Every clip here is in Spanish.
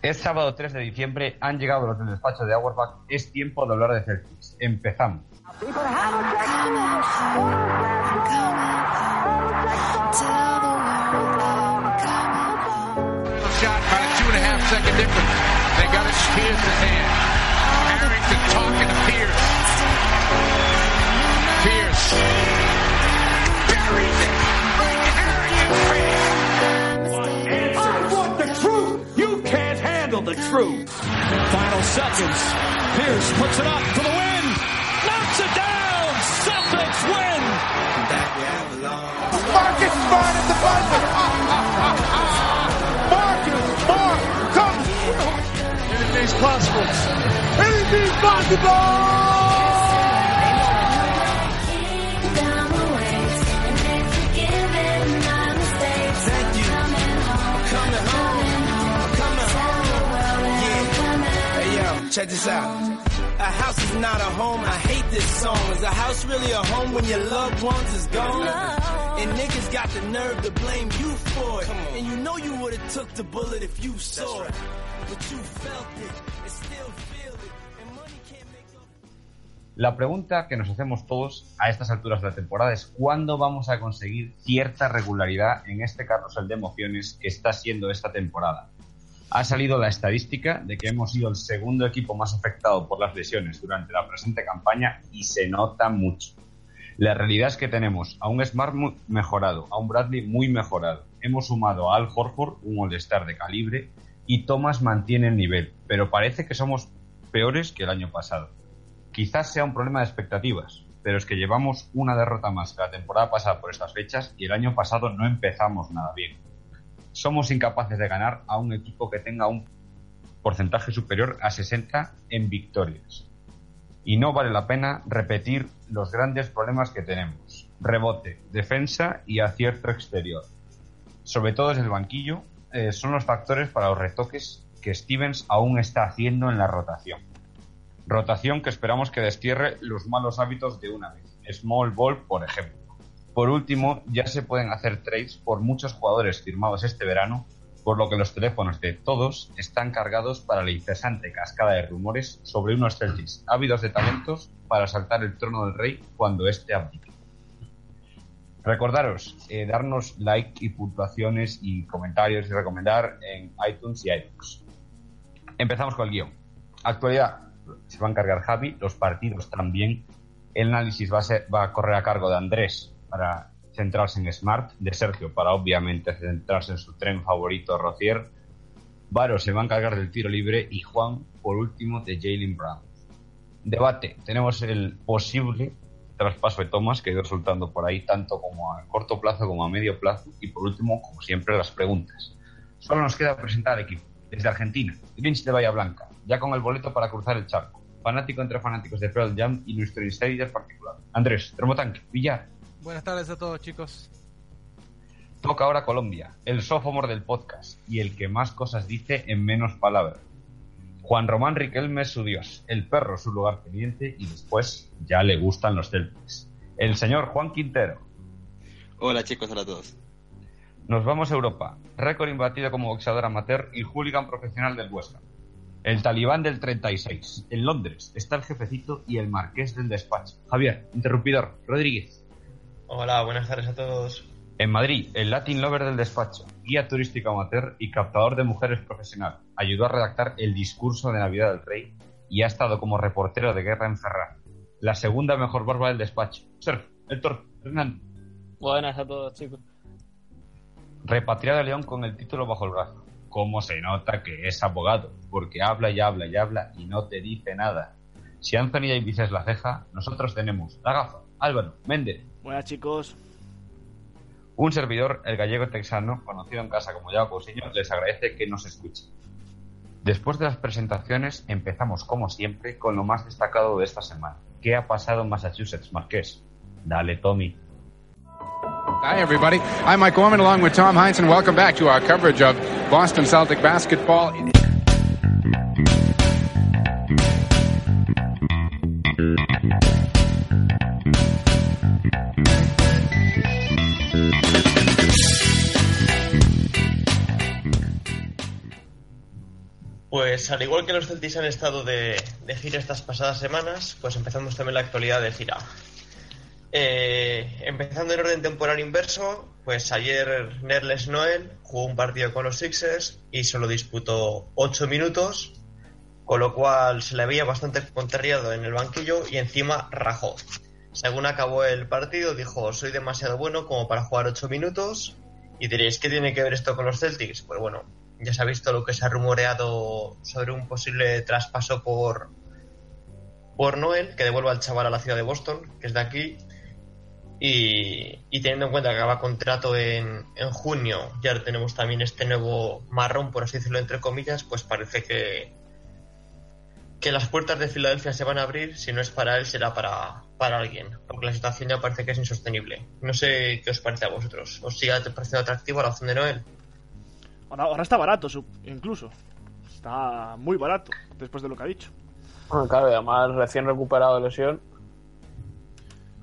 Es sábado 3 de diciembre, han llegado los del despacho de Auerbach, es tiempo de hablar de Celtics. Empezamos. Pierce. Handle truth. Final seconds. Pierce puts it up for the win. Knocks it down. Celtics win. Marcus Smart at the buzzer. Marcus Smart comes. Anything's possible. Anything's possible. Check this out. A house is not a home. I hate this song. Is a house really a home when your loved ones is gone? And niggas got the nerve to blame you for it. And you know you would have took the bullet if you saw it. But you felt it and still feel it. And money can't make up. La pregunta que nos hacemos todos a estas alturas de la temporada es ¿cuándo vamos a conseguir cierta regularidad en este carrusel de emociones que está siendo esta temporada? Ha salido la estadística de que hemos sido el segundo equipo más afectado por las lesiones durante la presente campaña y se nota mucho. La realidad es que tenemos a un Smart muy mejorado, a un Bradley muy mejorado. Hemos sumado a Al Horford, un All-Star de calibre, y Thomas mantiene el nivel, pero parece que somos peores que el año pasado. Quizás sea un problema de expectativas, pero es que llevamos una derrota más que la temporada pasada por estas fechas y el año pasado no empezamos nada bien. Somos incapaces de ganar a un equipo que tenga un porcentaje superior a 60 en victorias. Y no vale la pena repetir los grandes problemas que tenemos. Rebote, defensa y acierto exterior. Sobre todo desde el banquillo, eh, son los factores para los retoques que Stevens aún está haciendo en la rotación. Rotación que esperamos que destierre los malos hábitos de una vez. Small ball, por ejemplo. Por último, ya se pueden hacer trades por muchos jugadores firmados este verano, por lo que los teléfonos de todos están cargados para la incesante cascada de rumores sobre unos Celtics ávidos de talentos para saltar el trono del rey cuando éste abdique. Recordaros, eh, darnos like y puntuaciones y comentarios y recomendar en iTunes y iTunes. Empezamos con el guion. Actualidad, se va a encargar Javi, los partidos también. El análisis va a, ser- va a correr a cargo de Andrés para centrarse en Smart, de Sergio para obviamente centrarse en su tren favorito Rocier. Varo se va a encargar del tiro libre y Juan, por último, de Jalen Brown. Debate, tenemos el posible traspaso de Thomas que ha ido resultando por ahí tanto como a corto plazo como a medio plazo y por último, como siempre, las preguntas. Solo nos queda presentar al equipo. Desde Argentina, Grinch de Bahía Blanca, ya con el boleto para cruzar el charco. Fanático entre fanáticos de Pearl Jam y nuestro insider particular. Andrés, termotanque, Villar. Buenas tardes a todos, chicos. Toca ahora Colombia, el sophomore del podcast y el que más cosas dice en menos palabras. Juan Román Riquelme es su dios, el perro su lugar teniente y después ya le gustan los Celtics. El señor Juan Quintero. Hola chicos, hola a todos. Nos vamos a Europa. Récord imbatido como boxeador amateur y hooligan profesional del West Ham. El talibán del 36. En Londres está el jefecito y el marqués del despacho. Javier, interrumpidor. Rodríguez. Hola, buenas tardes a todos. En Madrid, el Latin Lover del despacho, guía turístico amateur y captador de mujeres profesional. Ayudó a redactar el discurso de Navidad del Rey y ha estado como reportero de guerra en Ferrar. La segunda mejor barba del despacho. Surf, Héctor, Hernán. Buenas a todos, chicos. Repatriado a León con el título bajo el brazo. ¿Cómo se nota que es abogado? Porque habla y habla y habla y no te dice nada. Si Anthony Davis es la ceja, nosotros tenemos la gafa, Álvaro, Méndez, Buenas, chicos. Un servidor, el gallego texano, conocido en casa como Yago Cousiño, les agradece que nos escuchen. Después de las presentaciones, empezamos como siempre con lo más destacado de esta semana. ¿Qué ha pasado en Massachusetts, Marqués? Dale, Tommy. Hi, everybody. I'm Mike Gorman along with Tom Heinz, and welcome back to our coverage of Boston Celtic basketball. Pues al igual que los Celtics han estado de, gira estas pasadas semanas, pues empezamos también la actualidad de gira. Eh, empezando en orden temporal inverso, pues ayer Nerles Noel jugó un partido con los Sixers y solo disputó 8 minutos, con lo cual se le veía bastante contrariado en el banquillo y encima rajó. Según acabó el partido, dijo: Soy demasiado bueno como para jugar 8 minutos. Y diréis: ¿Qué tiene que ver esto con los Celtics? Pues bueno, ya se ha visto lo que se ha rumoreado sobre un posible traspaso por, por Noel, que devuelva al chaval a la ciudad de Boston, que es de aquí. Y, y teniendo en cuenta que acaba contrato en, en junio, ya tenemos también este nuevo marrón, por así decirlo, entre comillas, pues parece que, que las puertas de Filadelfia se van a abrir, si no es para él, será para, para alguien, porque la situación ya parece que es insostenible. No sé qué os parece a vosotros. ¿Os sigue pareciendo atractivo la opción de Noel? Ahora, ahora está barato, incluso. Está muy barato, después de lo que ha dicho. Bueno, claro, y además recién recuperado de lesión.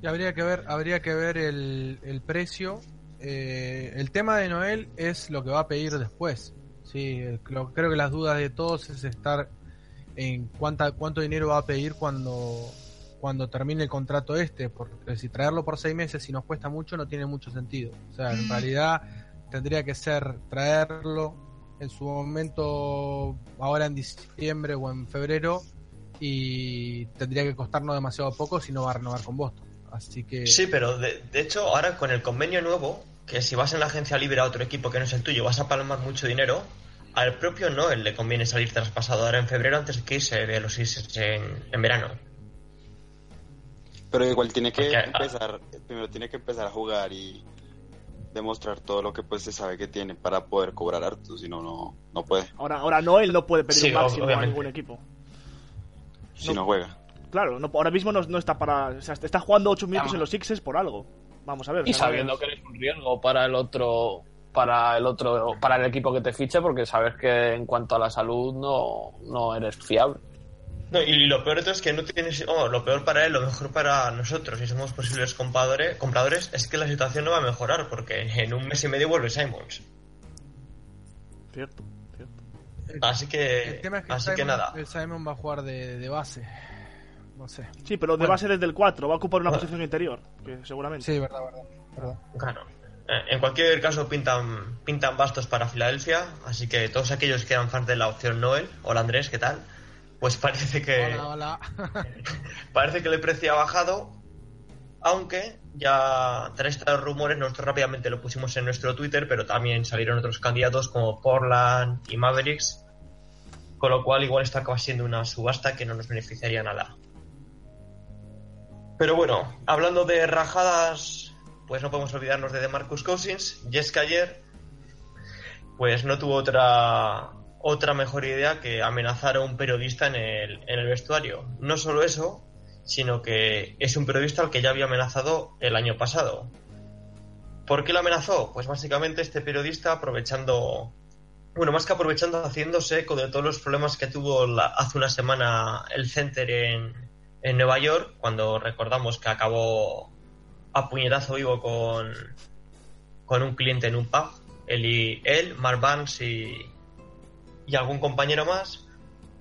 Y habría que ver, habría que ver el, el precio. Eh, el tema de Noel es lo que va a pedir después. Sí, lo- creo que las dudas de todos es estar en cuánta, cuánto dinero va a pedir cuando, cuando termine el contrato este, porque si traerlo por seis meses y nos cuesta mucho no tiene mucho sentido. O sea, en realidad tendría que ser traerlo en su momento, ahora en diciembre o en febrero, y tendría que costarnos demasiado poco si no va a renovar con Boston. Así que... Sí, pero de, de hecho, ahora con el convenio nuevo, que si vas en la agencia libre a otro equipo que no es el tuyo, vas a palmar mucho dinero, al propio Noel le conviene salir traspasado ahora en febrero antes que irse de los Sixers en, en verano. Pero igual tiene que Porque, ah, empezar, primero tiene que empezar a jugar y demostrar todo lo que pues se sabe que tiene para poder cobrar harto, si no, no, no puede, Ahora, ahora Noel no puede pedir Sí, un máximo a obviamente. ningún equipo. si no juega. Claro, no- ahora mismo no, no está para. O sea, está jugando 8 minutos en los Sixers por algo. Vamos a ver. Y sabiendo que eres un riesgo para el otro para el otro para el equipo que te fiche porque sabes que en cuanto a la salud no, no eres fiable. No, y lo peor de todo es que no tienes. oh, lo peor para él, lo mejor para nosotros, si somos posibles compradores, compradores, es que la situación no va a mejorar, porque en un mes y medio vuelve Simons. Cierto, cierto. Así que. El tema es que, así que nada. el Simon va a jugar de, de base. No sé. Sí, pero de Bueno. base desde el 4, va a ocupar una posición interior, que seguramente. Sí, verdad, verdad. verdad. Claro. Eh, En cualquier caso pintan, pintan bastos para Filadelfia, así que todos aquellos que eran fans de la opción Noel, hola Andrés, ¿qué tal? Pues parece que Hola, hola. parece que el precio ha bajado, aunque ya tras estos rumores nosotros rápidamente lo pusimos en nuestro Twitter, pero también salieron otros candidatos como Portland y Mavericks, con lo cual igual esto acaba siendo una subasta que no nos beneficiaría nada. Pero bueno, hablando de rajadas, pues no podemos olvidarnos de DeMarcus Cousins, y es que ayer pues no tuvo otra otra mejor idea que amenazar a un periodista en el, en el vestuario. No solo eso, sino que es un periodista al que ya había amenazado el año pasado. ¿Por qué lo amenazó? Pues básicamente este periodista aprovechando, bueno, más que aprovechando, haciéndose eco de todos los problemas que tuvo hace una semana el Center en, en Nueva York, cuando recordamos que acabó a puñetazo vivo con, con un cliente en un pub. Él, y, él Mark Barnes y, y algún compañero más,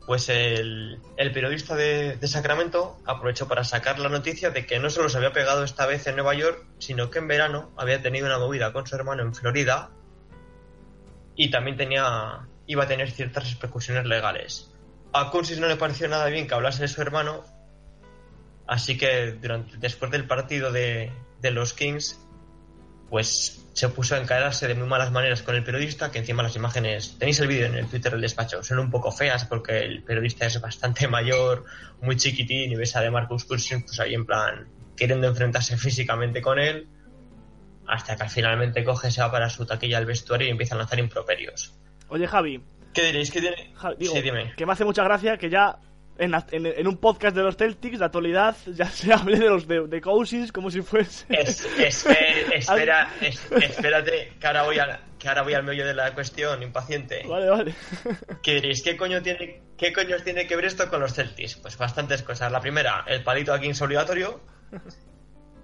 pues el, el periodista de, Sacramento aprovechó para sacar la noticia de que no solo se había pegado esta vez en Nueva York, sino que en verano había tenido una movida con su hermano en Florida y también tenía iba a tener ciertas repercusiones legales. A Cousins no le pareció nada bien que hablase de su hermano, así que durante, después del partido de, de los Kings, pues se puso a encararse de muy malas maneras con el periodista, que encima las imágenes, tenéis el vídeo en el Twitter del despacho, son un poco feas porque el periodista es bastante mayor, muy chiquitín, y ves a de Marcus Cousins pues ahí en plan queriendo enfrentarse físicamente con él, hasta que finalmente coge, se va para su taquilla al vestuario y empieza a lanzar improperios. Oye, Javi, ¿Qué diréis? ¿Qué tiene? Digo, sí, dime. que me hace mucha gracia que ya en, en- en un podcast de los Celtics, de actualidad, ya se hable de los de, de Cousins como si fuese. Es- espe- espera, es- espérate, que ahora, voy al, que ahora voy al meollo de la cuestión, impaciente. Vale, vale. ¿Qué diréis? ¿Qué coño tiene, qué coño tiene que ver esto con los Celtics? Pues bastantes cosas. La primera, el palito aquí es obligatorio.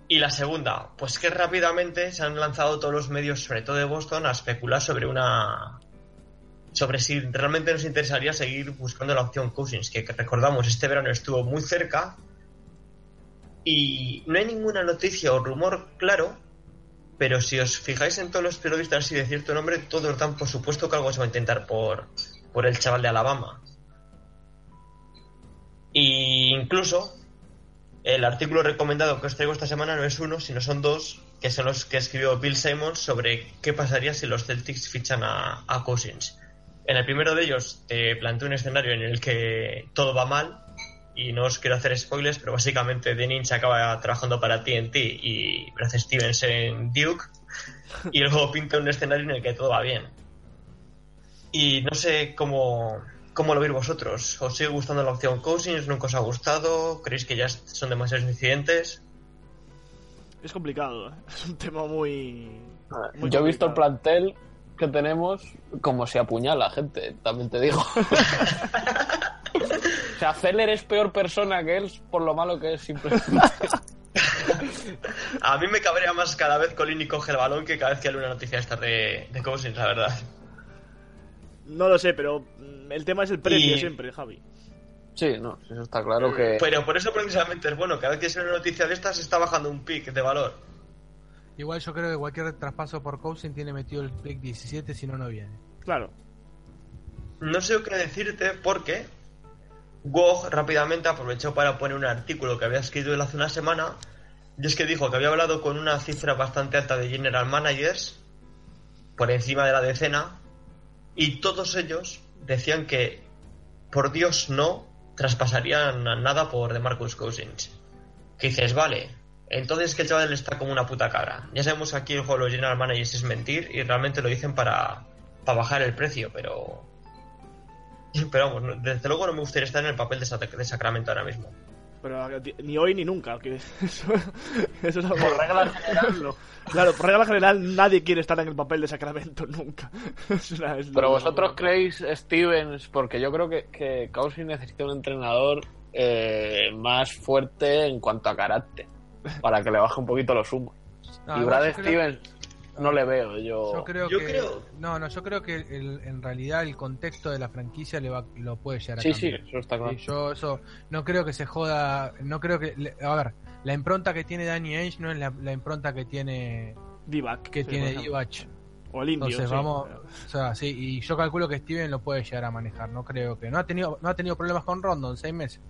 Y la segunda, pues que rápidamente se han lanzado todos los medios, sobre todo de Boston, a especular sobre una sobre si realmente nos interesaría seguir buscando la opción Cousins, que, recordamos, este verano estuvo muy cerca y no hay ninguna noticia o rumor claro, pero si os fijáis en todos los periodistas así de cierto nombre, todos dan por supuesto que algo se va a intentar por, por el chaval de Alabama. Y incluso el artículo recomendado que os traigo esta semana no es uno, sino son dos, que son los que escribió Bill Simons sobre qué pasaría si los Celtics fichan a Cousins. En el primero de ellos te planteo un escenario en el que todo va mal, y no os quiero hacer spoilers, pero básicamente Deninch acaba trabajando para TNT y Brad Stevens en Duke, y luego pinta un escenario en el que todo va bien. Y no sé cómo, cómo lo veis vosotros. ¿Os sigue gustando la opción Cousins? ¿Nunca os ha gustado? ¿Creéis que ya son demasiados incidentes? Es complicado, ¿eh? es un tema muy. muy Yo he visto el plantel que tenemos como se apuñala gente, también te digo. o sea, Zeller es peor persona que él por lo malo que es simplemente. A mí me cabrea más cada vez Colini coge el balón que cada vez que hay una noticia esta de, de Cousins, la verdad. No lo sé, pero el tema es el precio Y- siempre, Javi. Sí, no, eso está claro que... Pero por eso precisamente es bueno, cada vez que sale una noticia de estas está bajando un pic de valor. Igual yo creo que cualquier traspaso por Cousin tiene metido el pick 17, si no, no viene. Claro. No sé qué decirte porque Wog rápidamente aprovechó para poner un artículo que había escrito él hace una semana. Y es que dijo que había hablado con una cifra bastante alta de general managers, por encima de la decena, y todos ellos decían que, por Dios, no traspasarían nada por DeMarcus Cousins. Que dices, vale, entonces que el chaval está como una puta cabra. Ya sabemos que aquí el juego de los general managers es mentir y realmente lo dicen para, para bajar el precio, pero pero vamos, desde luego no me gustaría estar en el papel de, Sa- de Sacramento ahora mismo. Pero ni hoy ni nunca. Que eso, eso es algo. Por regla general, no. Claro, por regla general nadie quiere estar en el papel de Sacramento nunca. Es una- es lo- Pero vosotros creéis, Stevens, porque yo creo que, que necesita un entrenador eh, más fuerte en cuanto a carácter, para que le baje un poquito los humos. No, y Brad creo- Stevens no le veo, yo... Yo creo Yo que. creo- No, no, yo creo que el- en realidad el contexto de la franquicia le va, lo puede llegar a Sí, sí, eso está claro. Sí, yo eso no creo que se joda, no creo que le- a ver, la impronta que tiene Danny Ainge no es la, la impronta que tiene Divac, que sí, tiene. Divac. O el indio. Entonces sí. vamos, o sea, sí, y yo calculo que Steven lo puede llegar a manejar, no creo que no ha tenido no ha tenido problemas con Rondo en seis meses.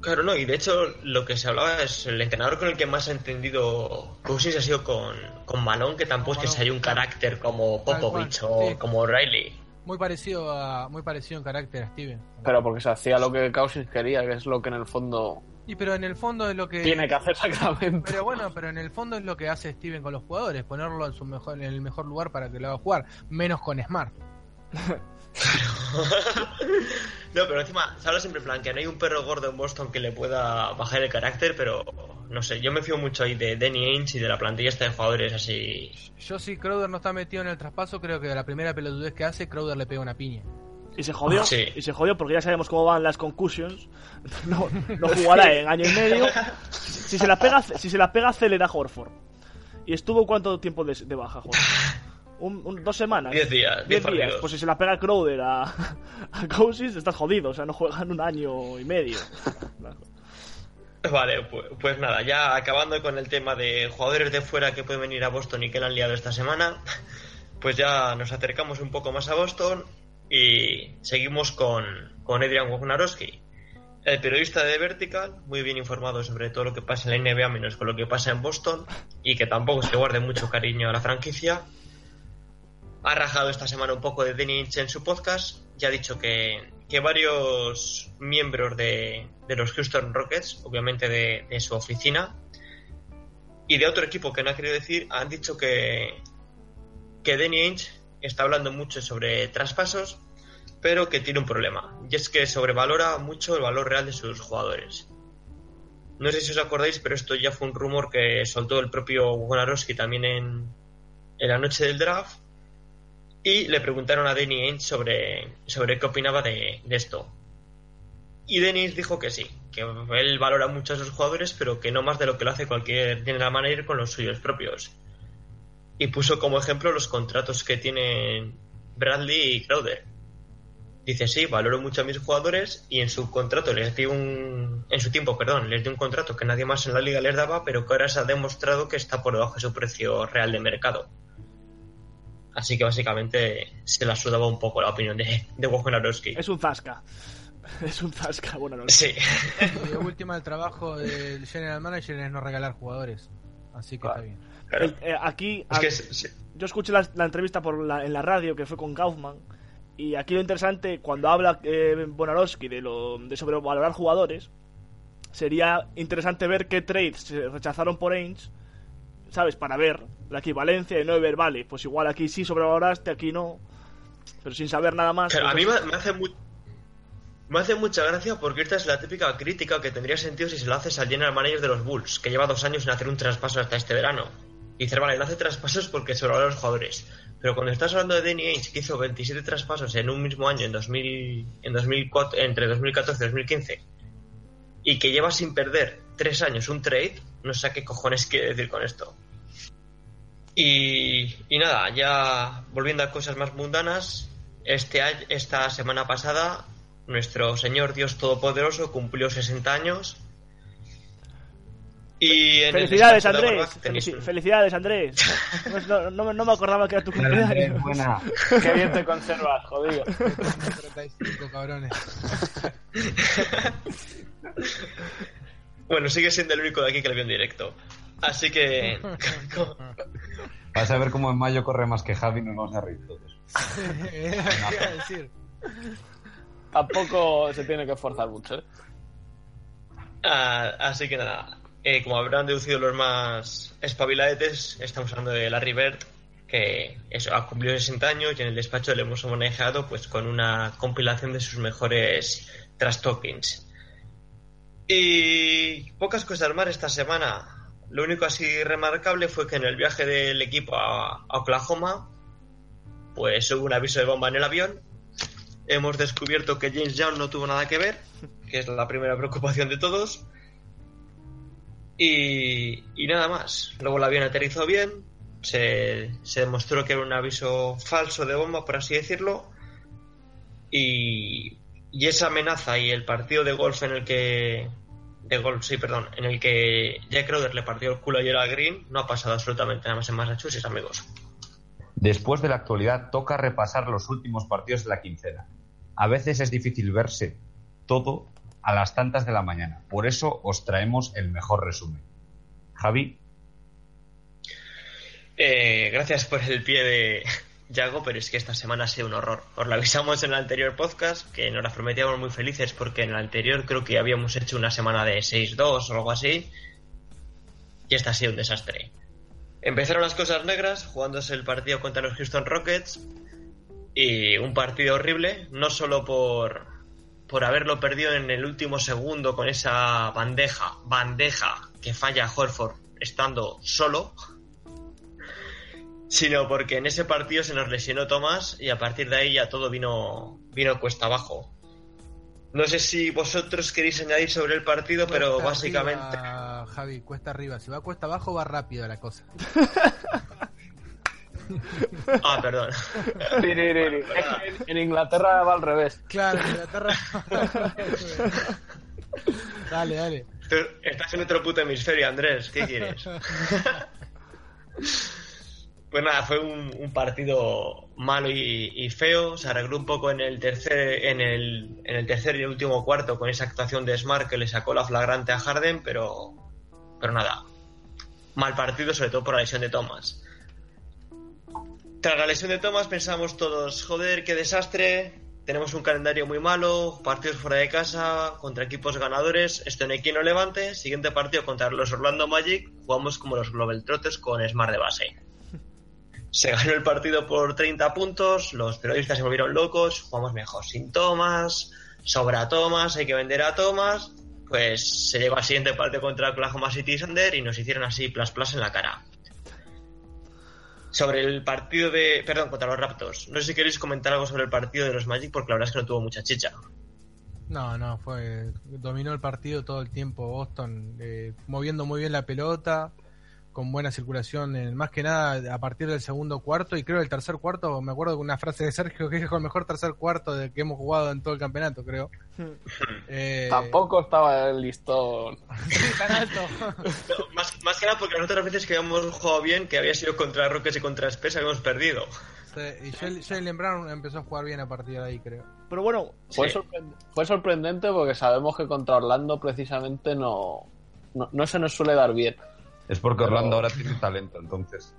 Claro, no, y de hecho lo que se hablaba es el entrenador con el que más ha entendido Cousins ha sido con, con Malone, que tampoco es que se haya un carácter como Popovich o sí. como Riley. Muy parecido a muy parecido en carácter a Steven. Pero porque se hacía lo que Cousins quería, que es lo que en el fondo Y pero en el fondo es lo que tiene que hacer Sacramento. Pero bueno, pero en el fondo es lo que hace Steven con los jugadores, ponerlo en su mejor en el mejor lugar para que lo haga jugar, menos con Smart. No, pero encima se habla siempre en plan que no hay un perro gordo en Boston que le pueda bajar el carácter, pero no sé, yo me fío mucho ahí de Danny Ainge y de la plantilla esta de jugadores así. Yo si Crowder no está metido en el traspaso, creo que la primera pelotudez que hace, Crowder le pega una piña. Y se jodió. Sí. Y se jodió porque ya sabemos cómo van las concussions. No, no jugará en año y medio. Si se las pega, si se las pega Celer a Horford. ¿Y estuvo cuánto tiempo de, de baja, Horford? Un, un- dos semanas. Diez días, Diez diez partidos. Pues si se la pega Crowder a, a Cousins, estás jodido. O sea, no juegan un año y medio. Vale, pues, pues nada, ya acabando con el tema de jugadores de fuera que pueden venir a Boston y que le han liado esta semana, pues ya nos acercamos un poco más a Boston y seguimos con, con Adrian Wojnarowski, el periodista de Vertical, muy bien informado sobre todo lo que pasa en la NBA, menos con lo que pasa en Boston, y que tampoco se guarde mucho cariño a la franquicia. Ha rajado esta semana un poco de Danny Ainge en su podcast y ha dicho que, varios miembros de, los Houston Rockets, obviamente de, su oficina, y de otro equipo que no ha querido decir, han dicho que, que Danny Ainge está hablando mucho sobre traspasos, pero que tiene un problema, y es que sobrevalora mucho el valor real de sus jugadores. No sé si os acordáis, pero esto ya fue un rumor que soltó el propio Wojnarowski también en, en la noche del draft, y le preguntaron a Danny Ainge sobre, sobre qué opinaba de, esto. Y Dennis dijo que sí, que él valora mucho a sus jugadores, pero que no más de lo que lo hace cualquier general manager con los suyos propios. Y puso como ejemplo los contratos que tienen Bradley y Crowder. dice sí, valoro mucho a mis jugadores y en su contrato les di un, en su tiempo, perdón, les di un contrato que nadie más en la liga les daba, pero que ahora se ha demostrado que está por debajo de su precio real de mercado. Así que básicamente se la sudaba un poco la opinión de, de Wojnarowski. Es un zasca. Es un zasca, bueno, no Sí. Y de última, el trabajo del general manager es no regalar jugadores. Así que está bien. Claro. Eh, aquí, Es que es- sí. yo escuché la, la entrevista por la- en la radio que fue con Kaufman y aquí lo interesante cuando habla eh, Bonarowski de lo de sobrevalorar jugadores sería interesante ver qué trades se rechazaron por Ainge sabes para ver la equivalencia y no ver vale pues igual aquí sí sobrevaloraste aquí no pero sin saber nada más Claro, a mí me, me hace mu- me hace mucha gracia porque esta es la típica crítica que tendría sentido si se lo haces al general manager de los Bulls, que lleva dos años sin hacer un traspaso hasta este verano. Y dices, vale, no hace traspasos porque sobrevalora a los jugadores. Pero cuando estás hablando de Danny Ainge, que hizo 27 traspasos en un mismo año, en 2000, en 2004, entre 2014 y 2015, y que lleva sin perder tres años un trade, no sé a qué cojones quiere decir con esto. Y, y nada, ya volviendo a cosas más mundanas, este esta semana pasada, nuestro Señor Dios Todopoderoso cumplió 60 años. Y en felicidades Andrés Felici- un- felicidades Andrés no, no- no me- no me acordaba que era tu cumpleaños buena. Qué bien te conservas, jodido. 35 cabrones. Bueno, sigue siendo el único de aquí que lo vio en directo. Así que. Vas a ver cómo en mayo corre más que Javi y nos vamos a reír todos. Decir. Tampoco se tiene que esforzar mucho, ¿eh? Ah, así que nada, eh, como habrán deducido los más espabiladetes, estamos hablando de Larry Bird, que eso, ha cumplido 60 años y en el despacho le hemos manejado pues con una compilación de sus mejores trash talkings. Y pocas cosas más esta semana. Lo único así remarcable fue que en el viaje del equipo a, Oklahoma, pues hubo un aviso de bomba en el avión. Hemos descubierto que James Young no tuvo nada que ver, que es la primera preocupación de todos. Y, y nada más. Luego el avión aterrizó bien. Se, se demostró que era un aviso falso de bomba, por así decirlo. Y, y esa amenaza y el partido de golf en el que. De golf, sí, perdón. En el que Jack Crowder le partió el culo ayer a Green, no ha pasado absolutamente nada más en Massachusetts, amigos. Después de la actualidad, toca repasar los últimos partidos de la quincena. A veces es difícil verse todo a las tantas de la mañana. Por eso os traemos el mejor resumen. Javi, Eh, gracias por el pie de Yago, pero es que esta semana ha sido un horror. Os lo avisamos en el anterior podcast, que nos las prometíamos muy felices porque en el anterior creo que habíamos hecho una semana de 6-2 o algo así. Y esta ha sido un desastre. Empezaron las cosas negras jugándose el partido contra los Houston Rockets. Y un partido horrible, no solo por, por haberlo perdido en el último segundo con esa bandeja, bandeja que falla Horford estando solo, sino porque en ese partido se nos lesionó Tomás y a partir de ahí ya todo vino, vino cuesta abajo. No sé si vosotros queréis añadir sobre el partido, pero básicamente... arriba, Javi, cuesta arriba. Si va cuesta abajo, va rápido la cosa. Ah, perdón. En, en Inglaterra va al revés. Claro, en Inglaterra. dale, dale. Tú Estás en otro puto hemisferio, Andrés. ¿Qué quieres? Pues nada, fue un, partido malo y, feo. Se arregló un poco en el tercer, en el, en el tercer y último cuarto con esa actuación de Smart que le sacó la flagrante a Harden, pero, pero nada. Mal partido, sobre todo por la lesión de Thomas. Tras la lesión de Thomas pensamos todos, joder, qué desastre. Tenemos un calendario muy malo, partidos fuera de casa, contra equipos ganadores, esto en aquí no levante. Siguiente partido contra los Orlando Magic, jugamos como los Global Trotters con Smart de base. Se ganó el partido por 30 puntos, los periodistas se volvieron locos, jugamos mejor sin Thomas, sobra Thomas, hay que vender a Thomas. Pues se llegó al siguiente partido contra Oklahoma City Thunder y nos hicieron así plas en la cara. Sobre el partido de. Perdón, contra los Raptors. No sé si queréis comentar algo sobre el partido de los Magic, porque la verdad es que no tuvo mucha chicha. No, no, fue. Dominó el partido todo el tiempo Boston, eh, moviendo muy bien la pelota, con buena circulación, en- más que nada a partir del segundo cuarto y creo el tercer cuarto, me acuerdo de una frase de Sergio que dijo el mejor tercer cuarto de que hemos jugado en todo el campeonato, creo. Eh, Tampoco estaba el listón. tan alto. No, más, más que nada porque las otras veces que habíamos jugado bien, que había sido contra Rockets y contra Spurs, habíamos perdido. Sí, y Jalen- Jalen Brown empezó a jugar bien a partir de ahí, creo. Pero bueno, Fue, Sí. sorprend- fue sorprendente porque sabemos que contra Orlando precisamente no, no, no se nos suele dar bien. Es porque Pero- Orlando ahora tiene talento, entonces.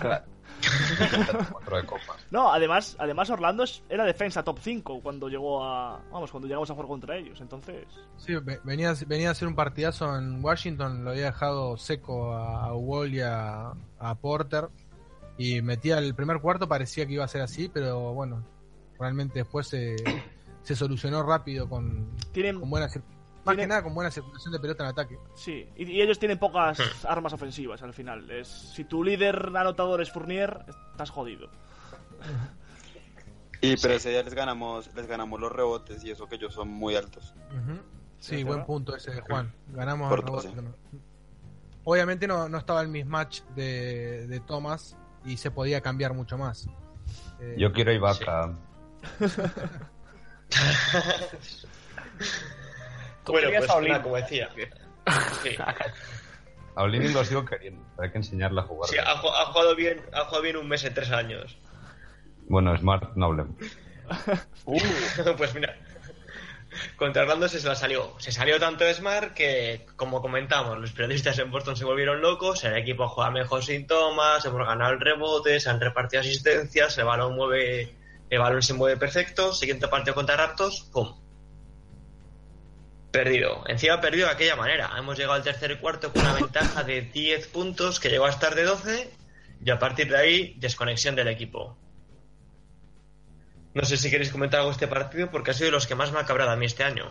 Claro. Cuatro de copas. no, además, además Orlando es- era defensa top 5 cuando llegó a. Vamos, cuando llegamos a jugar contra ellos. Entonces. Sí, ve- venía, venía a hacer un partidazo en Washington, lo había dejado seco a, a Wall y a, a Porter. Y metía el primer cuarto, parecía que iba a ser así, pero bueno, realmente después se, se solucionó rápido con, Tienen. con más que nada con buena circulación de pelota en ataque. Sí, y, y ellos tienen pocas armas ofensivas al final. Es, si tu líder anotador es Fournier, estás jodido. Y pero ese día les ganamos, les ganamos los rebotes y eso que ellos son muy altos. Sí, ¿Es buen punto ese de Juan. Ganamos Por el rebote doce. también. Obviamente no, no estaba el mismatch de, de Thomas y se podía cambiar mucho más. Eh, Yo quiero Ibaka. Tú Bueno, pues nada, como decía. Sí, A lo sigo queriendo, hay que enseñarle a jugar. Sí, ha, ju- ha jugado bien, ha jugado bien un mes en tres años. Bueno, Smart no hablemos. pues mira, contra Orlando se la salió. Se salió tanto de Smart que, como comentamos, los periodistas en Boston se volvieron locos, el equipo juega mejor sin tomas, hemos ganado el rebote, se han repartido asistencias, el balón mueve, el balón se mueve perfecto, siguiente partido contra Raptors, ¡pum! Perdido. Encima perdido de aquella manera. Hemos llegado al tercer cuarto con una ventaja de 10 puntos que llegó a estar de 12 y a partir de ahí desconexión del equipo. No sé si queréis comentar algo de este partido porque ha sido de los que más me ha cabrado a mí este año.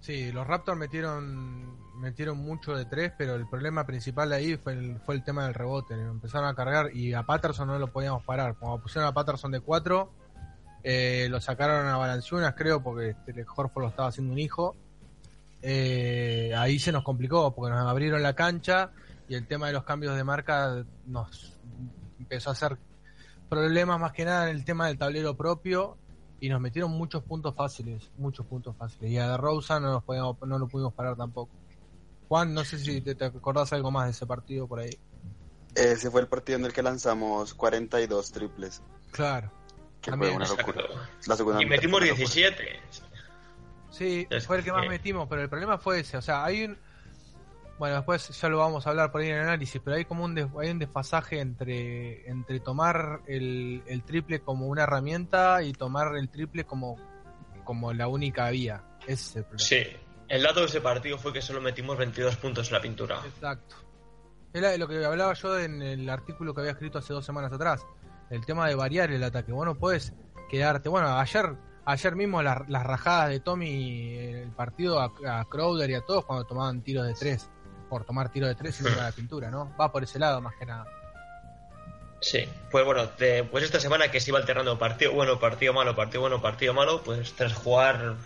Sí, los Raptors metieron metieron mucho de tres, pero el problema principal de ahí fue el, fue el tema del rebote. Empezaron a cargar y a Patterson no lo podíamos parar. Cuando pusieron a Patterson de cuatro, eh, lo sacaron a Balanciunas, creo, porque este, Horford lo estaba haciendo un hijo. Eh, ahí se nos complicó porque nos abrieron la cancha y el tema de los cambios de marca nos empezó a hacer problemas más que nada en el tema del tablero propio y nos metieron muchos puntos fáciles, muchos puntos fáciles. Y a Rosa no, nos podíamos, no lo pudimos parar tampoco. Juan, no sé si te, te acordás algo más de ese partido por ahí. Ese fue el partido en el que lanzamos 42 triples. Claro. Que También. fue una locura. La segunda Y metimos mitad fue una locura. 17. Sí, fue el que más metimos, pero el problema fue ese. O sea, hay un. Bueno, después ya lo vamos a hablar por ahí en el análisis, pero hay como un, des- hay un desfasaje entre, entre tomar el, el triple como una herramienta y tomar el triple como, como la única vía. Ese es el problema. Sí. El dato de ese partido fue que solo metimos 22 puntos en la pintura. Exacto. Era lo que hablaba yo en el artículo que había escrito hace dos semanas atrás. El tema de variar el ataque. Vos no puedes quedarte. Bueno, ayer ayer mismo la- las rajadas de Tommy el partido a, a Crowder y a todos cuando tomaban tiros de tres. Por tomar tiros de tres y no la pintura, ¿no? Va por ese lado más que nada. Sí. Pues bueno, pues esta semana que se iba alternando partido bueno, partido malo, partido bueno, partido malo, pues tras jugar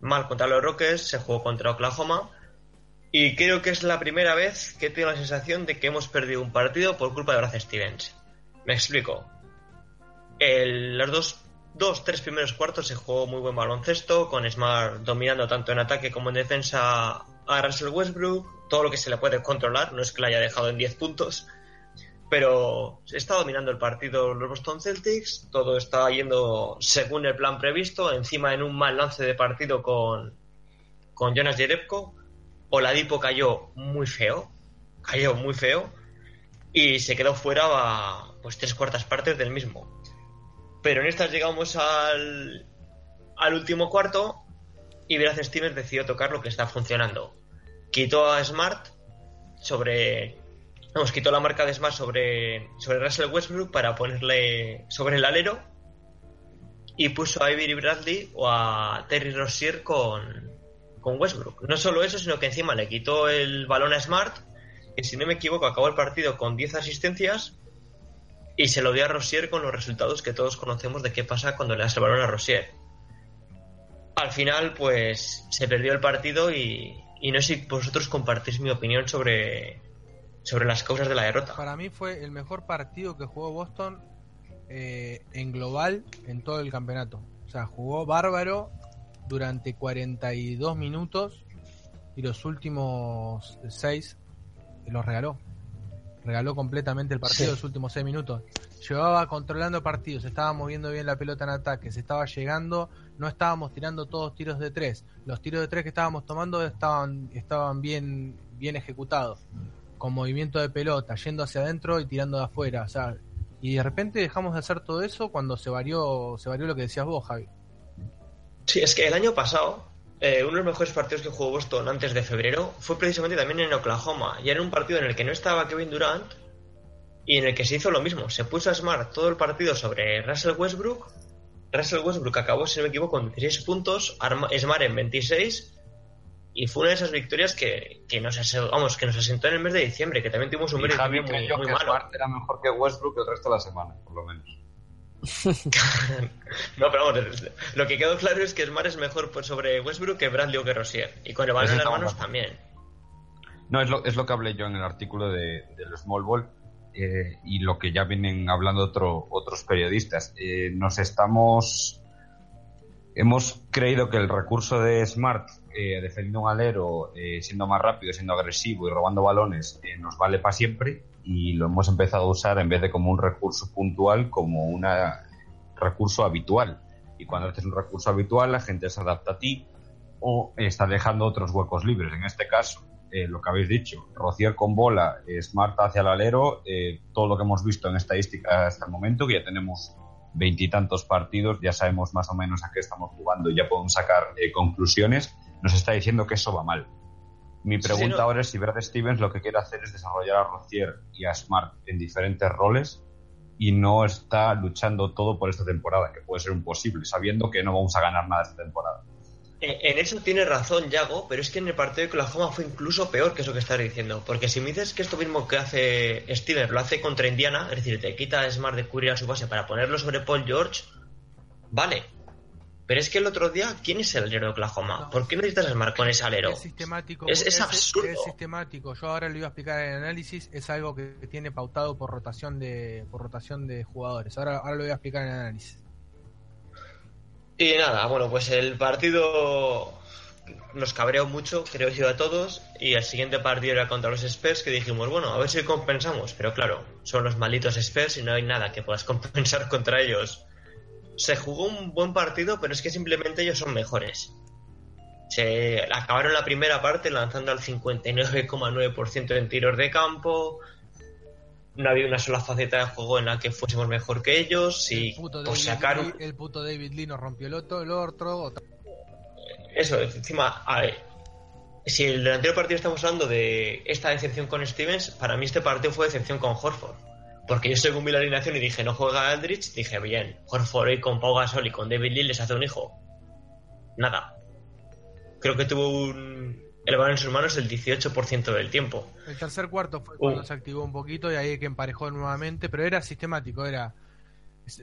mal contra los Rockets, se jugó contra Oklahoma. Y creo que es la primera vez que tengo la sensación de que hemos perdido un partido por culpa de Brad Stevens. Me explico. El- los dos, dos, tres primeros cuartos se jugó muy buen baloncesto, con Smart dominando tanto en ataque como en defensa a Russell Westbrook, todo lo que se le puede controlar, no es que le haya dejado en 10 puntos, pero está dominando el partido los Boston Celtics, todo está yendo según el plan previsto, encima en un mal lance de partido con, con Jonas Jerebko, Oladipo cayó muy feo, cayó muy feo, y se quedó fuera a, pues tres cuartas partes del mismo. Pero en estas llegamos al, al último cuarto y Brad Stevens decidió tocar lo que está funcionando. Quitó a Smart sobre. Vamos, quitó la marca de Smart sobre, sobre Russell Westbrook para ponerle sobre el alero y puso a Avery Bradley o a Terry Rozier con, con Westbrook. No solo eso, sino que encima le quitó el balón a Smart y si no me equivoco acabó el partido con 10 asistencias y se lo dio a Rosier con los resultados que todos conocemos de qué pasa cuando le das el balón a Rosier. Al final, pues se perdió el partido y, no sé si vosotros compartís mi opinión sobre, sobre las causas de la derrota. Para mí fue el mejor partido que jugó Boston eh, en global en todo el campeonato. O sea, jugó bárbaro durante 42 minutos y los últimos 6 los regaló. Regaló completamente el partido Sí. los últimos 6 minutos. Llevaba controlando partidos, estaba moviendo bien la pelota en ataque, se estaba llegando, no estábamos tirando todos tiros de 3. Los tiros de 3 que estábamos tomando estaban, estaban bien, bien ejecutados, con movimiento de pelota, yendo hacia adentro y tirando de afuera. O sea, y de repente dejamos de hacer todo eso cuando se varió, se varió lo que decías vos, Javi. Sí, es que el año pasado, eh, uno de los mejores partidos que jugó Boston antes de febrero fue precisamente también en Oklahoma. Y era un partido en el que no estaba Kevin Durant y en el que se hizo lo mismo. Se puso a Smart todo el partido sobre Russell Westbrook. Russell Westbrook acabó, si no me equivoco, con 16 puntos, Smart en 26. Y fue una de esas victorias que, que nos, ase- vamos, que nos asentó en el mes de diciembre, que también tuvimos un mes muy, muy malo. Smart era mejor que Westbrook el resto de la semana, por lo menos. No, pero vamos, lo que quedó claro es que Smart es mejor por sobre Westbrook que Bradley o que Rosier. Y con el balón en las manos también. No, es lo, es lo que hablé yo en el artículo de, del Small Ball eh, y lo que ya vienen hablando otro, otros periodistas. Eh, nos estamos. Hemos creído que el recurso de Smart, eh, defendiendo un alero, siendo más rápido, siendo agresivo y robando balones, nos vale para siempre y lo hemos empezado a usar en vez de como un recurso puntual, como un recurso habitual. Y cuando haces un recurso habitual, la gente se adapta a ti o está dejando otros huecos libres. En este caso, eh, lo que habéis dicho, Rocier con bola, eh, Smart hacia el alero, eh, todo lo que hemos visto en estadística hasta el momento, que ya tenemos veintitantos partidos, ya sabemos más o menos a qué estamos jugando y ya podemos sacar conclusiones, nos está diciendo que eso va mal. Mi pregunta sí, no. ahora es si Brad Stevens lo que quiere hacer es desarrollar a Rocier y a Smart en diferentes roles y no está luchando todo por esta temporada, que puede ser imposible, sabiendo que no vamos a ganar nada esta temporada. Eh, En eso tiene razón Yago, pero es que en el partido de Oklahoma fue incluso peor que eso que estás diciendo. Porque si me dices que esto mismo que hace Steven lo hace contra Indiana, es decir, te quita a Smart de cubrir a su base para ponerlo sobre Paul George, vale. Pero es que el otro día, ¿quién es el alero de Oklahoma? ¿Por qué necesitas a Smart con ese alero? Es sistemático. Es- es absurdo. Es sistemático. Yo ahora lo iba a explicar en el análisis. Es algo que tiene pautado por rotación de por rotación de jugadores. Ahora, ahora lo voy a explicar en el análisis. Y nada, bueno, pues el partido nos cabreó mucho, creo yo a todos, y el siguiente partido era contra los Spurs que dijimos, bueno, a ver si compensamos, pero claro, son los malditos Spurs y no hay nada que puedas compensar contra ellos. Se jugó un buen partido, pero es que simplemente ellos son mejores. Se acabaron la primera parte lanzando al 59,9% en tiros de campo. No había una sola faceta de juego en la que fuésemos mejor que ellos y el, puto pues David sacaron Lee, el puto David Lee nos rompió el otro, el otro. Eso, encima, a ver, si el del anterior partido estamos hablando de esta decepción con Stevens, para mí este partido fue decepción con Horford. Porque yo según vi la alineación y dije, no juega Aldrich, dije, bien, Horford y con Pau Gasol y con David Lee les hace un hijo. Nada. Creo que tuvo un... El balón en sus manos el 18% del tiempo. El tercer cuarto fue cuando se activó un poquito y ahí que emparejó nuevamente, pero era sistemático, era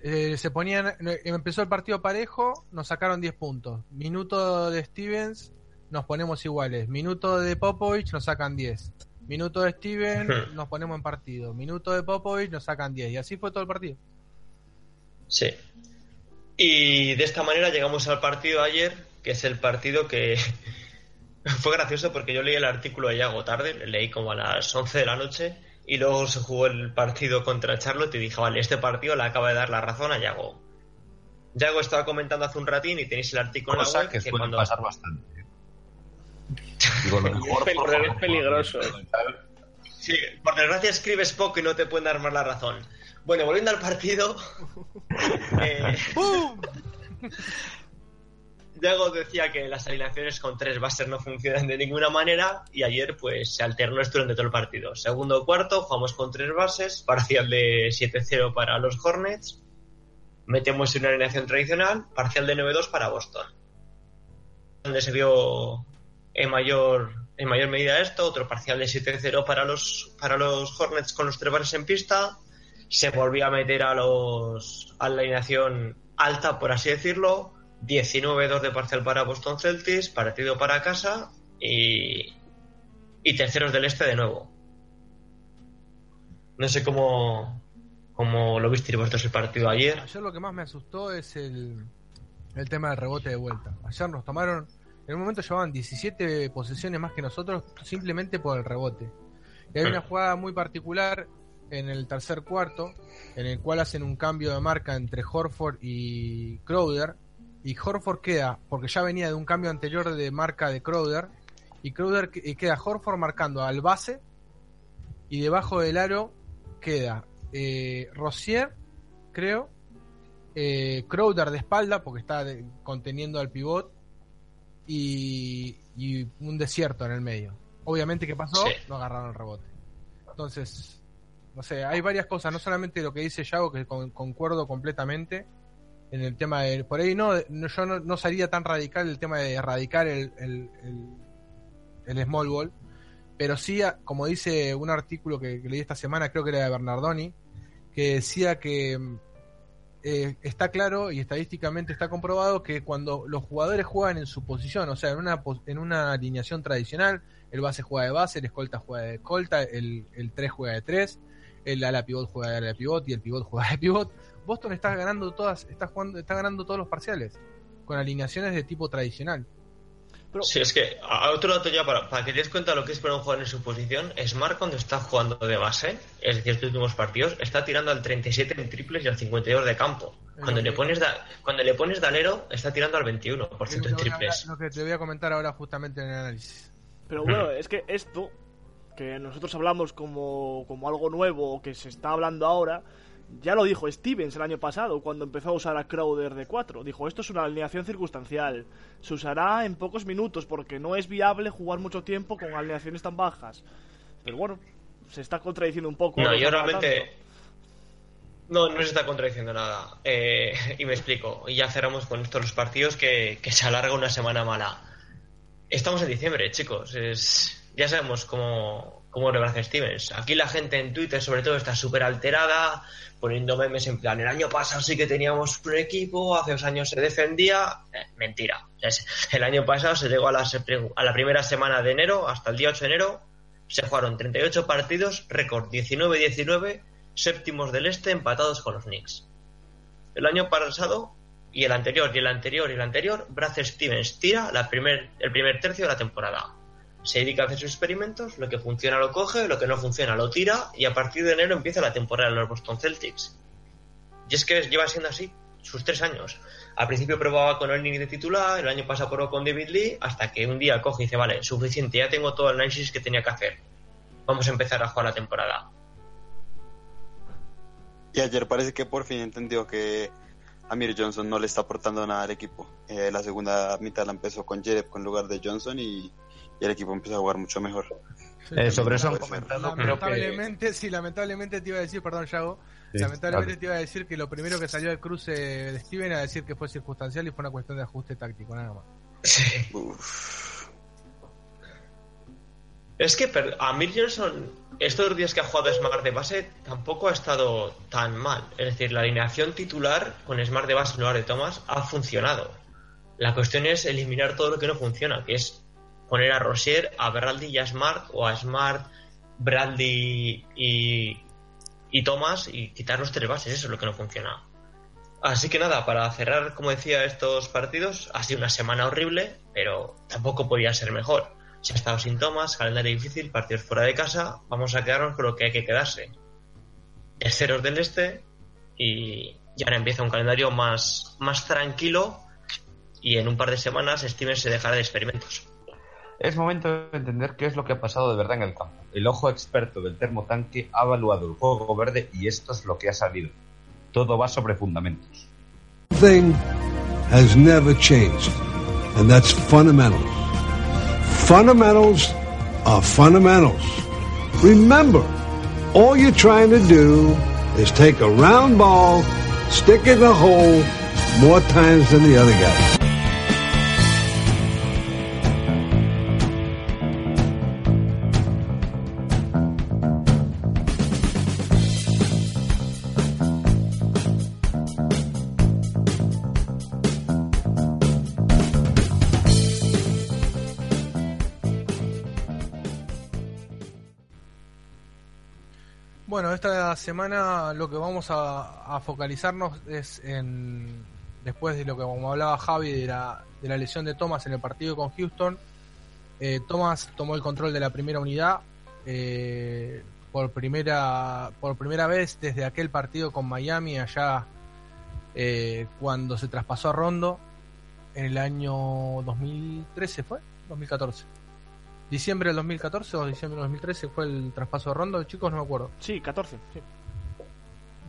eh, se ponían empezó el partido parejo, nos sacaron 10 puntos. Minuto de Stevens, nos ponemos iguales. Minuto de Popovich, nos sacan 10. Minuto de Steven, nos ponemos en partido. Minuto de Popovich, nos sacan 10. Y así fue todo el partido. Sí. Y de esta manera llegamos al partido ayer, que es el partido que fue gracioso porque yo leí el artículo de Yago tarde, leí como a las 11 de la noche, y luego se jugó el partido contra Charlotte y dije, vale, este partido le acaba de dar la razón a Yago. Yago estaba comentando hace un ratín y tenéis el artículo en la Cosa web que que cuando... pasar bastante. Digo, lo mejor, Pero por es peligroso. Sí, por desgracia escribes poco y no te pueden dar más la razón. Bueno, volviendo al partido... eh, Yago decía que las alineaciones con tres bases no funcionan de ninguna manera y ayer pues se alternó esto durante todo el partido. Segundo cuarto jugamos con tres bases, parcial de 7-0 para los Hornets, metemos una alineación tradicional, parcial de 9-2 para Boston. Donde se vio en mayor, en mayor medida esto, otro parcial de 7-0 para los, para los Hornets con los tres bases en pista, se volvió a meter a los a la alineación alta, por así decirlo, 19-2 de parcial para Boston Celtics, partido para casa y, y terceros del este de nuevo. No sé cómo, cómo lo visteis vosotros el partido ayer. Ayer lo que más me asustó es el, el tema del rebote de vuelta. Ayer nos tomaron, en un momento llevaban 17 posesiones más que nosotros simplemente por el rebote. Y hay una jugada muy particular en el tercer cuarto, en el cual hacen un cambio de marca entre Horford y Crowder. Y Horford queda, porque ya venía de un cambio anterior de marca de Crowder, y Crowder y queda Horford marcando al base, y debajo del aro queda eh, Rozier, creo, eh, Crowder de espalda, porque está de- conteniendo al pivot, y, y un desierto en el medio. Obviamente, ¿qué pasó? Sí. No agarraron el rebote. Entonces, no sé, hay varias cosas, no solamente lo que dice Yago, que con- concuerdo completamente en el tema de. Por ahí no, no- yo no, no sería tan radical el tema de erradicar el, el, el, el small ball, pero sí, como dice un artículo que, que leí esta semana, creo que era de Bernardoni, que decía que eh, está claro y estadísticamente está comprobado que cuando los jugadores juegan en su posición, o sea, en una, en una alineación tradicional, el base juega de base, el escolta juega de escolta, el, el 3 juega de 3, el ala pivot juega de ala pivot y el pivot juega de pivot. Boston está ganando todas, está jugando, está ganando todos los parciales con alineaciones de tipo tradicional. Sí, es que a- otro dato ya para, para que te des cuenta de lo que es para un jugador en su posición, Smart cuando está jugando de base, es decir, estos últimos partidos, está tirando al 37 en triples y al 52 de campo. Cuando le pones da- cuando le pones dalero, está tirando al 21% Es en triples. hablar- lo que te voy a comentar ahora justamente en el análisis. Pero bueno, es que esto, que nosotros hablamos como, como algo nuevo, o que se está hablando ahora, ya lo dijo Stevens el año pasado, cuando empezó a usar a Crowder de 4. Dijo, esto es una alineación circunstancial. Se usará en pocos minutos porque no es viable jugar mucho tiempo con alineaciones tan bajas. Pero bueno, se está contradiciendo un poco. No, yo realmente. tanto. No, no se está contradiciendo nada. Eh, y me explico. Y ya cerramos con estos los partidos que, que se alarga una semana mala. Estamos en diciembre, chicos. Es, ya sabemos cómo, cómo hace Stevens. Aquí la gente en Twitter, sobre todo, está súper alterada, poniendo memes en plan: el año pasado sí que teníamos un equipo, hace dos años se defendía. Eh, mentira. El año pasado se llegó a la, primera semana de enero, hasta el día 8 de enero, se jugaron 38 partidos, récord 19-19, séptimos del este, empatados con los Knicks. El año pasado, y el anterior, y el anterior, y el anterior, Brad Stevens tira el primer tercio de la temporada. Se dedica a hacer sus experimentos, lo que funciona lo coge, lo que no funciona lo tira, y a partir de enero empieza la temporada de los Boston Celtics. Y es que lleva siendo así sus tres años. Al principio probaba con Olney de titular, el año pasado probó con David Lee, hasta que un día coge y dice, vale, suficiente, ya tengo todo el análisis que tenía que hacer. Vamos a empezar a jugar la temporada. Y ayer parece que por fin entendió que Amir Johnson no le está aportando nada al equipo. Eh, la segunda mitad la empezó con Jereb en lugar de Johnson y, y el equipo empezó a jugar mucho mejor. Eh, sobre eso han comentado, que... Lamentablemente, sí, lamentablemente te iba a decir, perdón, Yago. Sí, lamentablemente te iba a decir que lo primero que salió del cruce de Steven era decir que fue circunstancial y fue una cuestión de ajuste táctico, nada más. Es que a Johnson, estos días que ha jugado Smart de base, tampoco ha estado tan mal. Es decir, la alineación titular con Smart de base en lugar de Thomas ha funcionado. La cuestión es eliminar todo lo que no funciona, que es poner a Rosier, a Bradley y a Smart, o a Smart, Bradley y, y Thomas, y quitar los tres bases. Eso es lo que no funciona. Así que nada, para cerrar, como decía, estos partidos, ha sido una semana horrible, pero tampoco podía ser mejor. Se ha estado sin tomas, calendario difícil, partidos fuera de casa, vamos a quedarnos con lo que hay que quedarse. Terceros del este y, y ahora empieza un calendario más, más tranquilo y en un par de semanas Steven se dejará de experimentos. Es momento de entender qué es lo que ha pasado de verdad en el campo. El ojo experto del termotanque ha evaluado el juego verde y esto es lo que ha salido. Todo va sobre fundamentos. thing has never changed, and that's fundamentals. Fundamentals are fundamentals. Remember, all you're trying to do is take a round ball, stick it in the hole more times than the other guy. Semana lo que vamos a, a focalizarnos es en, después de lo que como hablaba Javi de la, de la lesión de Thomas en el partido con Houston, eh, Thomas tomó el control de la primera unidad eh, por primera por primera vez desde aquel partido con Miami allá eh, cuando se traspasó a Rondo en el año 2013 fue 2014 diciembre del 2014 o diciembre del 2013 fue el traspaso de Rondo chicos no me acuerdo Sí, 14. sí.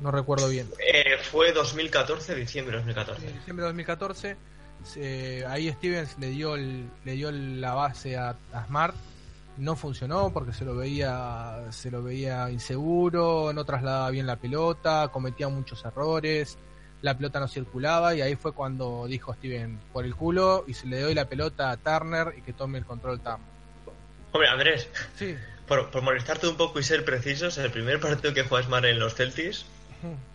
no recuerdo bien Eh, fue 2014, diciembre de 2014. En diciembre de 2014, se- ahí Stevens le dio, el- le dio la base a, a Smart. No funcionó porque se lo veía se lo veía inseguro, no trasladaba bien la pelota, cometía muchos errores, la pelota no circulaba y ahí fue cuando dijo Steven por el culo y se le doy la pelota a Turner y que tome el control Turner. Hombre, Andrés, Sí, por, por molestarte un poco y ser precisos, el primer partido que juega Smart en los Celtics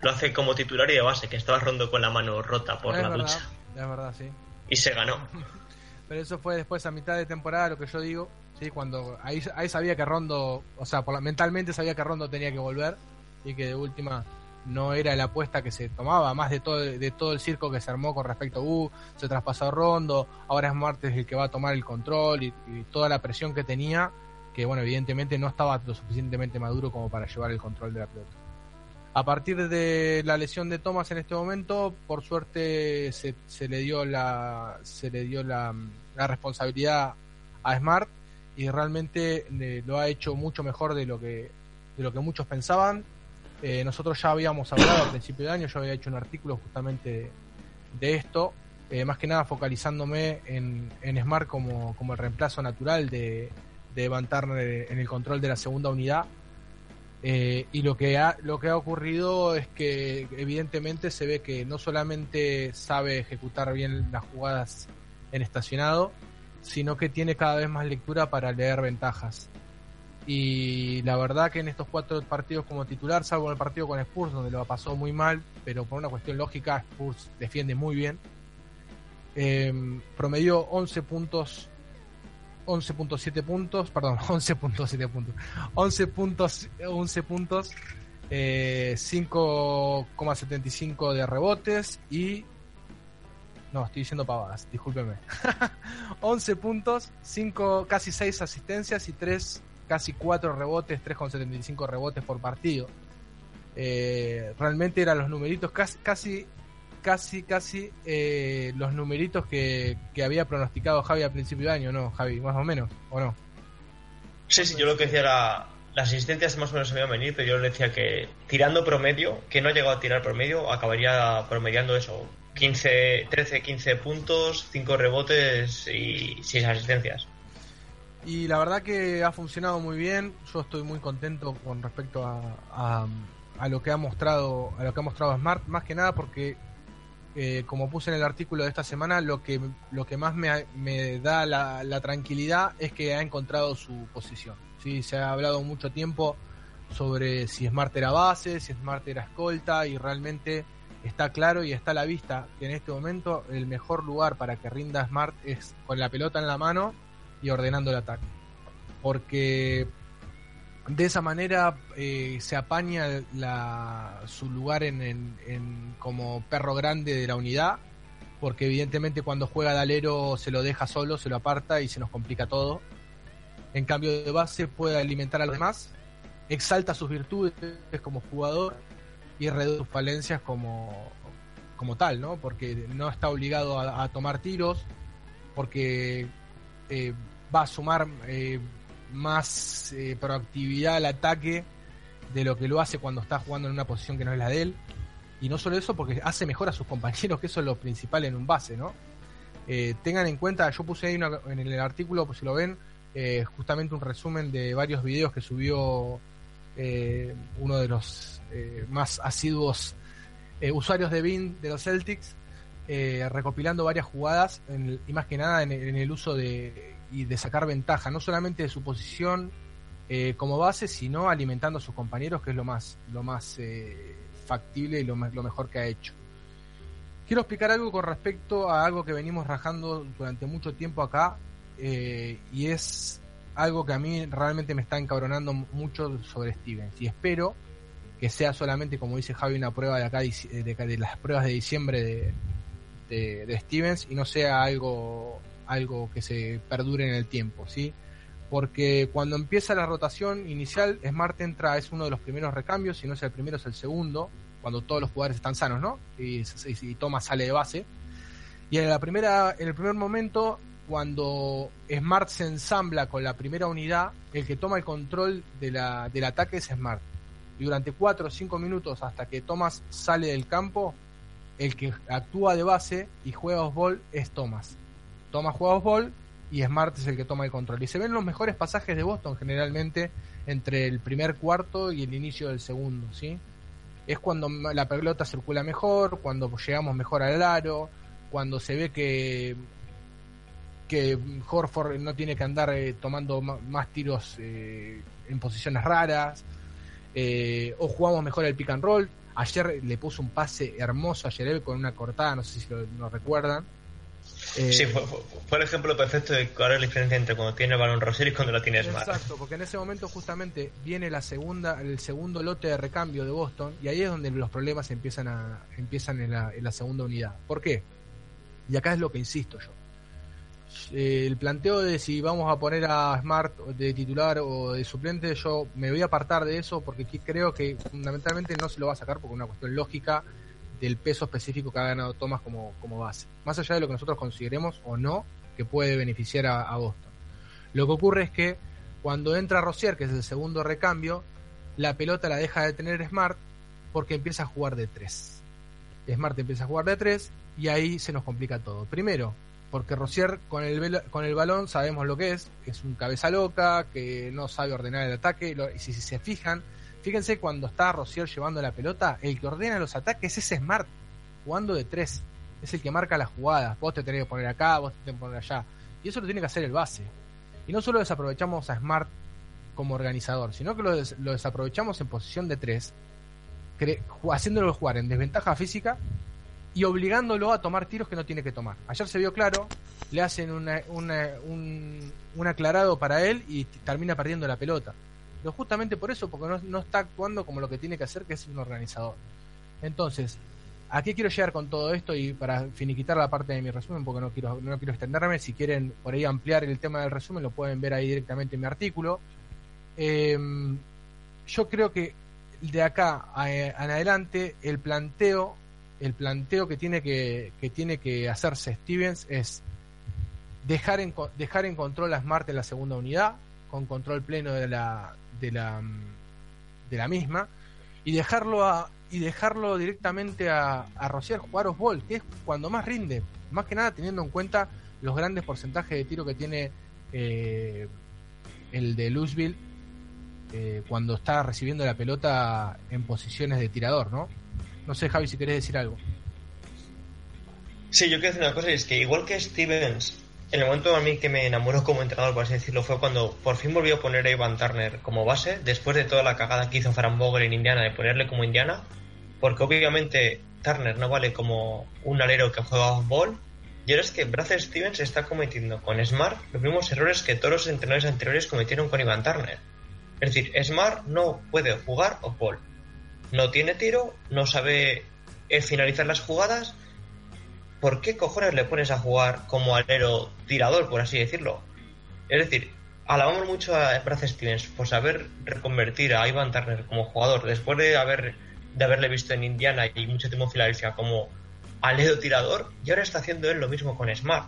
lo hace como titular y de base, que estaba rondo con la mano rota por es la verdad, ducha. es verdad, sí. Y se ganó. Pero eso fue después a mitad de temporada, lo que yo digo. Sí, cuando ahí, ahí sabía que Rondo, o sea, por la- mentalmente sabía que Rondo tenía que volver y que de última no era la apuesta que se tomaba, más de todo, de todo el circo que se armó con respecto a, uh, se traspasó Rondo, ahora es Martes el que va a tomar el control y, y toda la presión que tenía, que bueno, evidentemente no estaba lo suficientemente maduro como para llevar el control de la pelota. A partir de la lesión de Thomas en este momento, por suerte se, se le dio la se le dio la, la responsabilidad a Smart y realmente eh, lo ha hecho mucho mejor de lo que de lo que muchos pensaban. Eh, nosotros ya habíamos hablado a principio de año, yo había hecho un artículo justamente de, esto, eh, más que nada focalizándome en, en Smart como, como el reemplazo natural de, de en el control de la segunda unidad. Eh, y lo que ha lo que ha ocurrido es que evidentemente se ve que no solamente sabe ejecutar bien las jugadas en estacionado, sino que tiene cada vez más lectura para leer ventajas. Y la verdad que en estos cuatro partidos como titular, salvo el partido con Spurs, donde lo pasó muy mal, pero por una cuestión lógica, Spurs defiende muy bien. Eh, promedió 11 puntos 11.7 puntos, perdón, 11.7 puntos. 11 puntos, 11 puntos, eh, 5,75 de rebotes y no, estoy diciendo pavadas, discúlpeme. 11 puntos, 5 casi 6 asistencias y 3 casi 4 rebotes, 3,75 rebotes por partido. Eh, realmente eran los numeritos casi casi casi, casi eh, los numeritos que, que había pronosticado Javi al principio de año, ¿no, Javi? Más o menos, ¿o no? Sí, sí, yo lo que decía era. Las asistencias más o menos se me iban a venir, pero yo le decía que tirando promedio, que no ha llegado a tirar promedio, acabaría promediando eso: 15, 13, 15 puntos, 5 rebotes y 6 asistencias. Y la verdad que ha funcionado muy bien. Yo estoy muy contento con respecto a, a, lo que ha mostrado, a lo que ha mostrado Smart, más que nada porque eh, como puse en el artículo de esta semana, lo que, lo que más me, me da la, la, tranquilidad es que ha encontrado su posición. ¿sí? Se ha hablado mucho tiempo sobre si Smart era base, si Smart era escolta, y realmente está claro y está a la vista que en este momento el mejor lugar para que rinda Smart es con la pelota en la mano y ordenando el ataque. Porque de esa manera eh, se apaña su lugar en, en, como perro grande de la unidad, porque evidentemente cuando juega de alero se lo deja solo, se lo aparta y se nos complica todo. En cambio de base puede alimentar a los demás, exalta sus virtudes como jugador y reduce sus falencias como, como tal, ¿no? Porque no está obligado a, a tomar tiros, porque eh, va a sumar eh, más eh, proactividad al ataque de lo que lo hace cuando está jugando en una posición que no es la de él. Y no solo eso, porque hace mejor a sus compañeros, que eso es lo principal en un base, ¿no? Eh, tengan en cuenta, yo puse ahí en el artículo, pues si lo ven, eh, justamente un resumen de varios videos que subió eh, uno de los más asiduos usuarios de BIN de los Celtics, recopilando varias jugadas y más que nada en en el uso de, y de sacar ventaja, no solamente de su posición eh, como base, sino alimentando a sus compañeros, que es lo más, lo más eh, factible y lo, lo, mejor que ha hecho. Quiero explicar algo con respecto a algo que venimos rajando durante mucho tiempo acá, eh, y es algo que a mí realmente me está encabronando mucho sobre Stevens, y espero que sea solamente, como dice Javi, una prueba de acá de, las pruebas de diciembre de Stevens y no sea algo, algo que se perdure en el tiempo, ¿sí? Porque cuando empieza la rotación inicial, Smart entra, es uno de los primeros recambios, si no es el primero, es el segundo, cuando todos los jugadores están sanos, ¿no? Y, y, Thomas sale de base. Y en la primera, en el primer momento, cuando Smart se ensambla con la primera unidad, el que toma el control de la, del ataque es Smart. Y durante 4 o 5 minutos hasta que Thomas sale del campo, el que actúa de base y juega ball es Thomas. Thomas juega ball y Smart es el que toma el control. Y se ven los mejores pasajes de Boston generalmente entre el primer cuarto y el inicio del segundo, ¿sí? Es cuando la pelota circula mejor, cuando llegamos mejor al aro, cuando se ve que que Horford no tiene que andar eh, tomando ma- más tiros eh, en posiciones raras, eh, o jugamos mejor el pick and roll. Ayer le puso un pase hermoso a Yerev con una cortada, no sé si lo recuerdan. Eh, Sí, fue, fue- fue el ejemplo perfecto de cuál es la diferencia entre cuando tiene el balón Rosier y cuando lo tiene Smart. Exacto, porque en ese momento justamente viene la segunda, el segundo lote de recambio de Boston y ahí es donde los problemas empiezan a empiezan en la, en la segunda unidad. ¿Por qué? Y acá es lo que insisto yo. Eh, El planteo de si vamos a poner a Smart de titular o de suplente, yo me voy a apartar de eso porque creo que fundamentalmente no se lo va a sacar por una cuestión lógica del peso específico que ha ganado Thomas como, como base. Más allá de lo que nosotros consideremos o no que puede beneficiar a, Boston. Lo que ocurre es que cuando entra Rosier, que es el segundo recambio, la pelota la deja de tener Smart porque empieza a jugar de tres. Smart empieza a jugar de tres y ahí se nos complica todo. Primero, porque Rosier con el, con el balón sabemos lo que es, es un cabeza loca, que no sabe ordenar el ataque. Y si se fijan, fíjense cuando está Rosier llevando la pelota, el que ordena los ataques es Smart, jugando de tres. Es el que marca las jugadas. Vos te tenés que poner acá, vos te tenés que poner allá. Y eso lo tiene que hacer el base. Y no solo desaprovechamos a Smart como organizador, sino que lo, des- lo desaprovechamos en posición de tres, haciéndolo jugar en desventaja física y obligándolo a tomar tiros que no tiene que tomar. Ayer se vio claro, le hacen una- un, un aclarado para él y termina perdiendo la pelota. Pero justamente por eso, porque no, no está actuando como lo que tiene que hacer, que es un organizador. Entonces, ¿a qué quiero llegar con todo esto? Y para finiquitar la parte de mi resumen, porque no quiero, no quiero extenderme, si quieren por ahí ampliar el tema del resumen, lo pueden ver ahí directamente en mi artículo. Eh, yo creo que de acá a- en adelante el planteo el planteo que tiene que, que tiene que hacerse Stevens es dejar dejar en control a Smart en la segunda unidad con control pleno de la de la de la misma y dejarlo a y dejarlo directamente a, a Rocier jugar que es cuando más rinde más que nada teniendo en cuenta los grandes porcentajes de tiro que tiene eh, el de Louisville eh, cuando está recibiendo la pelota en posiciones de tirador, ¿no? No sé, Javi, si querés decir algo. Sí, yo quiero decir una cosa, es que igual que Stevens, en el momento a mí que me enamoró como entrenador, por así decirlo, fue cuando por fin volvió a poner a Ivan Turner como base, después de toda la cagada que hizo Fran Vogel en Indiana de ponerle como Indiana, porque obviamente Turner no vale como un alero que juega off-ball, y ahora es que Brad Stevens está cometiendo con Smart los mismos errores que todos los entrenadores anteriores cometieron con Ivan Turner. Es decir, Smart no puede jugar off-ball. No tiene tiro, no sabe eh, finalizar las jugadas, ¿por qué cojones le pones a jugar como alero tirador, por así decirlo? Es decir, alabamos mucho a Brad Stevens por saber reconvertir a Ivan Turner como jugador después de haber de haberle visto en Indiana y mucho tiempo en Filadelfia como alero tirador y ahora está haciendo él lo mismo con Smart.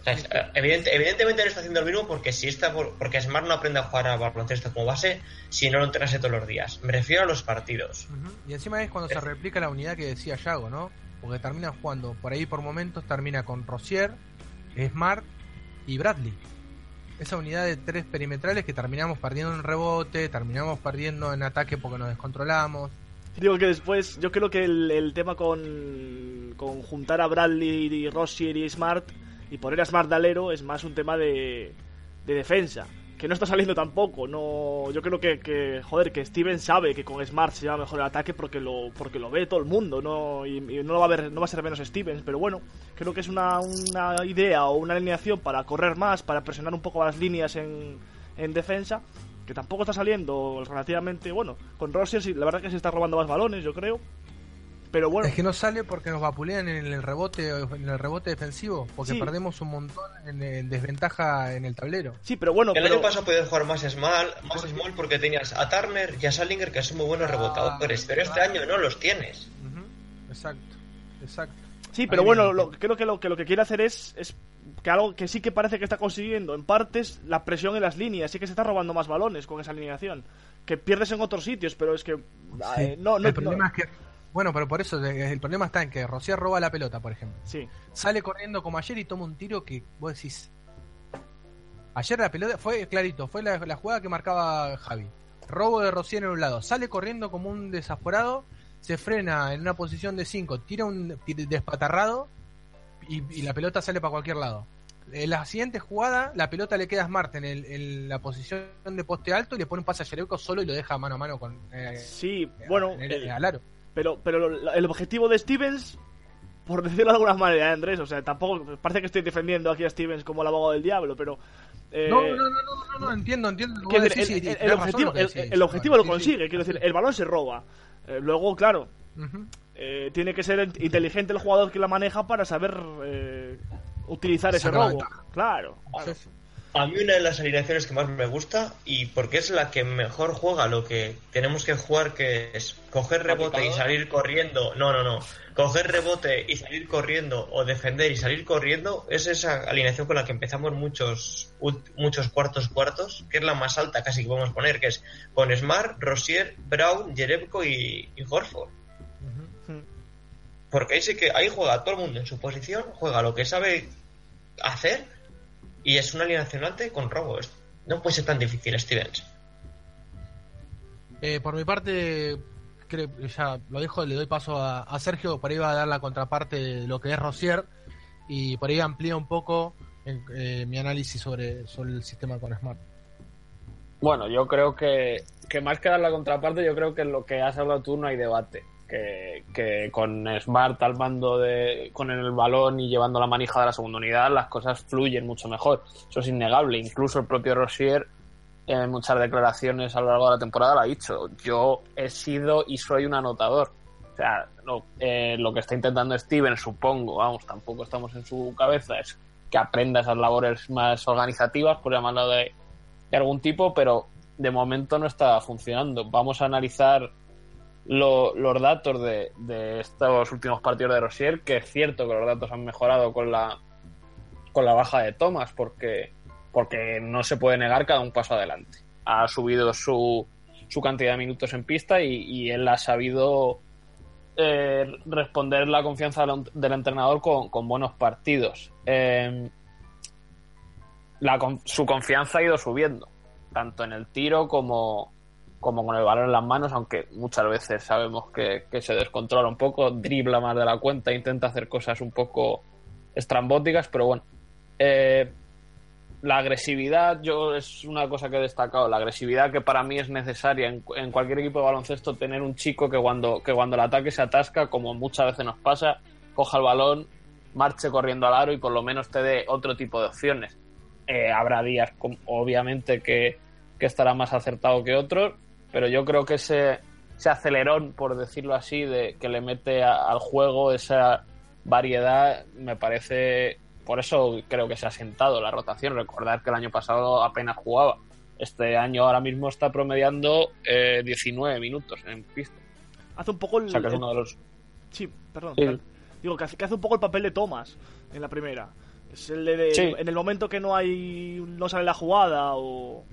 O sea, es- eh, evidente- evidentemente él está haciendo lo mismo porque si está por- porque Smart no aprende a jugar a baloncesto como base si no lo entrenase todos los días. Me refiero a los partidos. Y encima es cuando se replica la unidad que decía Yago, ¿no? Porque termina jugando por ahí por momentos, termina con Rosier, Smart y Bradley. Esa unidad de tres perimetrales que terminamos perdiendo en rebote, terminamos perdiendo en ataque porque nos descontrolamos. Digo que después, yo creo que el, tema con, con juntar a Bradley y Rossier y Smart y poner a Smart de alero es más un tema de, de defensa. Que no está saliendo tampoco. No, yo creo que, que, joder, que Steven sabe que con Smart se lleva mejor el ataque porque lo, porque lo ve todo el mundo, ¿no? Y, no, lo va a ver, no va a ser menos Stevens, pero bueno, creo que es una, una idea o una alineación para correr más, para presionar un poco las líneas en, en defensa que tampoco está saliendo relativamente bueno. Con Rosier sí, la verdad que se está robando más balones, yo creo. Pero bueno, Es que no sale porque nos vapulean en el rebote en el rebote defensivo, porque Sí. perdemos un montón en, en desventaja en el tablero. sí, pero bueno, El pero- año pasado podías jugar más small, más small porque tenías a Turner y a Salinger que son muy buenos rebotadores, pero este año no los tienes. Exacto, exacto. Sí, pero Ahí bueno, lo, creo que lo, que lo que quiere hacer es, es que algo que sí que parece que está consiguiendo en partes la presión en las líneas, sí que se está robando más balones con esa alineación, que pierdes en otros sitios, pero es que eh, no, no, el problema no- es que bueno, pero por eso eh, el problema está en que Rocier roba la pelota, por ejemplo. Sí. Sale corriendo como ayer y toma un tiro que vos decís. Ayer la pelota fue clarito, fue la, la jugada que marcaba Javi. Robo de Rocier en un lado, sale corriendo como un desaforado, se frena en una posición de 5, tira un despatarrado y, y la pelota sale para cualquier lado. En la siguiente jugada, la pelota le queda a Smart en, el- en la posición de poste alto y le pone un pase a Jerebko solo y lo deja mano a mano con. eh, Sí, bueno, en el- el- al aro. Pero, pero el objetivo de Stevens, por decirlo de alguna manera, ¿eh, Andrés, o sea, tampoco parece que estoy defendiendo aquí a Stevens como el abogado del diablo, pero... eh, No, no, no, no, no, no, entiendo, entiendo. el, objetivo, el, objetivo lo sí. consigue, quiero decir, el balón se roba. Eh, luego, claro, eh, tiene que ser inteligente el jugador que la maneja para saber utilizar ese robo. Claro, claro. Sí, sí. A mí una de las alineaciones que más me gusta y porque es la que mejor juega lo que tenemos que jugar que es coger rebote y salir corriendo. No, no, no. Coger rebote y salir corriendo o defender y salir corriendo es esa alineación con la que empezamos muchos muchos cuartos cuartos, que es la más alta casi que podemos poner, que es con Smart, Rosier, Brown, Jerebko y, y Horford. Porque ahí sí que ahí juega todo el mundo en su posición, juega lo que sabe hacer y es una y con robo. No puede ser tan difícil, Stevens. Eh, por mi parte, creo, ya lo dijo, le doy paso a, a Sergio, por ahí va a dar la contraparte de lo que es Rosier y por ahí amplía un poco en- eh, mi análisis sobre, sobre el sistema con Smart. Bueno, yo creo que, que más que dar la contraparte, yo creo que en lo que has hablado tú no hay debate. Que, con Smart al mando de, con el balón y llevando la manija de la segunda unidad, las cosas fluyen mucho mejor. Eso es innegable. Incluso el propio Rosier, en muchas declaraciones a lo largo de la temporada, lo ha dicho. Yo he sido y soy un anotador. O sea, lo, eh, lo que está intentando Steven, supongo, vamos, tampoco estamos en su cabeza, es que aprenda esas labores más organizativas, por llamarlo de, de algún tipo, pero de momento no está funcionando. Vamos a analizar lo- los datos de, estos últimos partidos de Rosier, que es cierto que los datos han mejorado con la con la baja de Thomas, porque, porque no se puede negar cada un paso adelante. Ha subido su, su cantidad de minutos en pista y, él ha sabido eh, responder la confianza del, entrenador con, buenos partidos. Con- su confianza ha ido subiendo, tanto en el tiro como, como con el balón en las manos, aunque muchas veces sabemos que, que se descontrola un poco, dribla más de la cuenta, intenta hacer cosas un poco estrambóticas, pero bueno. Eh, la agresividad, yo es una cosa que he destacado, la agresividad que para mí es necesaria en, en cualquier equipo de baloncesto, tener un chico que cuando, que cuando el ataque se atasca, como muchas veces nos pasa, coja el balón, marche corriendo al aro y por lo menos te dé otro tipo de opciones. Eh, habrá días, obviamente, que, que estará más acertado que otros, pero yo creo que ese, ese acelerón, por decirlo así, de que le mete a- al juego esa variedad, me parece. Por eso creo que se ha sentado la rotación. Recordar que el año pasado apenas jugaba. Este año ahora mismo está promediando eh, 19 minutos en pista. Hace un poco el... O sea que es el- uno de los. Sí, perdón. Sí. Digo, que hace, que hace un poco el papel de Thomas en la primera. Es el de, de- Sí. en el momento que no hay no sale la jugada o,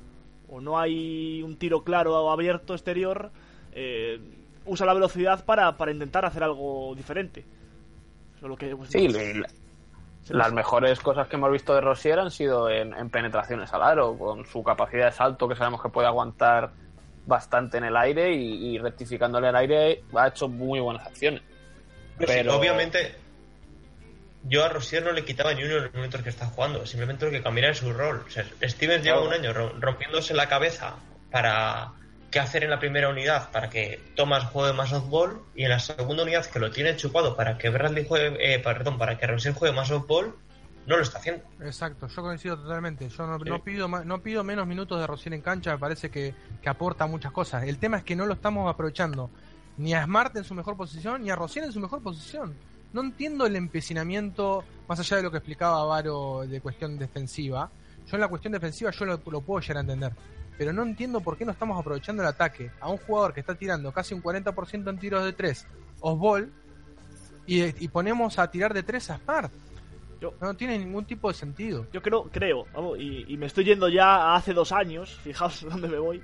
o no hay un tiro claro o abierto exterior, eh, usa la velocidad para, para intentar hacer algo diferente. Eso es lo que, pues, Sí, le- las mejores cosas que hemos visto de Rosier han sido en, en penetraciones al aro, con su capacidad de salto que sabemos que puede aguantar bastante en el aire y, y rectificándole el aire ha hecho muy buenas acciones. Pero sí, Pero- obviamente, yo a Rosier no le quitaba ni uno de los minutos que está jugando, simplemente lo que cambiara en su rol. O sea, Stevens lleva un año ro- rompiéndose la cabeza para qué hacer en la primera unidad para que Thomas juegue más softball y en la segunda unidad que lo tiene chupado para que Bradley juegue, eh, perdón, para que Rosier juegue más softball no lo está haciendo. Exacto, yo coincido totalmente. Yo no, no pido no pido menos minutos de Rosier en cancha, me parece que, que aporta muchas cosas. El tema es que no lo estamos aprovechando ni a Smart en su mejor posición ni a Rosier en su mejor posición. No entiendo el empecinamiento, más allá de lo que explicaba Varo de cuestión defensiva. Yo en la cuestión defensiva yo lo, lo puedo llegar a entender. Pero no entiendo por qué no estamos aprovechando el ataque a un jugador que está tirando casi un 40% en tiros de 3, Osbol, y, y ponemos a tirar de 3 a Smart. no tiene ningún tipo de sentido. Yo creo, creo, vamos, y, y me estoy yendo ya hace dos años, fijaos dónde me voy.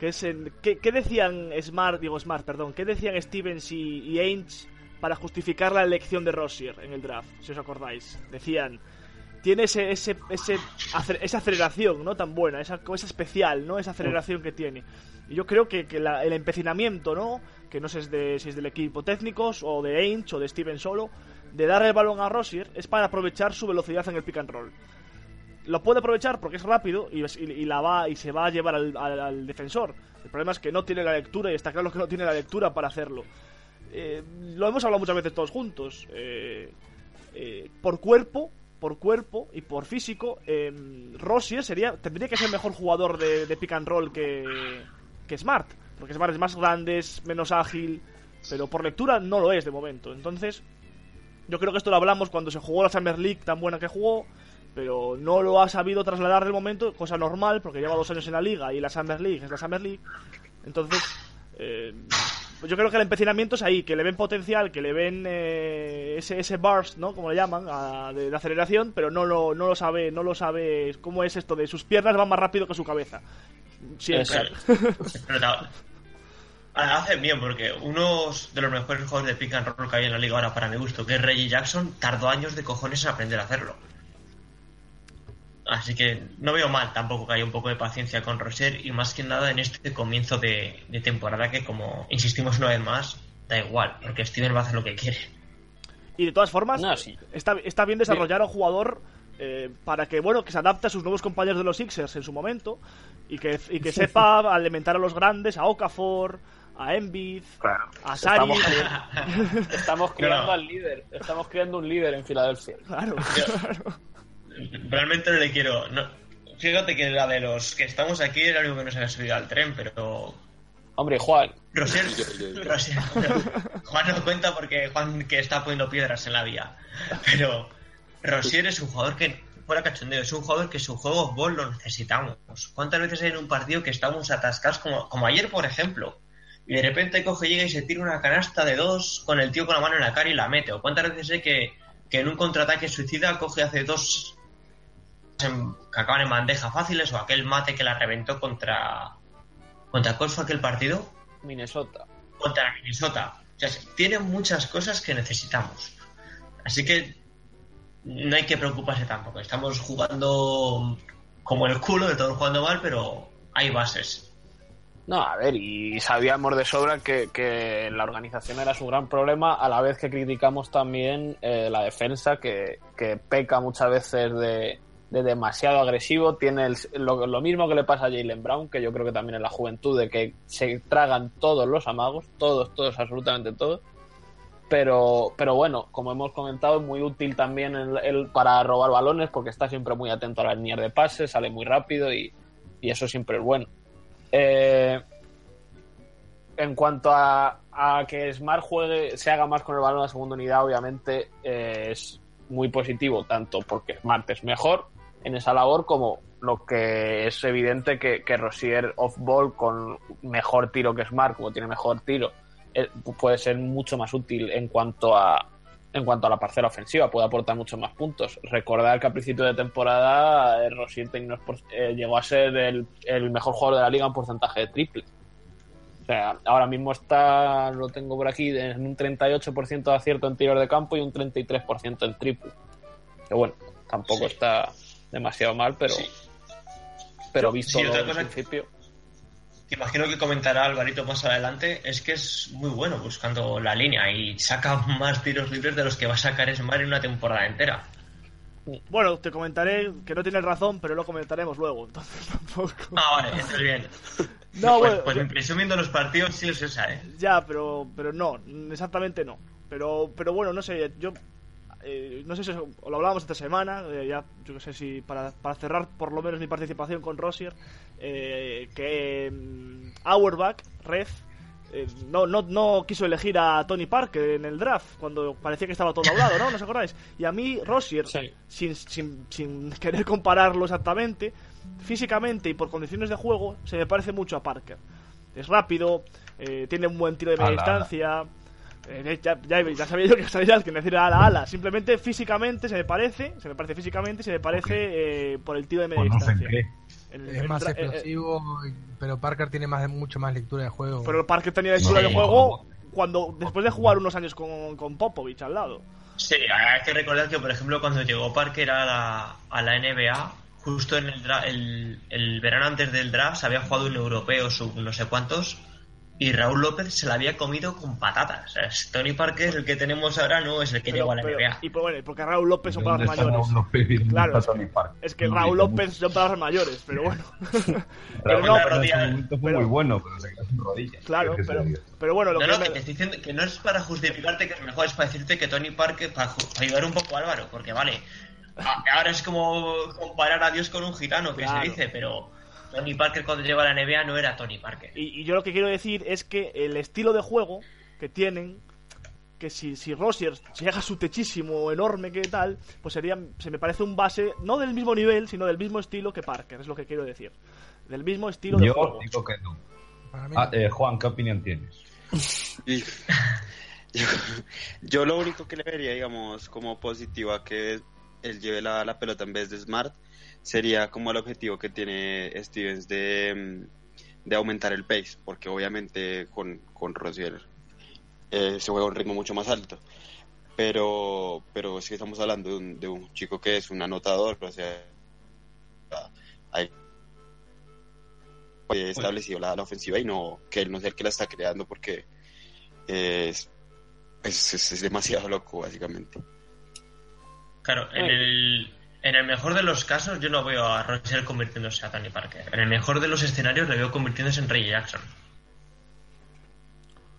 Que es en, ¿qué, qué decían Smart, digo Smart, perdón, qué decían Stevens y, y Ainge para justificar la elección de Rossier en el draft, si os acordáis? Decían, tiene ese, ese, ese esa aceleración, ¿no? Tan buena, esa cosa especial, ¿no? Esa aceleración que tiene. Y yo creo que, que el empecinamiento, ¿no? Que no sé si es, del equipo técnicos o de Ainge o de Steven solo, de darle el balón a Rossier es para aprovechar su velocidad en el pick and roll. Lo puede aprovechar porque es rápido y, la va y se va a llevar al- al defensor. El problema es que no tiene la lectura y está claro que no tiene la lectura para hacerlo. Eh, lo hemos hablado muchas veces todos juntos. Eh, eh, por cuerpo, por cuerpo y por físico, eh, Rossier sería, tendría que ser mejor jugador de, de pick and roll que, que Smart. Porque Smart es más grande, es menos ágil, pero por lectura no lo es de momento. Entonces, yo creo que esto lo hablamos cuando se jugó la Summer League tan buena que jugó, pero no lo ha sabido trasladar del momento, cosa normal, porque lleva dos años en la liga y la Summer League es la Summer League. Entonces, eh, yo creo que el empecinamiento es ahí, que le ven potencial, que le ven eh, ese, ese burst, ¿no? Como le llaman, a- de, de aceleración, pero no lo, no lo sabe, no lo sabe cómo es esto de sus piernas van más rápido que su cabeza. Siempre. Ah, hacen bien porque uno de los mejores jugadores de pick and roll que hay en la liga ahora para mi gusto, que es Reggie Jackson, tardó años de cojones en aprender a hacerlo. Así que no veo mal tampoco que haya un poco de paciencia con Roser y más que nada en este comienzo de, de temporada que como insistimos una vez más, da igual, porque Steven va a hacer lo que quiere. Y de todas formas, está, está bien desarrollar a un jugador eh, para que, bueno, que se adapte a sus nuevos compañeros de los Sixers en su momento y que, y que sepa alimentar a los grandes, a Okafor, a Embiid, a Sari. Estamos, estamos No, no. al líder. Estamos creando un líder en Filadelfia. Claro. Realmente no le quiero. No, fíjate que la de los que estamos aquí era lo único que nos había subido al tren, pero. Hombre, Juan. Rosier, Rosier- Juan no cuenta porque Juan que está poniendo piedras en la vía. Pero Rosier es un jugador que, fuera cachondeo, es un jugador que su juego ball lo necesitamos. ¿Cuántas veces hay en un partido que estamos atascados, como, como ayer, por ejemplo? Y de repente coge, llega y se tira una canasta de dos con el tío con la mano en la cara y la mete. O cuántas veces hay que, que en un contraataque suicida coge hace dos en- que acaban en bandeja fáciles o aquel mate que la reventó contra. ¿Contra cuál fue aquel partido? Minnesota. Contra Minnesota. O sea, tiene muchas cosas que necesitamos. Así que no hay que preocuparse tampoco. Estamos jugando como el culo, de todos jugando mal, pero hay bases. No, a ver, y sabíamos de sobra que, que la organización era su gran problema, a la vez que criticamos también eh, la defensa, que, que peca muchas veces de, de demasiado agresivo. Tiene el- lo, mismo que le pasa a Jalen Brown, que yo creo que también en la juventud, de que se tragan todos los amagos, todos, todos, absolutamente todos. Pero, pero bueno, como hemos comentado, es muy útil también el, para robar balones, porque está siempre muy atento a las líneas de pase, sale muy rápido y, y eso siempre es bueno. Eh, en cuanto a, a que Smart juegue, se haga más con el balón la segunda unidad, obviamente eh, es muy positivo, tanto porque Smart es mejor en esa labor, como lo que es evidente que, que Rosier off-ball con mejor tiro que Smart, como tiene mejor tiro, eh, puede ser mucho más útil en cuanto a en cuanto a la parcela ofensiva, puede aportar muchos más puntos. Recordar que a principio de temporada eh, Rosier eh, llegó a ser el, el mejor jugador de la liga en porcentaje de triple. O sea, ahora mismo está, lo tengo por aquí, en un 38% de acierto en tiros de campo y un 33% en triple. Que bueno, tampoco está demasiado mal, pero, pero visto Sí, otra cosa- principio. que imagino que comentará Alvarito más adelante, es que es muy bueno buscando la línea y saca más tiros libres de los que va a sacar Smart en una temporada entera. Bueno, te comentaré que no tienes razón, pero lo comentaremos luego. Entonces tampoco. Ah, vale, está bien. No, pues, bueno, pues yo- mi impresión viendo los partidos sí es esa, ¿eh? Ya, pero, pero no, exactamente no. Pero, pero bueno, no sé, yo eh, no sé si os- lo hablábamos esta semana, eh, ya yo que sé si para, para cerrar por lo menos mi participación con Rosier, eh, que mm, Auerbach, Red, eh, no, no, no quiso elegir a Tony Parker en el draft cuando parecía que estaba todo hablado, ¿no? ¿No os acordáis? Y a mí Rosier, sin, sin, sin querer compararlo exactamente, físicamente y por condiciones de juego, se me parece mucho a Parker. Es rápido, eh, tiene un buen tiro de media ala. Distancia. eh, ya, ya, ya sabía yo que sabía que decir ala ala. Simplemente físicamente se me parece, se me parece físicamente, se me parece eh, por el tiro de media Pues no sé en distancia. qué. El- Es el más eh, eh, explosivo, pero Parker tiene más mucho más lectura de juego. Pero Parker tenía lectura Sí. de juego cuando después de jugar unos años con, con Popovich al lado. Sí, hay que recordar que, por ejemplo, cuando llegó Parker a la, a la NBA, justo en el, dra- el, el verano antes del draft, se había jugado un europeo sub no sé cuántos, y Raúl López se la había comido con patatas. O sea, es Tony Parker, el que tenemos ahora, no es el que Pero- llegó a la pero- NBA. y pues, bueno, porque Raúl López son ¿Dónde palabras mayores. Claro, es Parker? Es que No Raúl López son palabras mayores, pero bueno. pero Raúl no, López en fue pero- muy bueno, pero se quedó sin rodillas. Claro, ¿Qué es pero, pero bueno, lo No, que no, me- que te estoy diciendo que no es para justificarte, que es mejor es para decirte que Tony Parker, para, para ayudar un poco a Álvaro, porque vale, ahora es como comparar a Dios con un gitano, que Claro. se dice, pero Tony Parker cuando llegó a la NBA no era Tony Parker. Y, y yo lo que quiero decir es que el estilo de juego que tienen, que si, si Rosier llega a su techísimo enorme que tal, pues sería, se me parece un base, no del mismo nivel, sino del mismo estilo que Parker, es lo que quiero decir. Del mismo estilo de Yo juego. digo que no. Ah, eh, Juan, ¿qué opinión tienes? Yo, yo lo único que le vería, digamos, como positivo a que él lleve la, la pelota en vez de Smart sería como el objetivo que tiene Stevens de, mm, de aumentar el pace, porque obviamente con, con Rosier eh, se juega a un ritmo mucho más alto. Pero, pero sí estamos hablando de un, de un chico que es un anotador, o sea, hay establecido la, la ofensiva y no que él no es el que la está creando porque es, es, es- es demasiado loco, básicamente. Claro, en el, en el mejor de los casos yo no veo a Roger convirtiéndose a Tony Parker. En el mejor de los escenarios le veo convirtiéndose en Ray Jackson.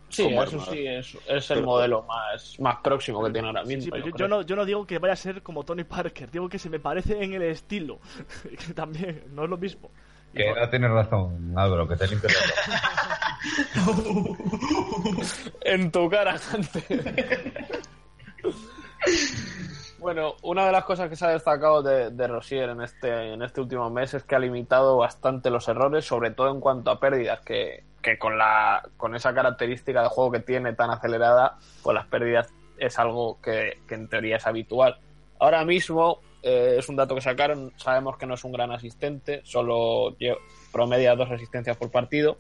Sí, Como eso sí, es, es el Pero- modelo más, más próximo que tiene ahora mismo. Sí, yo yo, yo creo. no, yo no digo que vaya a ser como Tony Parker, digo que se me parece en el estilo, que también no es lo mismo. Que por- no tienes razón, Álvaro, que te limpias. En tu cara, gente. bueno, una de las cosas que se ha destacado de, de Rosier en este, en este último mes es que ha limitado bastante los errores, sobre todo en cuanto a pérdidas, que, que con, la, con esa característica de juego que tiene tan acelerada, pues las pérdidas es algo que, que en teoría es habitual. Ahora mismo eh, es un dato que sacaron, sabemos que no es un gran asistente, solo promedia dos asistencias por partido,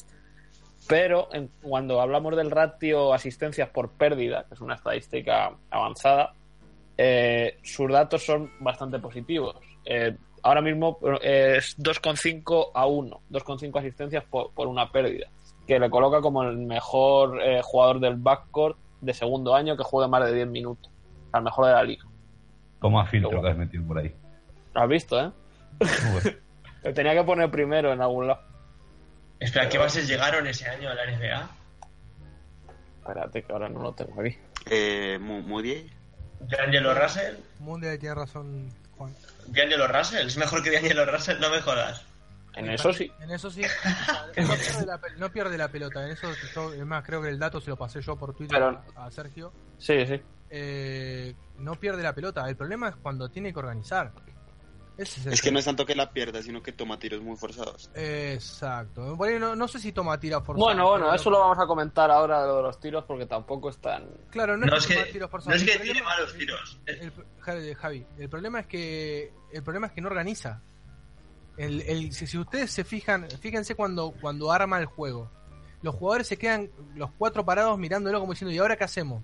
pero en- cuando hablamos del ratio asistencias por pérdida, que es una estadística avanzada, eh, sus datos son bastante positivos. Eh, ahora mismo es 2,5 a 1, 2,5 asistencias por, por una pérdida, que le coloca como el mejor eh, jugador del backcourt de segundo año que juegue más de 10 minutos, al mejor de la liga. Toma filtro que has metido por ahí. Lo has visto, ¿eh? Le tenía que poner primero en algún lado. Espera, ¿qué bases llegaron ese año a la NBA? Espérate, que ahora no lo tengo aquí. Eh, Moody, D'Angelo Russell. Mundial tiene razón, Juan. D'Angelo Russell, es mejor que D'Angelo Russell, no me jodas. En eso sí. En eso sí. No pierde la, pel- no pierde la pelota. En eso, yo, es más, creo que el dato se lo pasé yo por Twitter Pero- a Sergio. Sí, sí. Eh, no pierde la pelota. El problema es cuando tiene que organizar. Ese es, el es que no es tanto que la pierda, sino que toma tiros muy forzados. Exacto. Por ahí no, no sé si toma tira forzado. Bueno, bueno, eso lo vamos a comentar ahora de lo de los tiros porque tampoco están. Claro, no, No es es que, toma tiros no forzados. es que El problema- malos tiros. el, Javi, Javi, el problema es que el problema es que no organiza. El, el- si, si ustedes se fijan, fíjense cuando cuando arma el juego, los jugadores se quedan los cuatro parados mirándolo como diciendo ¿y ahora qué hacemos?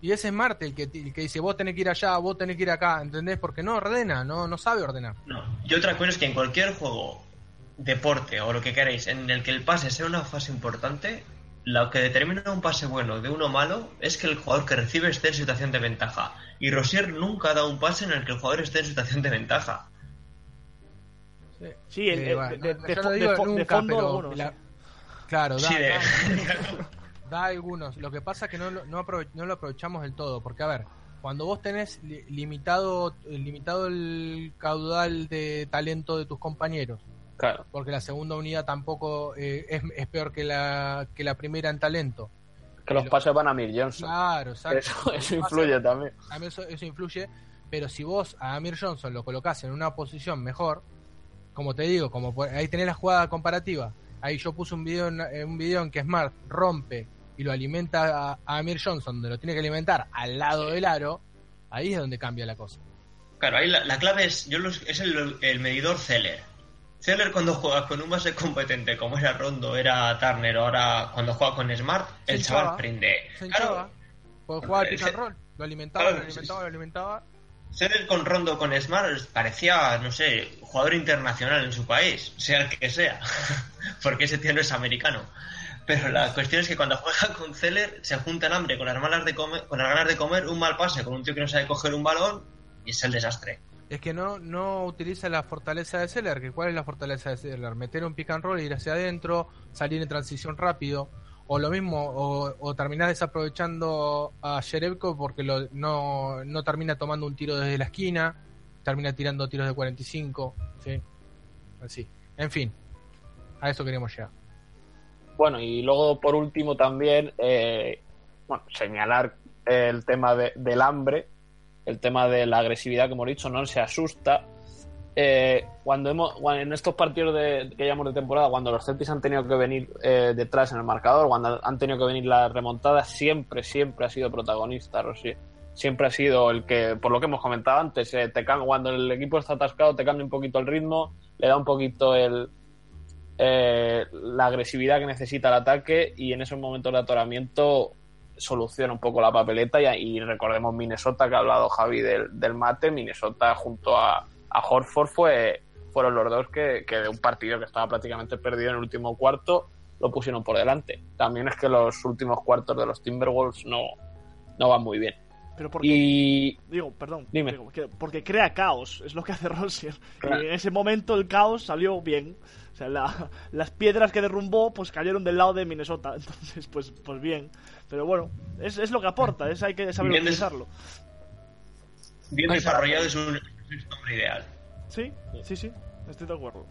Y ese es Marte el que, el que dice vos tenés que ir allá, vos tenés que ir acá, ¿entendés? Porque no ordena, no no sabe ordenar. No. Y otra cosa es que en cualquier juego, deporte o lo que queráis, en el que el pase sea una fase importante, lo que determina un pase bueno de uno malo es que el jugador que recibe esté en situación de ventaja. Y Rosier nunca dado un pase en el que el jugador esté en situación de ventaja. Sí, el- Eh, bueno, de- de fondo la- claro, da, Sí, de- da, da algunos. Lo que pasa es que no, lo- no, aprove- no lo aprovechamos del todo, porque a ver, cuando vos tenés li- limitado, limitado el caudal de talento de tus compañeros, Claro. porque la segunda unidad tampoco eh, es, es peor que la, que la primera en talento. Que los Pero- pases van a Mir Johnson. Claro, exacto. Eso, influye también. eso, eso influye, pero si vos a Amir Johnson lo colocás en una posición mejor, como te digo, como por- ahí tenés la jugada comparativa, ahí yo puse un video en, en un video en que Smart rompe y lo alimenta a, a Amir Johnson, donde lo tiene que alimentar al lado del aro, ahí es donde cambia la cosa. Claro, ahí la, la clave es, yo los- es el, el medidor Zeller. Zeller cuando juega con un base competente como era Rondo, era Turner, ahora cuando juega con Smart, Se el chaval prende. Se Claro, jugaba al pick and roll, lo alimentaba, Claro, lo alimentaba, lo alimentaba. Zeller con Rondo, con Smart, parecía, no sé, jugador internacional en su país, sea el que sea, porque ese tío no es americano. Pero la cuestión es que cuando juega con Zeller se juntan hambre con las, malas de comer, con ganas de comer, un mal pase con un tío que no sabe coger un balón y es el desastre. Es que no, no utiliza la fortaleza de Seller, que cuál es la fortaleza de Seller, meter un pick and roll, ir hacia adentro, salir en transición rápido, o lo mismo, o, o terminar desaprovechando a Sherebko porque lo, no, no termina tomando un tiro desde la esquina, termina tirando tiros de 45, ¿sí? Así. En fin, a eso queríamos llegar. Bueno, y luego por último también, eh, bueno, señalar el tema de- del hambre, el tema de la agresividad que hemos dicho, no se asusta. Eh, cuando hemos, en estos partidos de, que llevamos de temporada, cuando los Celtics han tenido que venir eh, detrás en el marcador, cuando han tenido que venir las remontadas, siempre, siempre ha sido protagonista. Siempre ha sido el que, por lo que hemos comentado antes, eh, te cambia- cuando el equipo está atascado, te cambia un poquito el ritmo, le da un poquito el, eh, la agresividad que necesita el ataque y en esos momentos de atoramiento soluciona un poco la papeleta y, y recordemos Minnesota que ha hablado Javi del, del mate, Minnesota junto a, a Horford fue, fueron los dos que, que de un partido que estaba prácticamente perdido en el último cuarto lo pusieron por delante. También es que los últimos cuartos de los Timberwolves no, no van muy bien. Pero porque, Y digo, perdón, Dime. digo, que- porque crea caos, es lo que hace Rozier. Claro. En ese momento el caos salió bien. O sea, la- las piedras que derrumbó pues cayeron del lado de Minnesota. Entonces, pues, pues bien. Pero bueno, es, es lo que aporta, es hay que saber Bien utilizarlo. Bien desarrollado es un, es un hombre ideal. Sí, sí, sí, estoy de acuerdo.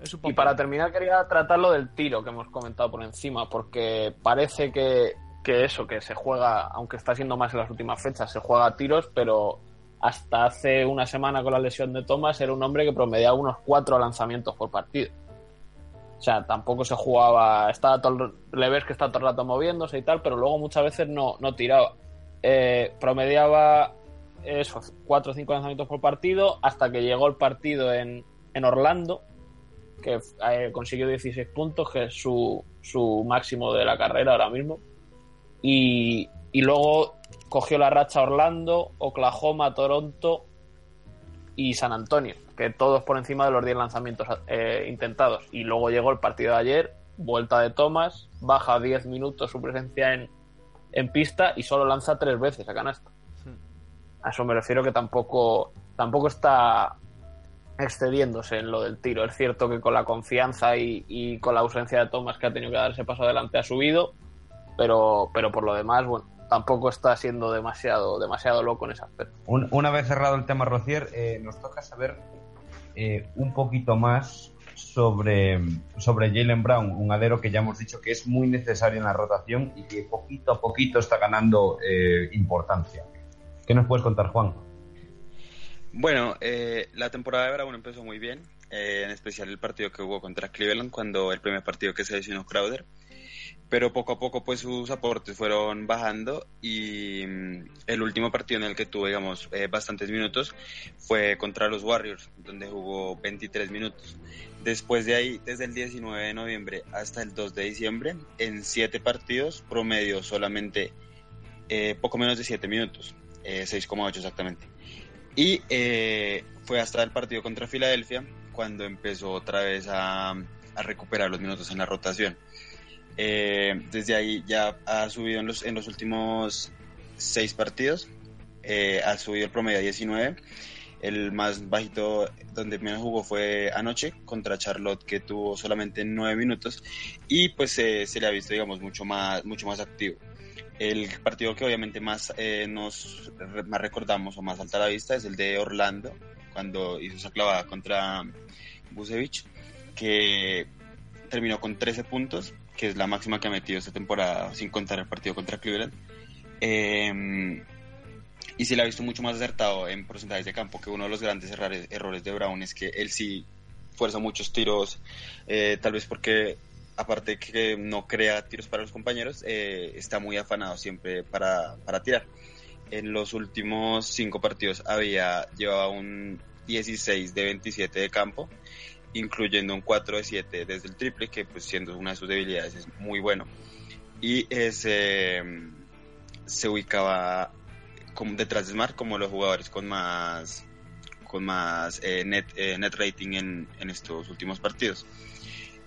Es un Y para terminar quería tratar lo del tiro que hemos comentado por encima, porque parece que, que eso, que se juega, aunque está siendo más en las últimas fechas, se juega a tiros, pero hasta hace una semana con la lesión de Thomas era un hombre que promediaba unos cuatro lanzamientos por partido. O sea, tampoco se jugaba, estaba todo le ves que está todo el rato moviéndose y tal, pero luego muchas veces no, no tiraba. Eh, promediaba eso, cuatro o cinco lanzamientos por partido, hasta que llegó el partido en, en Orlando, que eh, consiguió 16 puntos, que es su, su máximo de la carrera ahora mismo. Y, y luego cogió la racha Orlando, Oklahoma, Toronto y San Antonio, que todos por encima de los 10 lanzamientos eh, intentados. Y luego llegó el partido de ayer, vuelta de Thomas, baja 10 minutos su presencia en, en pista y solo lanza tres veces a canasta. A eso me refiero que tampoco, tampoco está excediéndose en lo del tiro. Es cierto que con la confianza y, y con la ausencia de Thomas que ha tenido que dar ese paso adelante ha subido, pero, pero por lo demás, bueno, tampoco está siendo demasiado, demasiado loco en ese aspecto. Un- una vez cerrado el tema Rocier, eh, nos toca saber eh, un poquito más sobre, sobre Jalen Brown, un adero que ya hemos dicho que es muy necesario en la rotación y que poquito a poquito está ganando eh, importancia. ¿Qué nos puedes contar, Juan? Bueno, eh, la temporada de Brown empezó muy bien, eh, en especial el partido que hubo contra Cleveland, cuando el primer partido que se lesionó Crowder. Pero poco a poco, pues sus aportes fueron bajando y mm, el último partido en el que tuvo, digamos, eh, bastantes minutos fue contra los Warriors, donde jugó 23 minutos. Después de ahí, desde el 19 de noviembre hasta el 2 de diciembre, en 7 partidos, promedio solamente eh, poco menos de 7 minutos, eh, 6,8 exactamente. Y eh, fue hasta el partido contra Filadelfia cuando empezó otra vez a, a recuperar los minutos en la rotación. Eh, desde ahí ya ha subido en los, en los últimos seis partidos, eh, ha subido el promedio a 19. El más bajito donde menos jugó fue anoche contra Charlotte, que tuvo solamente 9 minutos y pues eh, se le ha visto, digamos, mucho más, mucho más activo. El partido que obviamente más eh, nos más recordamos o más salta a la vista es el de Orlando, cuando hizo esa clavada contra Busevich, que terminó con 13 puntos, que es la máxima que ha metido esta temporada sin contar el partido contra Cleveland. Eh, y se le ha visto mucho más acertado en porcentajes de campo, que uno de los grandes errores, errores de Brown es que él sí fuerza muchos tiros, eh, tal vez porque aparte que no crea tiros para los compañeros, eh, está muy afanado siempre para, para tirar. En los últimos cinco partidos había llevado un 16 de 27 de campo, incluyendo un 4 de 7 desde el triple, que pues siendo una de sus debilidades es muy bueno. Y ese, se ubicaba como detrás de Smart como los jugadores con más con más eh, net, eh, net rating en, en estos últimos partidos.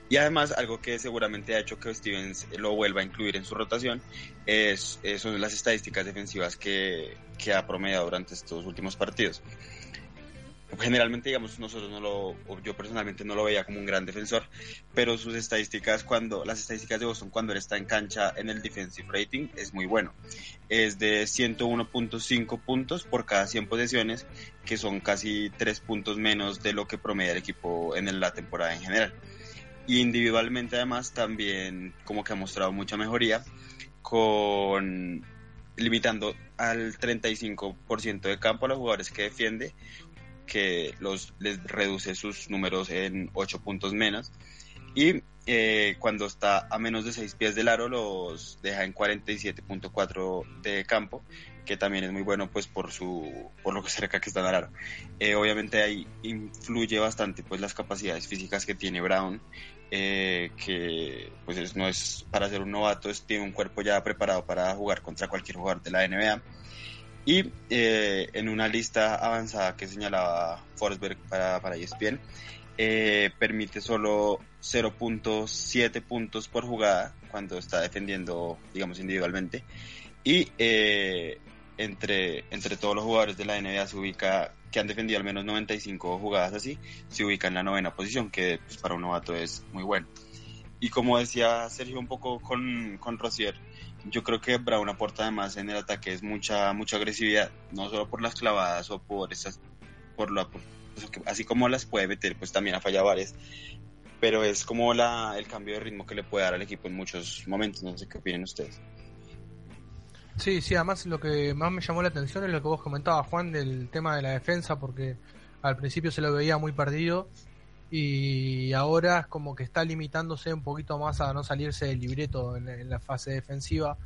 Y además, algo que seguramente ha hecho que Stevens lo vuelva a incluir en su rotación es, eh, son las estadísticas defensivas que, que ha promediado durante estos últimos partidos. Generalmente, digamos, nosotros no lo, yo personalmente no lo veía como un gran defensor, pero sus estadísticas cuando, las estadísticas de Boston cuando él está en cancha en el defensive rating es muy bueno. Es de 101.5 puntos por cada 100 posesiones, que son casi 3 puntos menos de lo que promedia el equipo en la temporada en general. Y individualmente además también como que ha mostrado mucha mejoría con limitando al 35% de campo a los jugadores que defiende, que los les reduce sus números en 8 puntos menos. Y eh, cuando está a menos de 6 pies del aro los deja en 47.4 de campo, que también es muy bueno pues por su por lo que cerca que está al aro. Eh, obviamente ahí influye bastante pues las capacidades físicas que tiene Brown, eh, que pues es- no es para ser un novato, es, tiene un cuerpo ya preparado para jugar contra cualquier jugador de la NBA. Y eh, en una lista avanzada que señalaba Forsberg para, para ESPN, eh, permite solo 0.7 puntos por jugada cuando está defendiendo, digamos, individualmente. Y eh, entre, entre todos los jugadores de la NBA se ubica, que han defendido al menos 95 jugadas así, se ubica en la novena posición, que pues, para un novato es muy bueno. Y como decía Sergio un poco con, con Rosier, yo creo que Brown aporta además en el ataque es mucha mucha agresividad, no solo por las clavadas o por esas, por por- pues, así como las puede meter, pues también ha fallado varias, pero es como la, el cambio de ritmo que le puede dar al equipo en muchos momentos, no sé qué opinan ustedes. Sí, sí, además lo que más me llamó la atención es lo que vos comentabas, Juan, del tema de la defensa, porque al principio se lo veía muy perdido y ahora es como que está limitándose un poquito más a no salirse del libreto en, la fase defensiva.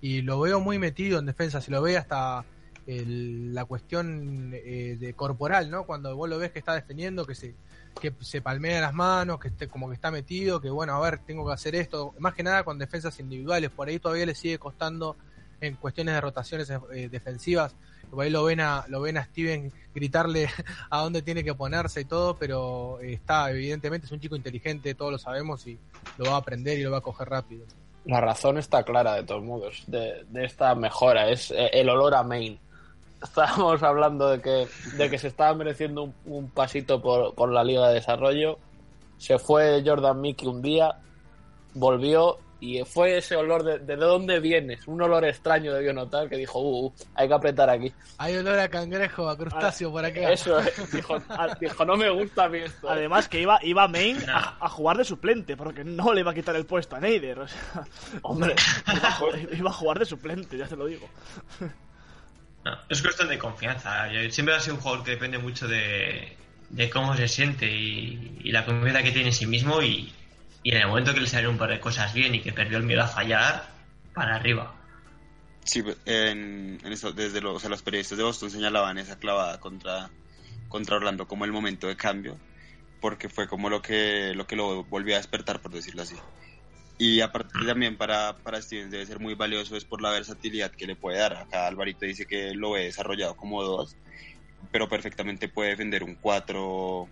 Y lo veo muy metido en defensa, se lo ve hasta el- la cuestión eh, de corporal, ¿no? Cuando vos lo ves que está defendiendo, que se que se palmea las manos, que esté como que está metido, que bueno, a ver, tengo que hacer esto, más que nada con defensas individuales, por ahí todavía le sigue costando en cuestiones de rotaciones eh, defensivas, lo ven a lo ven a Steven gritarle a dónde tiene que ponerse y todo, pero eh, está evidentemente es un chico inteligente, todos lo sabemos y lo va a aprender y lo va a coger rápido. La razón está clara de todos modos de, de esta mejora, es eh, el olor a Main. Estábamos hablando de que, de que se estaba mereciendo un, un pasito por, por la Liga de Desarrollo. Se fue Jordan Mickey un día, volvió y fue ese olor de, de dónde vienes, un olor extraño debió notar que dijo, uh, uh, hay que apretar aquí. Hay olor a cangrejo, a crustáceo por acá. Eso, eh, dijo, dijo, no me gusta a mí esto. Además que iba, iba Main a, a jugar de suplente, porque no le iba a quitar el puesto a Neider. O sea, Hombre, iba, a ju- iba a jugar de suplente, ya te lo digo. No, es cuestión de confianza. Siempre ha sido un jugador que depende mucho de, de cómo se siente y, y la confianza que tiene en sí mismo y, y en el momento que le salieron un par de cosas bien y que perdió el miedo a fallar, para arriba. Sí, en, en eso, desde los, o sea, los periodistas de Boston señalaban esa clavada contra, contra Orlando como el momento de cambio, porque fue como lo que lo, que lo volvió a despertar, por decirlo así. Y aparte también para, para Stevens debe ser muy valioso es por la versatilidad que le puede dar. Acá Alvarito dice que lo ve desarrollado como dos, pero perfectamente puede defender un 4,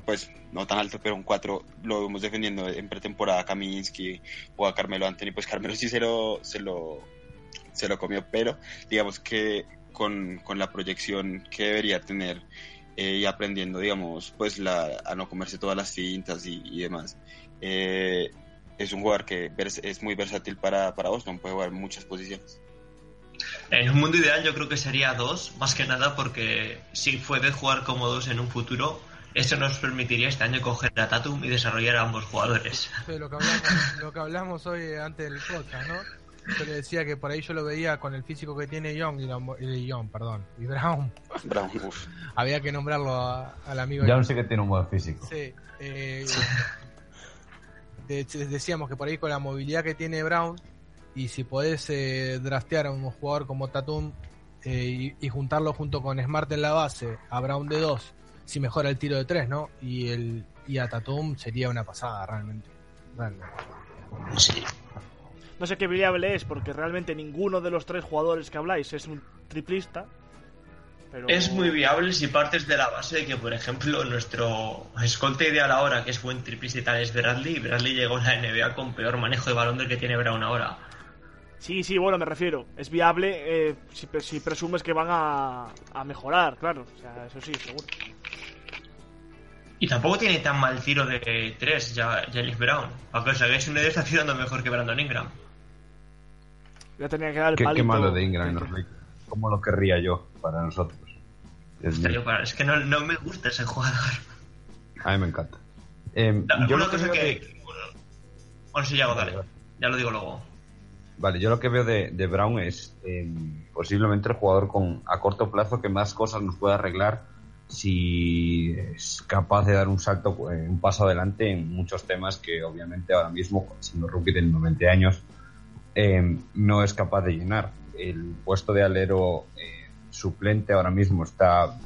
pues no tan alto, pero un 4 lo vemos defendiendo en pretemporada a Kaminsky o a Carmelo Anthony. Pues Carmelo sí se lo, se lo, se lo comió, pero digamos que con, con la proyección que debería tener eh, y aprendiendo, digamos, pues la, a no comerse todas las cintas y, demás, eh, es un jugador que es muy versátil para, para Boston, puede jugar muchas posiciones. En un mundo ideal yo creo que sería dos, más que nada porque si puede jugar como dos en un futuro, eso nos permitiría este año coger a Tatum y desarrollar a ambos jugadores. Lo que hablamos, lo que hablamos hoy antes del podcast, ¿no? Yo le decía que por ahí yo lo veía con el físico que tiene Young y, y Young, perdón, y Brown. Brown, uf. Había que nombrarlo a- al amigo. Ya no sé que tiene un buen físico. Sí. eh, de- de- decíamos que por ahí con la movilidad que tiene Brown y si podés eh, draftear a un jugador como Tatum eh, y, y juntarlo junto con Smart en la base, a Brown de 2, si mejora el tiro de 3, ¿no? Y el y a Tatum sería una pasada realmente. Realmente. No sé qué viable es, porque realmente ninguno de los tres jugadores que habláis es un triplista. Pero... Es muy viable si partes de la base de que, por ejemplo, nuestro escolta ideal ahora, que es buen triplista y tal, es Bradley. y Bradley llegó a la NBA con peor manejo de balón del que tiene Brown ahora. Sí, sí, bueno, me refiero. Es viable eh, si, si presumes que van a, a mejorar, claro. O sea, eso sí, seguro. Y tampoco tiene tan mal tiro de tres ya Jalen Brown. Para que os hagáis una idea, está tirando mejor que Brandon Ingram. Ya tenía que dar el Qué, qué palito. malo de Ingram en los Lakers. ¿Cómo lo querría yo para nosotros? Hostia, para- Es que no, no me gusta ese jugador. A mí me encanta. Eh, La- yo una lo que cosa que. de- Bueno, sí, ya hago, dale. Ya lo digo luego. Vale, yo lo que veo de, Brown es eh, posiblemente el jugador con a corto plazo que más cosas nos puede arreglar si es capaz de dar un salto, eh, un paso adelante en muchos temas que obviamente ahora mismo, siendo rookie de 20 años, eh, no es capaz de llenar. El puesto de alero eh, suplente ahora mismo está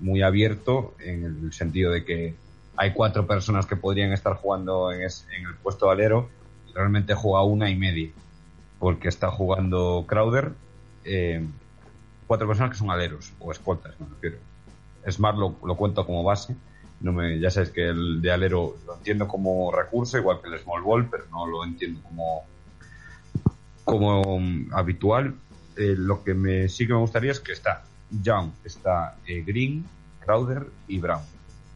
muy abierto en el sentido de que hay cuatro personas que podrían estar jugando en, es- en el puesto de alero y realmente juega una y media porque está jugando Crowder eh, cuatro personas que son aleros o escoltas me refiero. Smart lo, cuento como base. No me, ya sabes que el de alero lo entiendo como recurso igual que el small ball pero no lo entiendo como como mm, habitual. Eh, lo que me sí que me gustaría es que está Young está eh, Green Crowder y Brown.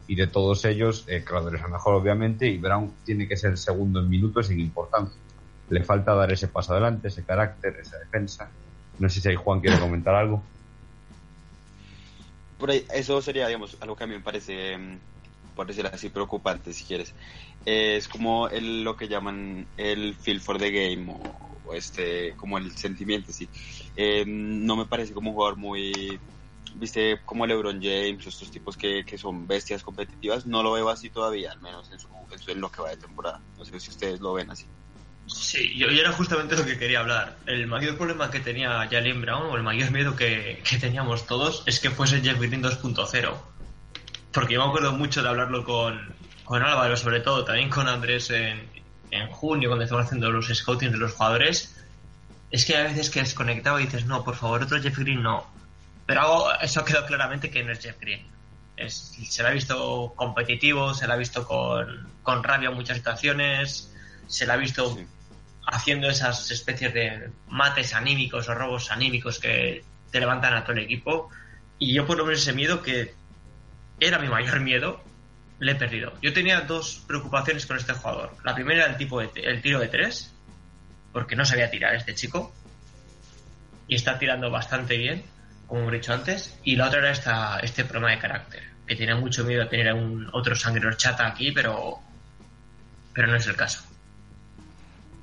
Y de todos ellos Crowder es el mejor obviamente y Brown tiene que ser segundo en minutos sin importancia le falta dar ese paso adelante ese carácter esa defensa no sé si ahí Juan quiere comentar algo Por eso sería, digamos, algo que a mí me parece, mm, por decirlo así, preocupante, si quieres. Eh, es como el, lo que llaman el feel for the game o, o este, como el sentimiento, sí. Eh, no me parece como un jugador muy, viste, como LeBron James estos tipos que, que son bestias competitivas. No lo veo así todavía, al menos en, su- en lo que va de temporada. No sé si ustedes lo ven así. Sí, yo, era justamente lo que quería hablar. El mayor problema que tenía Jalen Brown, o el mayor miedo que, que teníamos todos, es que fuese Jeff Green 2.0. Porque yo me acuerdo mucho de hablarlo con, con Álvaro, sobre todo, también con Andrés en, en junio, cuando estaban haciendo los scouting de los jugadores. Es que a veces que desconectaba y dices, no, por favor, otro Jeff Green no. Pero algo, eso quedado claramente que no es Jeff Green. Es, se le ha visto competitivo, se le ha visto con, con rabia en muchas situaciones, se le ha visto haciendo esas especies de mates anímicos o robos anímicos que te levantan a todo el equipo. Y yo por lo menos ese miedo que era mi mayor miedo, le he perdido. Yo tenía dos preocupaciones con este jugador. La primera era el tipo de el tiro de tres, porque no sabía tirar este chico. Y está tirando bastante bien, como hemos dicho antes. Y la otra era esta, este problema de carácter, que tiene mucho miedo de tener a un otro sangre horchata aquí, pero, pero no es el caso.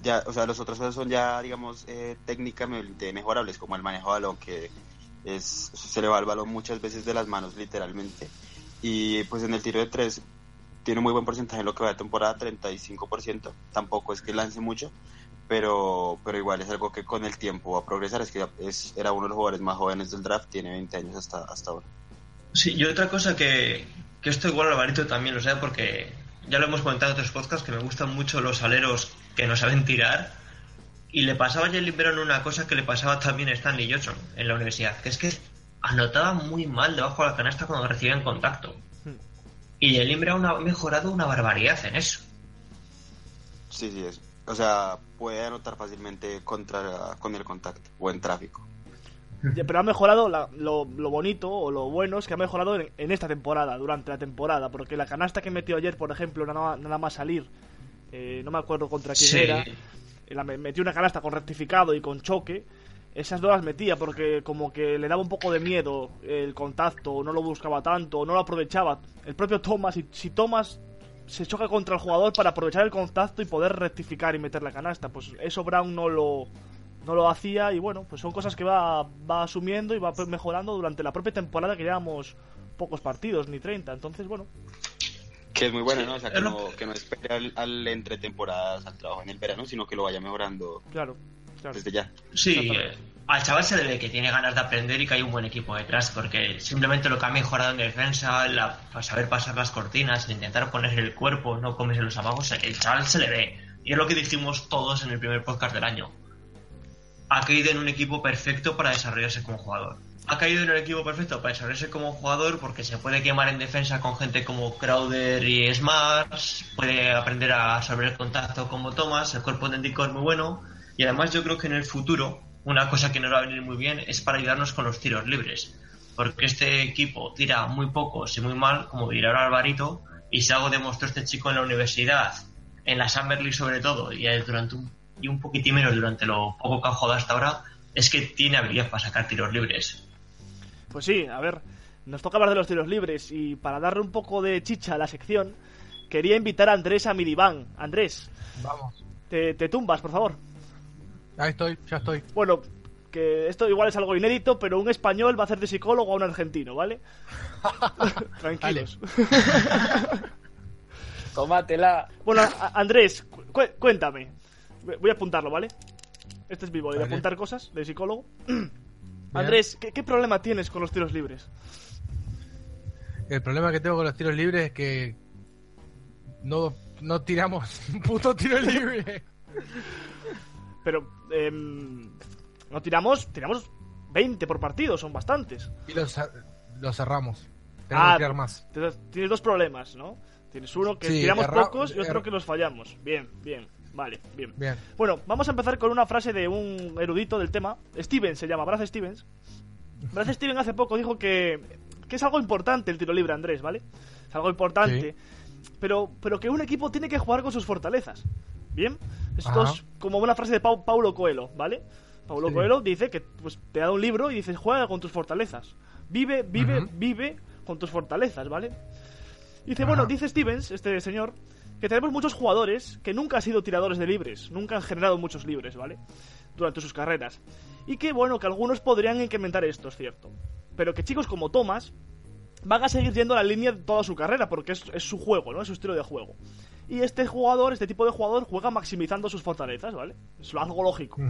Ya, o sea, las otras cosas son ya, digamos, eh, técnicamente mejorables, como el manejo de balón, que es, se le va el balón muchas veces de las manos, literalmente. Y pues en el tiro de tres tiene un muy buen porcentaje en lo que va de temporada, 35%. Tampoco es que lance mucho, pero, pero igual es algo que con el tiempo va a progresar. Es que es, era uno de los jugadores más jóvenes del draft, tiene 20 años hasta, hasta ahora. Sí, y otra cosa que, que esto igual Alvarito también lo sabe porque ya lo hemos comentado en otros podcasts que me gustan mucho los aleros que no saben tirar y le pasaba a Jalen Brown una cosa que le pasaba también a Stanley Johnson en la universidad, que es que anotaba muy mal debajo de la canasta cuando recibía en contacto. Y Jalen Brown ha mejorado una barbaridad en eso. Sí, sí, es. O sea, puede anotar fácilmente contra, con el contacto o en tráfico. Pero ha mejorado, la- lo, lo bonito o lo bueno es que ha mejorado en, en esta temporada, durante la temporada, porque la canasta que metió ayer, por ejemplo, nada, nada más salir, eh, no me acuerdo contra quién Sí. era, eh, la me- metió una canasta con rectificado y con choque. Esas dos las metía porque como que le daba un poco de miedo el contacto, no lo buscaba tanto, no lo aprovechaba. El propio Thomas, si, si Thomas se choca contra el jugador para aprovechar el contacto y poder rectificar y meter la canasta, pues eso Brown no lo, no lo hacía y bueno, pues son cosas que va, va asumiendo y va mejorando durante la propia temporada que llevamos pocos partidos, ni 30. Entonces, bueno, Que es muy bueno, ¿no? O sea, que no, que no espere al, al entre temporadas, al trabajo en el verano, sino que lo vaya mejorando claro, claro. desde ya. Sí, eh, al chaval se le ve que tiene ganas de aprender y que hay un buen equipo detrás, porque simplemente lo que ha mejorado en defensa, la, para saber pasar las cortinas, intentar poner el cuerpo, no comerse los abajos, el chaval se le ve. Y es lo que dijimos todos en el primer podcast del año. Ha caído en un equipo perfecto para desarrollarse como jugador. Ha caído en el equipo perfecto para desarrollarse como jugador porque se puede quemar en defensa con gente como Crowder y Smart, puede aprender a absorber el contacto como Thomas, el cuerpo técnico es muy bueno y además yo creo que en el futuro una cosa que nos va a venir muy bien es para ayudarnos con los tiros libres porque este equipo tira muy pocos y muy mal como dirá ahora Alvarito y si algo demostró este chico en la universidad en la Summer League sobre todo y durante un, y un poquitín menos durante lo poco que ha jugado hasta ahora es que tiene habilidad para sacar tiros libres Pues sí, a ver, nos toca hablar de los tiros libres y para darle un poco de chicha a la sección, quería invitar a Andrés a mi diván. Andrés, Vamos. te, te tumbas, por favor. Ahí estoy, ya estoy. Bueno, que esto igual es algo inédito, pero un español va a hacer de psicólogo a un argentino, ¿vale? Tranquilos. Tómatela. Bueno, Andrés, cu- cuéntame. Voy a apuntarlo, ¿vale? Este es vivo, voy a apuntar cosas de psicólogo. Andrés, ¿qué, qué problema tienes con los tiros libres? El problema que tengo con los tiros libres es que no, no tiramos un puto tiro libre. Pero, em, no tiramos, tiramos 20 por partido, son bastantes. Y los, los cerramos. Tenemos Ah, que tirar más. Tienes, dos problemas, ¿no? Tienes uno que Sí, tiramos pocos y otro er- que los fallamos. Bien, bien, vale, bien. Bien. Bueno, vamos a empezar con una frase de un erudito del tema. Stevens se llama, Brad Stevens. Brad Stevens hace poco dijo que, que es algo importante el tiro libre, Andrés, ¿vale? Es algo importante. Pero, pero que un equipo tiene que jugar con sus fortalezas. ¿Bien? Esto Ajá. es como una frase de Pau- Paulo Coelho, ¿vale? Paulo Sí. Coelho dice que pues, te da un libro y dices, juega con tus fortalezas. Vive, vive, vive con tus fortalezas, ¿vale? Dice, bueno, dice Stevens, este señor, que tenemos muchos jugadores que nunca han sido tiradores de libres, nunca han generado muchos libres, ¿vale? Durante sus carreras. Y que, bueno, que algunos podrían incrementar esto, es cierto. Pero que chicos como Thomas van a seguir yendo la línea de toda su carrera, porque es, es su juego, ¿no? Es su estilo de juego. Y este jugador, este tipo de jugador, juega maximizando sus fortalezas, ¿vale? Es algo lógico.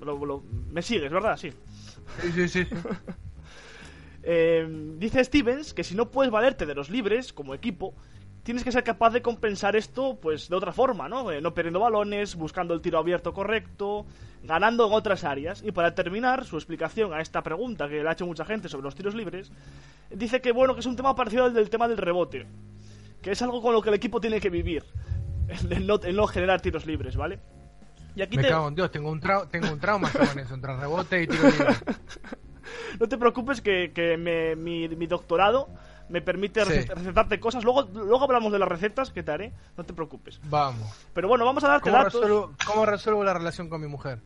Lo- lo- me sigues, ¿verdad? Sí. Sí, sí, sí. Eh, dice Stevens que si no puedes valerte de los libres como equipo, tienes que ser capaz de compensar esto pues de otra forma, ¿no? Eh, no perdiendo balones, buscando el tiro abierto correcto, ganando en otras áreas. Y para terminar su explicación a esta pregunta que le ha hecho mucha gente sobre los tiros libres, dice que bueno, que es un tema parecido al del tema del rebote, que es algo con lo que el equipo tiene que vivir, el no, el no generar tiros libres, ¿vale? Y aquí Me te- cago en Dios, tengo un, trau- tengo un trauma con eso, entre rebote y tiro libre. No te preocupes que, que me- mi, mi doctorado me permite Sí. recet- recetarte cosas. Luego, luego hablamos de las recetas que te haré, no te preocupes. Vamos. Pero bueno, vamos a darte ¿Cómo datos. resuelvo, ¿Cómo resuelvo la relación con mi mujer?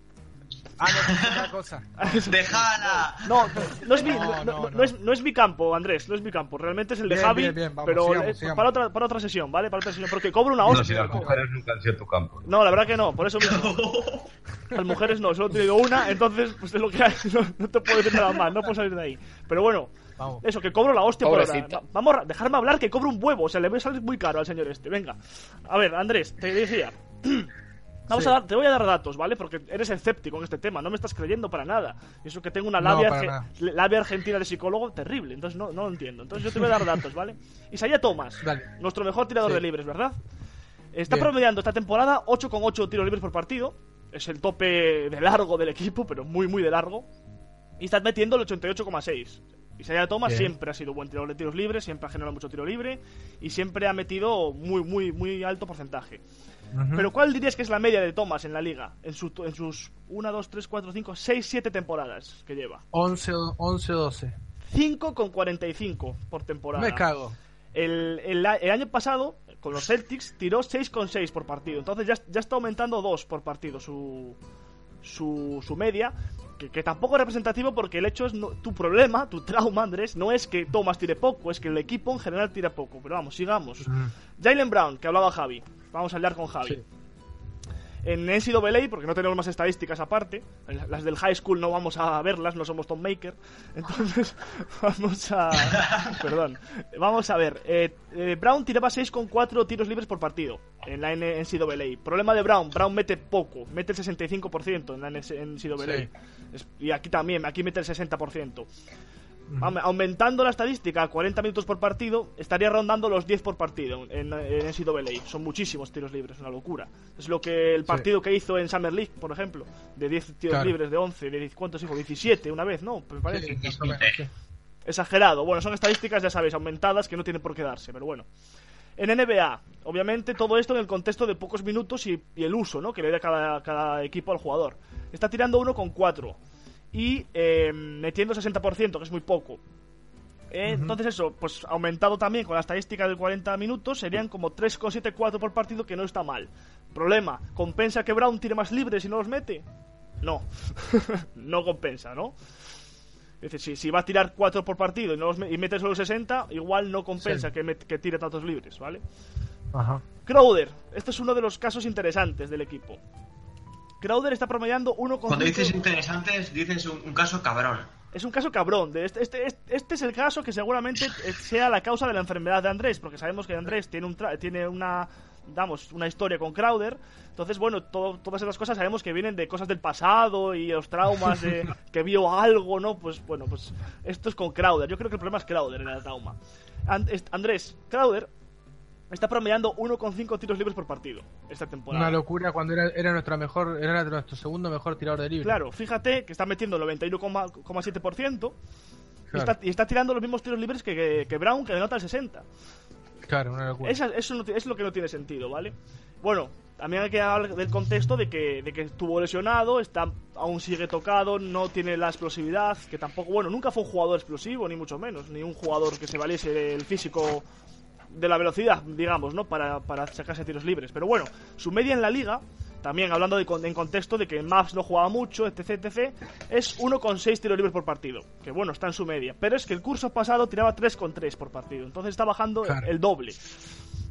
Ah, no, es otra cosa. ¡Déjala! No, no es, mi, No, no, no, no- no. no es, no es mi campo, Andrés, no es mi campo. Realmente es el de Bien, Javi, bien, bien, vamos, pero sigamos, sigamos. Para, otra, para otra sesión, ¿vale? Para otra sesión, porque cobro una No, hostia. si las mujeres nunca han sido tu campo. No, la verdad que no, por eso mismo. Las mujeres no, solo he tenido una, entonces pues es lo que hay. No, no te puedo decir nada más, no puedo salir de ahí. Pero bueno, Vamos. eso, que cobro la hostia por Pobrecito. hora. Va- Vamos a dejarme hablar que cobro un huevo, o sea, le voy a salir muy caro al señor este. Venga. A ver, Andrés, te decía. Vamos Sí. a dar, te voy a dar datos, ¿vale? Porque eres escéptico en este tema, no me estás creyendo para nada. Y eso que tengo una No, labia, para arge- labia argentina de psicólogo terrible, entonces no, no lo entiendo. Entonces yo te voy a dar datos, ¿vale? Isaiah Thomas, Dale. nuestro mejor tirador Sí. de libres, ¿verdad? Está Bien. promediando esta temporada 8,8 tiros libres por partido. Es el tope de largo del equipo, pero muy, muy de largo. Y está metiendo el 88,6. Isaiah Thomas Bien. siempre ha sido buen tirador de tiros libres, siempre ha generado mucho tiro libre y siempre ha metido muy, muy, muy alto porcentaje. Ujú. Pero ¿cuál dirías que es la media de Thomas en la liga? En, su- en sus 1, 2, 3, 4, 5, 6, 7 temporadas que lleva. 11, o- 11 o 12. 5,45 por temporada. Me cago. El, el el año pasado, con los Celtics tiró 6,6 por partido. Entonces ya, ya está aumentando 2 por partido su, su, su media. Que, que tampoco es representativo porque el hecho es no- tu problema, tu trauma, Andrés, no es que Thomas tire poco, es que el equipo en general tira poco. Pero vamos, sigamos. Jalen Brown, que hablaba Javi. Vamos a hablar con Javi. En NCAA, porque no tenemos más estadísticas aparte, las del high school no vamos a verlas, no somos Tom Maker. Entonces, vamos a. Perdón. Vamos a ver. eh, eh, Brown tiraba 6,4 tiros libres por partido en la NCAA. Problema de Brown: Brown mete poco, mete el 65% en la NCAA. Sí. Y aquí también, aquí mete el 60%. Aume- Aumentando la estadística a 40 minutos por partido, estaría rondando los 10 por partido en, en NCAA. Son muchísimos tiros libres, una locura. Es lo que el partido que hizo en Summer League, por ejemplo, de 10 tiros Claro. libres, de 11, de 10 ¿cuántos hizo? 17 una vez, ¿no? Me parece. Sí, sí. Exagerado. Bueno, son estadísticas, ya sabéis, aumentadas que no tienen por qué darse, pero bueno. En NBA, obviamente todo esto en el contexto de pocos minutos y, y el uso ¿no? que le da cada, cada equipo al jugador. Está tirando uno con 4 y eh, metiendo 60%, que es muy poco. Eh, Entonces eso, pues aumentado también con la estadística del 40 minutos, serían como 3,74 por partido, que no está mal. Problema, ¿compensa que Brown tire más libres y no los mete? No, no compensa, ¿no? Es decir, si, si va a tirar 4 por partido y, no los me- y mete solo 60, igual no compensa Sí. que, met- que tire tantos libres, ¿vale? Ajá. Crowder, este es uno de los casos interesantes del equipo. Crowder está promediando 1,5... Cuando dices interesantes, dices un, un caso cabrón. Es un caso cabrón. De este, este, este, este es el caso que seguramente eh, sea la causa de la enfermedad de Andrés, porque sabemos que Andrés tiene, un tra- tiene una, damos, una historia con Crowder. Entonces, bueno, todo- todas esas cosas sabemos que vienen de cosas del pasado y los traumas de que vio algo, ¿no? Pues bueno, pues esto es con Crowder. Yo creo que el problema es Crowder en el trauma. And- Andrés, Crowder está promediando 1,5 tiros libres por partido esta temporada. Una locura cuando era, era nuestra mejor, era nuestro segundo mejor tirador de libre. Claro, fíjate que está metiendo el 91,7% y, Claro. está, y está tirando los mismos tiros libres que, que, que Brown, que denota el 60%. Esa- eso es lo que no tiene sentido, ¿vale? Bueno, también hay que hablar del contexto de que, de que estuvo lesionado, está, aún sigue tocado, no tiene la explosividad, que tampoco, bueno, nunca fue un jugador explosivo, ni mucho menos, ni un jugador que se valiese del físico de la velocidad, digamos, ¿no? Para, para sacarse tiros libres. Pero bueno, su media en la liga, también hablando de, en contexto de que Maps no jugaba mucho, etc, etc, es 1,6 tiros libres por partido. Que bueno, está en su media. Pero es que el curso pasado tiraba 3,3 por partido. Entonces está bajando Claro. el doble.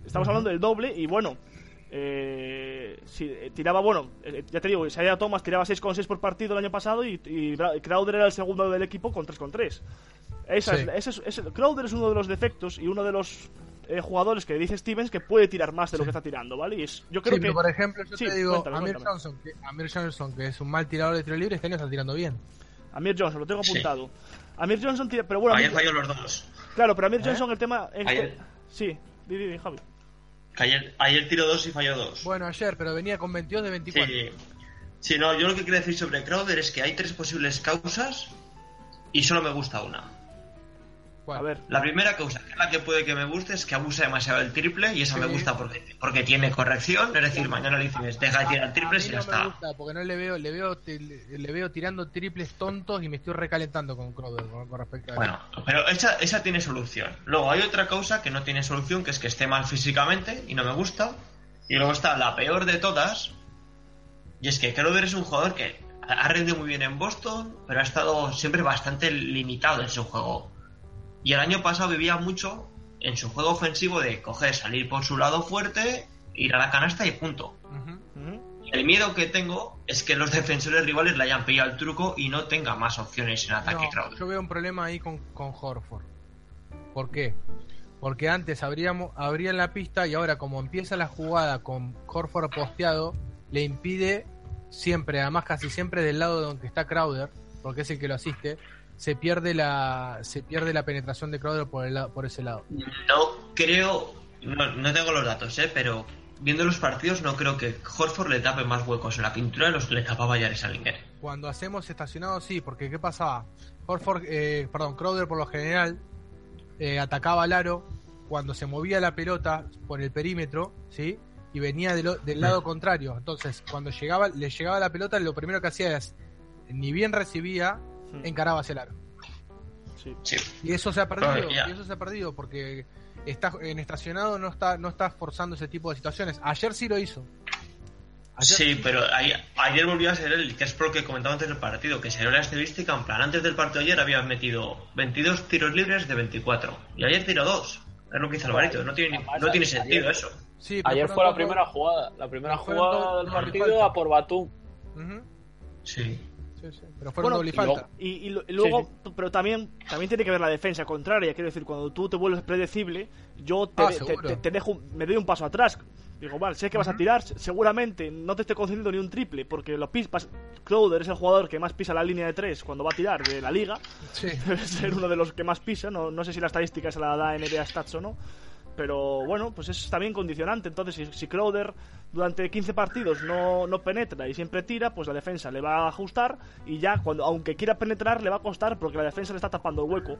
Estamos hablando del doble y bueno. Eh, si, eh, tiraba, bueno, eh, ya te digo, Isaiah Thomas tiraba 6,6 por partido el año pasado y, Crowder era el segundo del equipo con 3,3. Esa Sí. es, Crowder es uno de los defectos y uno de los eh, jugadores que dice Stevens que puede tirar más de lo que está tirando, ¿vale? Y es, yo creo Sí, que. pero por ejemplo, yo Sí, te digo, cuéntame, Amir, cuéntame. Johnson, que, Amir Johnson, que es un mal tirador de tiro libre, este año está tirando bien. Amir Johnson, lo tengo Sí. apuntado. Amir Johnson tira. Pero bueno, Ayer Amir- falló los dos. claro, pero Amir ¿Eh? Johnson, el tema. el Ayer- te- Sí, di, di, di, Javi. Ayer, ayer tiró dos y falló dos. Bueno, ayer, pero venía con 22 de 24. Sí. Sí, no, yo lo que quiero decir sobre Crowder es que hay tres posibles causas y solo me gusta una. ¿Cuál? A ver. La primera causa, que es la que puede que me guste, es que abusa demasiado el triple y esa me gusta porque, porque tiene corrección. Es decir, mañana le dices, deja de tirar A triples y no ya me está. gusta porque no le veo, le veo, te- le, veo tirando triples tontos y me estoy recalentando con Crowder con, con respecto a Bueno, pero esa, esa tiene solución. Luego hay otra causa que no tiene solución, que es que esté mal físicamente y no me gusta. Y luego está la peor de todas, y es que Crowder es un jugador que ha rendido muy bien en Boston, pero ha estado siempre bastante limitado en su juego. Y el año pasado vivía mucho en su juego ofensivo de coger, salir por su lado fuerte, ir a la canasta y punto. Ujú. Ujú. El miedo que tengo es que los defensores rivales le hayan pillado el truco y no tenga más opciones en ataque No, Crowder. yo veo un problema ahí con, con Horford. ¿Por qué? Porque antes abríamos, abrían la pista y ahora como empieza la jugada con Horford posteado, le impide siempre, además casi siempre del lado donde está Crowder, porque es el que lo asiste, se pierde la se pierde la penetración de Crowder por el por ese lado. No creo, no, no tengo los datos, ¿eh? pero viendo los partidos no creo que Horford le tape más huecos en la pintura de los que le tapaba Jared Salinger. Cuando hacemos estacionado sí, porque ¿qué pasaba? Horford, eh, perdón, Crowder por lo general eh, atacaba al aro cuando se movía la pelota por el perímetro, ¿sí? Y venía del, o- del lado contrario. Entonces, cuando llegaba, le llegaba la pelota, lo primero que hacía es, ni bien recibía, encaraba hacia el aro. Sí. Sí. Y eso se ha perdido, y eso se ha perdido porque está en estacionado no está no está forzando ese tipo de situaciones. Ayer sí lo hizo. Ayer Sí, pero ahí- ayer volvió a ser él, que es por lo que comentaba antes del partido, que salió la estadística, en plan, antes del partido ayer había metido 22 tiros libres de 24, y ayer tiró 2. Es lo que hizo Alvarito, no tiene, no tiene ayer- sentido eso. Sí, Ayer fue la dos- primera jugada, la primera jugada dos- del partido a por Batum. Sí. Sí, sí, Pero fueron Bueno, doble y falta. Y, y y luego, Sí, pero también, también tiene que ver la defensa contraria. Quiero decir, cuando tú te vuelves predecible, yo te, Ah, te- te- te dejo, me doy un paso atrás. Digo, vale, sé que vas a tirar, seguramente no te estoy concediendo ni un triple, porque lo pispas. Crowder es el jugador que más pisa la línea de tres cuando va a tirar de la liga. Sí. Debe ser uno de los que más pisa. No, no sé si la estadística se la da NBA Stats o no. Pero bueno, pues es también condicionante. Entonces, si, si Crowder durante 15 partidos no, no penetra y siempre tira, pues la defensa le va a ajustar. Y ya, cuando aunque quiera penetrar, le va a costar porque la defensa le está tapando el hueco.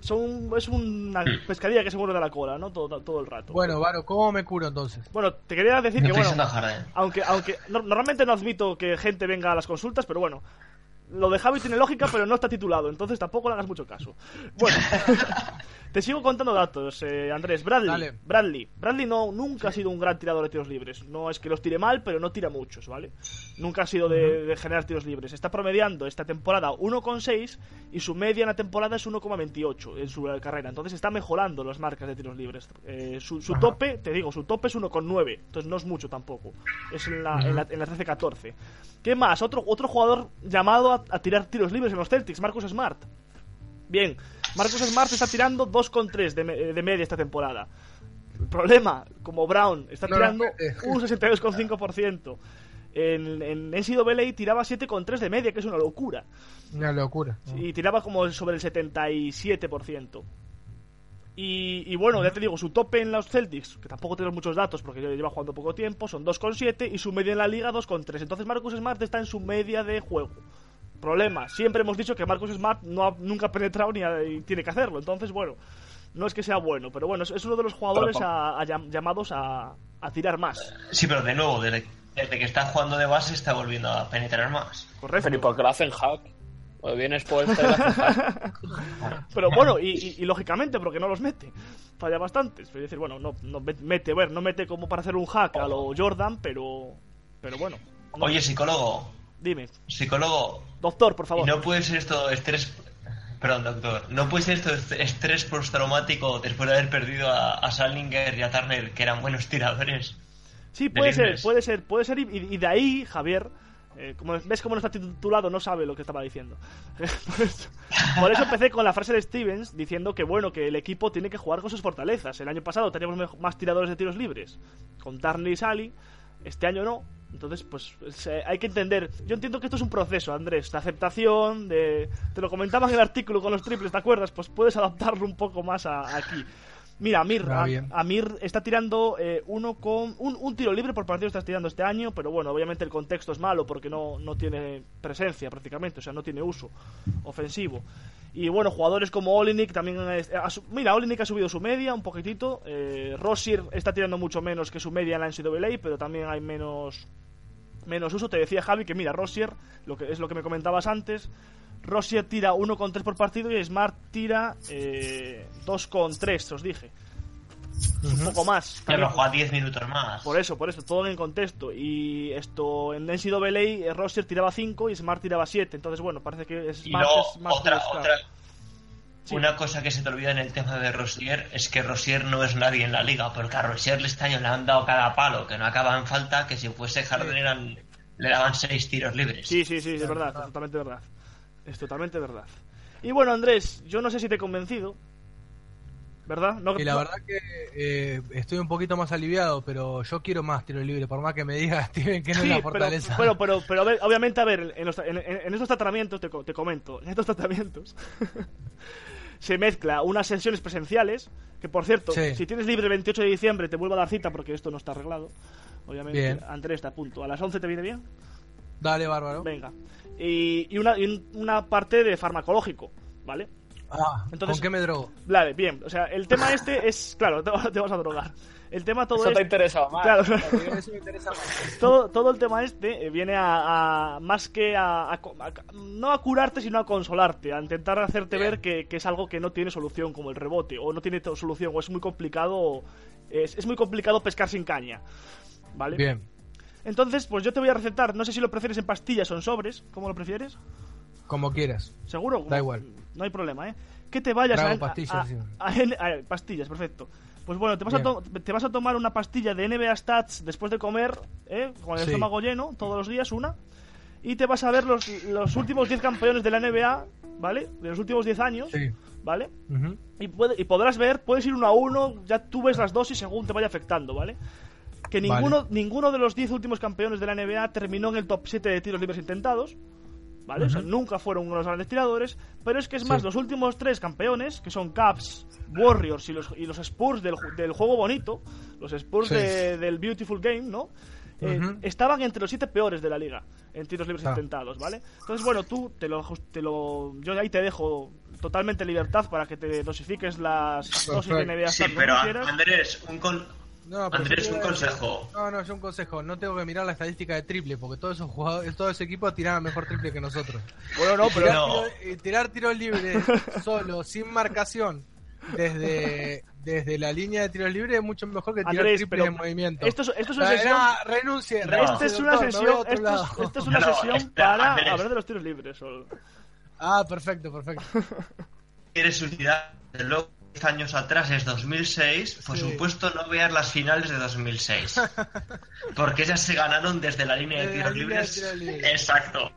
Son, es una pescadilla que se muerde la cola, ¿no? Todo, todo el rato. Bueno, Varo, ¿cómo me curo entonces? Bueno, te quería decir que, bueno, Harden. aunque, aunque no- normalmente no admito que gente venga a las consultas, pero bueno, lo de Javi tiene lógica, pero no está titulado, entonces tampoco le hagas mucho caso. Bueno, te sigo contando datos, eh, Andrés. Bradley, Dale. Bradley, Bradley no, nunca ha sido un gran tirador de tiros libres. No es que los tire mal, pero no tira muchos, ¿vale? Nunca ha sido de, de generar tiros libres. Está promediando esta temporada 1,6 y su media en la temporada es 1,28 en su carrera. Entonces está mejorando las marcas de tiros libres. Eh, su su tope, te digo, su tope es 1,9. Entonces no es mucho tampoco. Es en la, en la, en la 13-14. ¿Qué más? Otro, otro jugador llamado a, a tirar tiros libres en los Celtics, Marcus Smart. Bien, Marcus Smart está tirando 2,3 de, me- de media esta temporada. Problema, como Brown está No tirando mete. un 62,5%. En, en NCAA tiraba 7,3 de media, que es una locura. Una locura. Y tiraba como sobre el 77%. Y, y bueno, ya te digo, su tope en los Celtics, que tampoco tenemos muchos datos porque lleva jugando poco tiempo, son 2,7 y su media en la liga 2,3. Entonces Marcus Smart está en su media de juego. Problema, siempre hemos dicho que Marcus Smart no ha- nunca ha penetrado ni ha- y tiene que hacerlo. Entonces, bueno, no es que sea bueno, pero bueno, es, es uno de los jugadores a- a llam- llamados a, a tirar más. Sí, pero de nuevo, desde, desde que está jugando de base está volviendo a penetrar más. Correcto. Pero ¿y por qué lo hacen hack? O hack. Pero bueno, y, y- y lógicamente, porque no los mete. Falla bastantes. Pero decir, bueno, no, no mete, a ver, no mete como para hacer un hack a lo Jordan, pero. Pero bueno. no- Oye, psicólogo, dime. psicólogo, Doctor, por ¿y favor. no puede ser esto estrés... Perdón, doctor, ¿no puede ser esto est- estrés postraumático después de haber perdido a, a Salinger y a Turner, que eran buenos tiradores? Sí, puede ser, puede ser, puede ser. Y, y de ahí, Javier, eh, como ves cómo no está titulado, no sabe lo que estaba diciendo. por, eso, por eso empecé con la frase de Stevens diciendo que bueno, que el equipo tiene que jugar con sus fortalezas. El año pasado teníamos más tiradores de tiros libres con Turner y Sally. Este año no. Entonces, pues hay que entender. Yo entiendo que esto es un proceso, Andrés, de aceptación, de. Te lo comentaba en el artículo con los triples, ¿te acuerdas? Pues puedes adaptarlo un poco más a- aquí. Mira, Amir, Ah, a-. Amir está tirando eh, uno con un, un tiro libre por partido está tirando este año, pero bueno, obviamente el contexto es malo porque no, no tiene presencia prácticamente, o sea, no tiene uso ofensivo. Y bueno, jugadores como Olinik también. es- su- mira, Olinik ha subido su media un poquitito. Eh, Rossier está tirando mucho menos que su media en la NCAA, pero también hay menos menos uso. Te decía Javi que mira, Rossier, lo que es lo que me comentabas antes. Rossier tira 1,3 por partido y Smart tira eh, 2,3, os dije. Un poco más. No juega 10 minutos más. por eso, por eso, todo en contexto. Y esto, en NCAA, eh, Rossier tiraba 5 y Smart tiraba 7. Entonces, bueno, parece que Y Smart luego, es más otra, buscado. otra, Sí. una cosa que se te olvida en el tema de Rosier es que Rosier no es nadie en la liga, porque a Rosier este año le han dado cada palo, que no acaba en falta, que si fuese Harden eran, le daban seis tiros libres. Sí, sí, sí, es verdad, es totalmente verdad. Es totalmente verdad. Y bueno, Andrés, yo no sé si te he convencido. ¿Verdad? No, Y la no- verdad que eh, estoy un poquito más aliviado, pero yo quiero más tiro libre, por más que me diga Steven que no Sí, es la fortaleza. pero, pero, pero a ver, obviamente, a ver, en, los- en- en- en estos tratamientos, te comento, en estos tratamientos se mezcla unas sesiones presenciales, que por cierto, Sí. si tienes libre el 28 de diciembre, te vuelvo a dar cita porque esto no está arreglado. Obviamente, Bien. Andrés está a punto. ¿A las 11 te viene bien? Dale, bárbaro. Venga. Y, y una, y un- una parte de farmacológico, ¿vale? Ah, ¿Con qué me drogo? Vale, bien. O sea, el tema este es. Claro, te, te vas a drogar. El tema todo Eso es- te interesa más. Claro. Eso me interesa más. todo, todo el tema este eh, viene a, a- más que a, a co- a- no a curarte sino a consolarte a intentar hacerte ver que, que es algo que no tiene solución como el rebote o no tiene solución o es muy complicado es, es muy complicado pescar sin caña vale Bien. entonces pues yo te voy a recetar no sé si lo prefieres en pastillas o en sobres ¿cómo lo prefieres? Como quieras. seguro Da igual. no hay problema ¿eh? que te vayas Trago a, pastillas, a- a- pastillas perfecto pues bueno, te vas, a Bien. to- te vas a tomar una pastilla de NBA Stats después de comer, ¿eh? con el Sí. estómago lleno, todos los días una. Y te vas a ver los, los últimos 10 campeones de la NBA, ¿vale? De los últimos 10 años, Sí. ¿vale? Y, puede- y podrás ver, puedes ir uno a uno, ya tú ves las dosis según te vaya afectando, ¿vale? Que Vale. ninguno, ninguno de los 10 últimos campeones de la NBA terminó en el top 7 de tiros libres intentados, ¿vale? O sea, Ujú. nunca fueron unos grandes tiradores, pero es que es Sí. más, los últimos tres campeones, que son Caps, Warriors y los, y los Spurs del, ju- del juego bonito, los Spurs Sí. de- del Beautiful Game, ¿no? Eh, estaban entre los siete peores de la liga en tiros libres Ah. intentados, ¿vale? Entonces, bueno, tú te lo, ajust- te lo. Yo ahí te dejo totalmente libertad para que te dosifiques las dosis de NBA Sí, pero. Andrés, un con... No, pero Andrés, yo un consejo. No, no, es un consejo. No tengo que mirar la estadística de triple, porque todos esos jugadores, todo ese equipo tiraba mejor triple que nosotros. Bueno, no, pero tirar, no. tiro- y tirar tiro libre solo, sin marcación, desde, desde la línea de tiros libres es mucho mejor que tirar Andrés, triple pero en movimiento. esto es, esto es una Ah, sesión. no, renuncie, No. Esta es una doctor, sesión, esto es, esto es una No, sesión para Andrés. hablar de los tiros libres. solo. Ah, perfecto, perfecto. quieres unidad de 10 años atrás es 2006, por Sí. supuesto no veas las finales de 2006. Porque esas se ganaron desde la línea de tiros de libres. tiros libres. Exacto.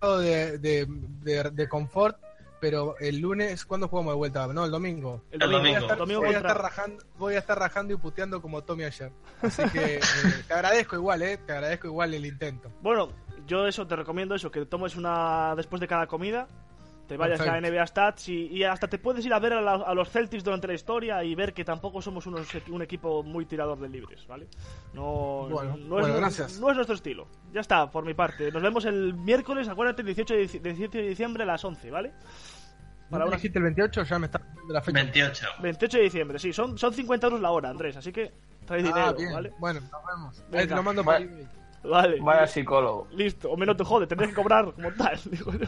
de, de, de, de confort, pero el lunes, ¿cuándo jugamos de vuelta? No, el domingo. El domingo, Voy a domingo. estar, domingo voy a estar rajando, voy a estar rajando y puteando como Tommy ayer. Así que eh, te agradezco igual, eh, te agradezco igual el intento. Bueno, yo eso te recomiendo eso, que tomes una después de cada comida, te vayas a Perfecto. NBA Stats y, y hasta te puedes ir a ver a, la- a los Celtics durante la historia y ver que tampoco somos unos, un equipo muy tirador de libres, ¿vale? No, Bueno, no, bueno, es, gracias. no es nuestro estilo. Ya está, por mi parte. Nos vemos el miércoles, acuérdate, 18 de, dic- 18 de diciembre a las 11, ¿vale? Para ¿No una, dijiste el 28? Ya me está de la fecha. 28. 28 de diciembre, sí, son, son 50 euros la hora, Andrés, así que trae Ah, dinero, bien. ¿vale? Bueno, nos vemos. Ahí Venga. te lo mando por email. Vale. Vaya psicólogo. Listo, o menos te jode, tendrás que cobrar como tal, digo yo.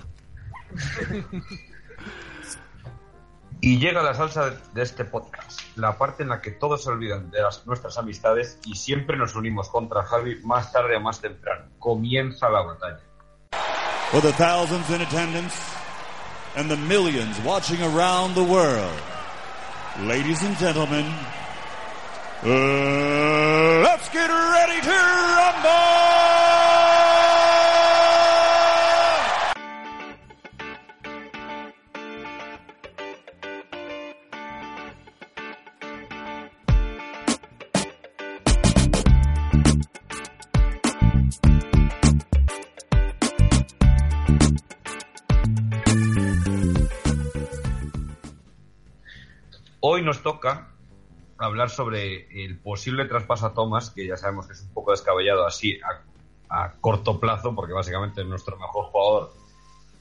Y llega la salsa de este podcast, la parte en la que todos se olvidan de las, nuestras amistades y siempre nos unimos contra Javi más tarde o más temprano. Comienza la batalla. For the thousands in attendance and the millions watching around the world, ladies and gentlemen, uh, let's get ready to rumble! Nos toca hablar sobre el posible traspaso a Thomas, que ya sabemos que es un poco descabellado así a, a corto plazo, porque básicamente es nuestro mejor jugador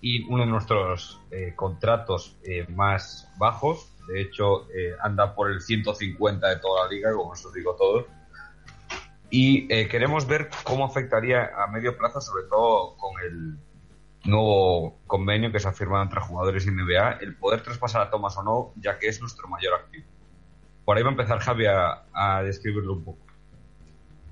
y uno de nuestros eh, contratos eh, más bajos. De hecho, eh, anda por el 150 de toda la liga, como os digo todo. Y queremos ver cómo afectaría a medio plazo, sobre todo con el nuevo convenio que se ha firmado entre jugadores y NBA, el poder traspasar a Thomas o no, ya que es nuestro mayor activo. Por ahí va a empezar Javi a, describirlo un poco.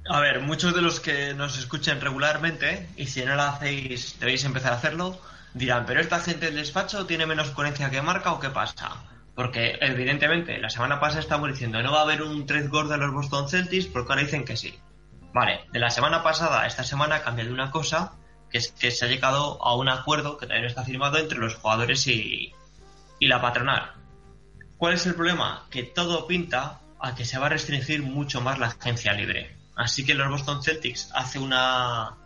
A ver, muchos de los que nos escuchen regularmente, y si no lo hacéis, debéis empezar a hacerlo, dirán, pero esta gente del despacho tiene menos coherencia que marca o qué pasa. Porque evidentemente la semana pasada estamos diciendo no va a haber un trade gordo de los Boston Celtics porque ahora dicen que sí. Vale, de la semana pasada a esta semana ha cambiado una cosa, que es que se ha llegado a un acuerdo que también está firmado entre los jugadores y, la patronal. ¿Cuál es el problema? Que todo pinta a que se va a restringir mucho más la agencia libre. Así que los Boston Celtics hace una